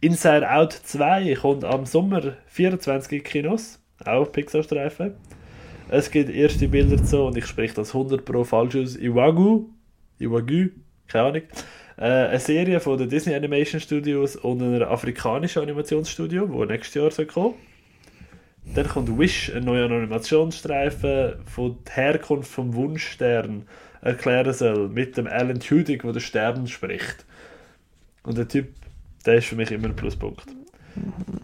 Inside Out 2 kommt am Sommer 24 in Kinos, auch Pixar-Streifen. Es gibt erste Bilder zu und ich spreche das 100 pro falsch aus. Iwagu, Iwagu, keine Ahnung. Äh, eine Serie von den Disney Animation Studios und einer afrikanischen Animationsstudio, wo nächstes Jahr soll kommen. Dann kommt Wish, ein neuer Animationsstreifen von der Herkunft vom Wunschstern erklären soll, mit dem Alan Tudyk, der den Sternen spricht. Und der Typ, der ist für mich immer ein Pluspunkt.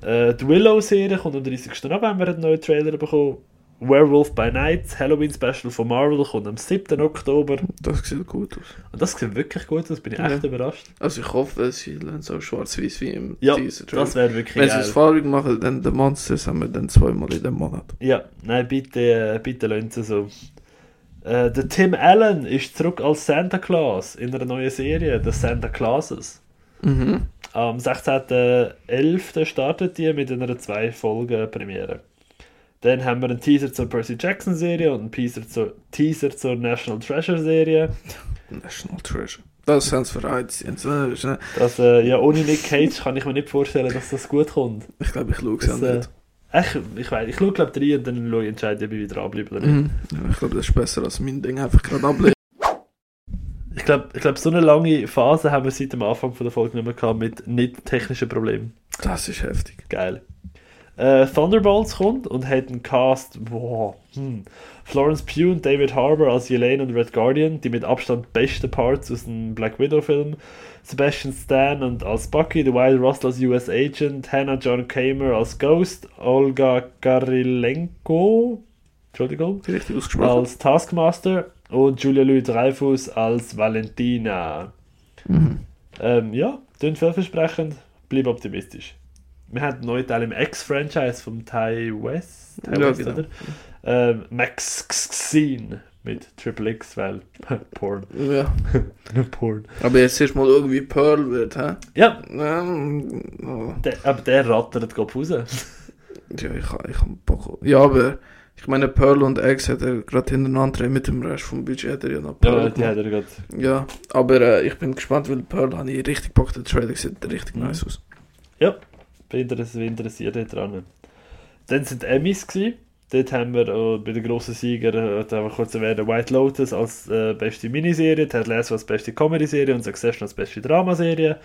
Äh, die Willow-Serie kommt am 30. November, einen neuen Trailer bekommen. Werewolf by Night, Halloween Special von Marvel, kommt am 7. Oktober. Das sieht gut aus. Und das sieht wirklich gut aus, bin ich echt Ja. überrascht. Also ich hoffe, sie es auch schwarz-weiß wie im Ja, Teaser-Trailer. das wäre wirklich Wenn sie es farbig machen, dann die Monsters haben wir dann zweimal in dem Monat. Ja, nein, bitte, äh, bitte lassen Sie so. Äh, der Tim Allen ist zurück als Santa Claus in einer neuen Serie, The Santa Clauses. Mhm. Am 16.11. startet die mit einer zwei Folgen Premiere. Dann haben wir einen Teaser zur Percy Jackson Serie und einen Teaser zur, Teaser zur National Treasure Serie. National Treasure. Das haben sie nicht- Das, äh, ja, ohne Nick Cage kann ich mir nicht vorstellen, dass das gut kommt. Ich glaube, ich schaue es Das, auch äh, nicht. Ich, ich weiß, ich schaue glaube drei und dann schaue ich entscheide, ob ich wieder dranbleibe oder nicht. Mhm. Ja, ich glaube, das ist besser als mein Ding einfach gerade ablegen. Ich glaube, ich glaub, so eine lange Phase haben wir seit dem Anfang von der Folge nicht mehr gehabt mit nicht technischen Problemen. Das ist heftig. Geil. Äh, Thunderbolts kommt und hat einen Cast, wow, hm. Florence Pugh und David Harbour als Elaine und Red Guardian, die mit Abstand besten Parts aus dem Black Widow Film. Sebastian Stan und als Bucky, The Wild Russell als US Agent, Hannah John Kramer als Ghost, Olga Garilenko, Entschuldigung, als Taskmaster und Julia Louis Dreyfus als Valentina. Mhm. Ähm, ja, klingt vielversprechend, bleib optimistisch. Wir haben einen neuen Teil im X-Franchise vom Ty West, Ty Ja, West genau. oder? Ähm, Max Xene mit Triple X, weil Porn. Ja. Porn. Aber jetzt erst mal irgendwie Pearl wird, hä? Ja, Ähm, oh. der, aber der rattert Kopf raus. Ja, ich habe ich hab Bock. Ja, aber ich meine, Pearl und X hat er gerade hintereinander mit dem Rest vom Budget hat er ja noch Pearl Ja, die hat er gerade. Ja, aber äh, ich bin gespannt, weil Pearl habe ich richtig Bock. Der Trailer sieht richtig Mhm. nice aus. Ja, bin interessiert, dran. Dann sind die Emmys gewesen. Dort haben wir äh, bei den grossen Sieger, äh, da haben wir kurz erwähnt, White Lotus als äh, beste Miniserie, Ted Lasso als beste Comedy-Serie und Succession als beste Dramaserie.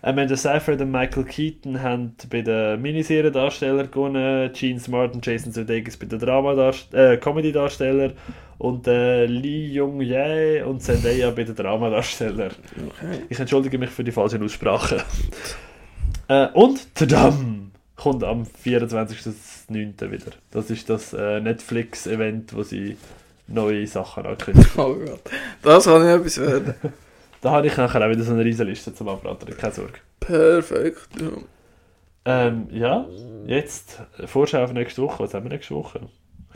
Amanda Seyfried und Michael Keaton haben bei den Miniseriendarstellern gewonnen, Gene Smart und Jason Sudeikis bei den Dramadarst äh, Comedy-Darstellern und äh, Lee Jung Jae und Zendaya bei den Dramadarstellern. Okay. Ich entschuldige mich für die falsche Aussprache. Äh, und Tadam! Kommt am 24.09. wieder. Das ist das äh, Netflix-Event, wo sie neue Sachen ankündigen. Oh Gott. Das kann ich etwas werden. Da habe ich nachher auch wieder so eine riesen Liste zum Abraten, keine Sorge. Perfekt. Ja. Ähm, ja, jetzt Vorschau auf nächste Woche. Was haben wir nächste Woche?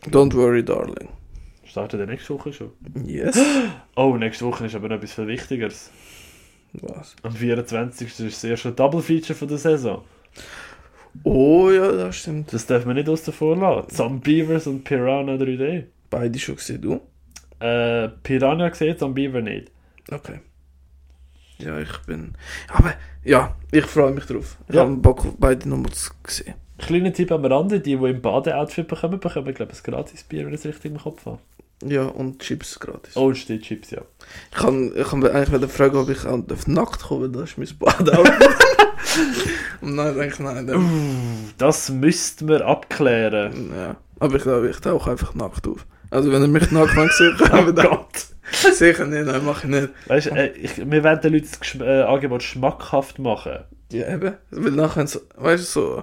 Don't worry, darling. Startet der nächste Woche schon? Yes. Oh, nächste Woche ist aber noch etwas viel Wichtigeres. Was? Am 24. ist das erste Double Feature von der Saison. Oh ja, das stimmt. Das darf man nicht aus der Vorlage. Zombievers und Piranha 3D. Beide schon gesehen, du? Äh, Piranha gesehen, Zombiever nicht. Okay. Ja, ich bin. Aber ja, ich freue mich drauf. Ich Ja. habe Bock auf beide nochmal zu sehen. Kleiner Tipp am Rande, die, die im Badeoutfit bekommen, bekommen, glaube ich, ein gratis Bier, wenn ich es richtig im Kopf habe. Ja, und Chips gratis. Oh, steht Chips, ja. Ich kann, ich kann eigentlich wieder fragen, ob ich darf nackt kommen das ist mein Badeoutfit. Und nein, denke ich, nein. Dann, Das müssten wir abklären. ja. Aber ich glaube, ich tauche einfach nackt auf. Also wenn ihr mich nackt habt, Oh dann Gott. sicher nicht, nein, mache ich nicht. Weißt du, äh, ich- wir werden den Leuten das äh, Angebot schmackhaft machen. Ja, eben. Weil nachher, so, weißt du, so,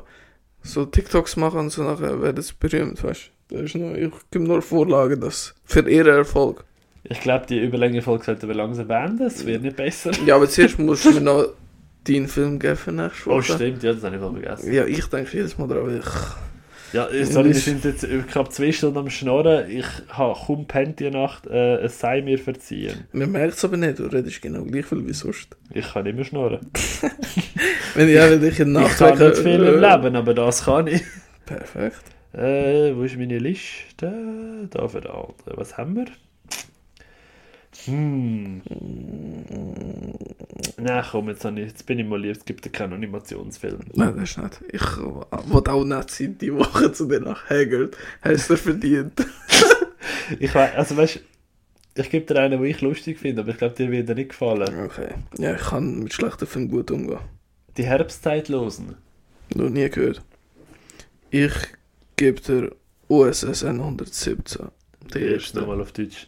so TikToks machen und so nachher werden sie berühmt, weißt du. Da ist noch, ich gebe nur Vorlagen, das für ihren Erfolg. Ich glaube, die Überlänge-Folge sollten wir langsam beenden. Es wird nicht besser. Ja, aber zuerst musst du mir noch deinen Film geben für nächste Woche. Oh, stimmt, ja, das habe ich voll vergessen. Ja, ich denke jedes Mal daran, ich... Ja, sorry, wir sind jetzt knapp zwei Stunden am Schnorren. Ich habe kaum pennt die Nacht. Äh, es sei mir verziehen. Man merkt es aber nicht, du redest genau gleich viel wie sonst. Ich kann nicht mehr schnorren. Wenn ich eben dich in der Ich Nacht kann nicht viel im äh, Leben, aber das kann ich. Perfekt. Äh, wo ist meine Liste? Da für Alter. Was haben wir? Hm. Nein, komm, jetzt, ich, jetzt bin ich mal lieb, es gibt ja keinen Animationsfilm. Nein, das ist nicht. Ich wollte auch nicht sein, die Woche zu dir nach Hagrid. Hast du verdient. Ich weiß, also weißt ich gebe dir einen, den ich lustig finde, aber ich glaube, dir wird er nicht gefallen. Okay. Ja, ich kann mit schlechten Filmen gut umgehen. Die Herbstzeitlosen. Noch nie gehört. Ich gebe dir USS 117. Der Erst erste. nochmal auf Deutsch.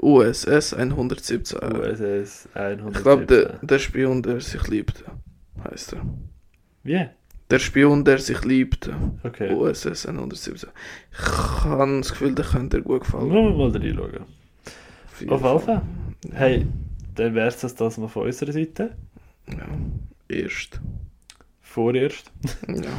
USS 117. USS 100. Ich glaube, der, der Spion, der sich liebte, heißt er. Wie? Der Spion, der sich liebte. Okay. USS 117. Ich habe das Gefühl, der könnte dir gut gefallen. Wir mal reinschauen. Auf Fall. Hey, dann wäre es das, das mal von unserer Seite. Ja, erst. Vorerst. Ja.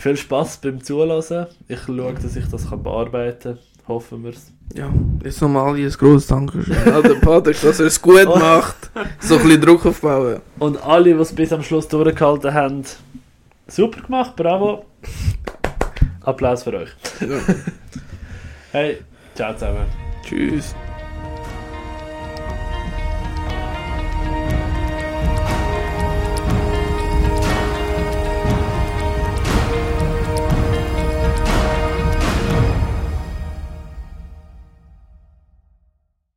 Viel Spaß beim Zulassen. Ich schaue, dass ich das kann bearbeiten kann. Hoffen wir es. ja, jetzt nochmal ein grosses Dankeschön an den Patrick, dass er es gut macht. So ein bisschen Druck aufbauen. Und alle, die es bis am Schluss durchgehalten haben, super gemacht, bravo. Applaus für euch. Ja. Hey, ciao zusammen. Tschüss.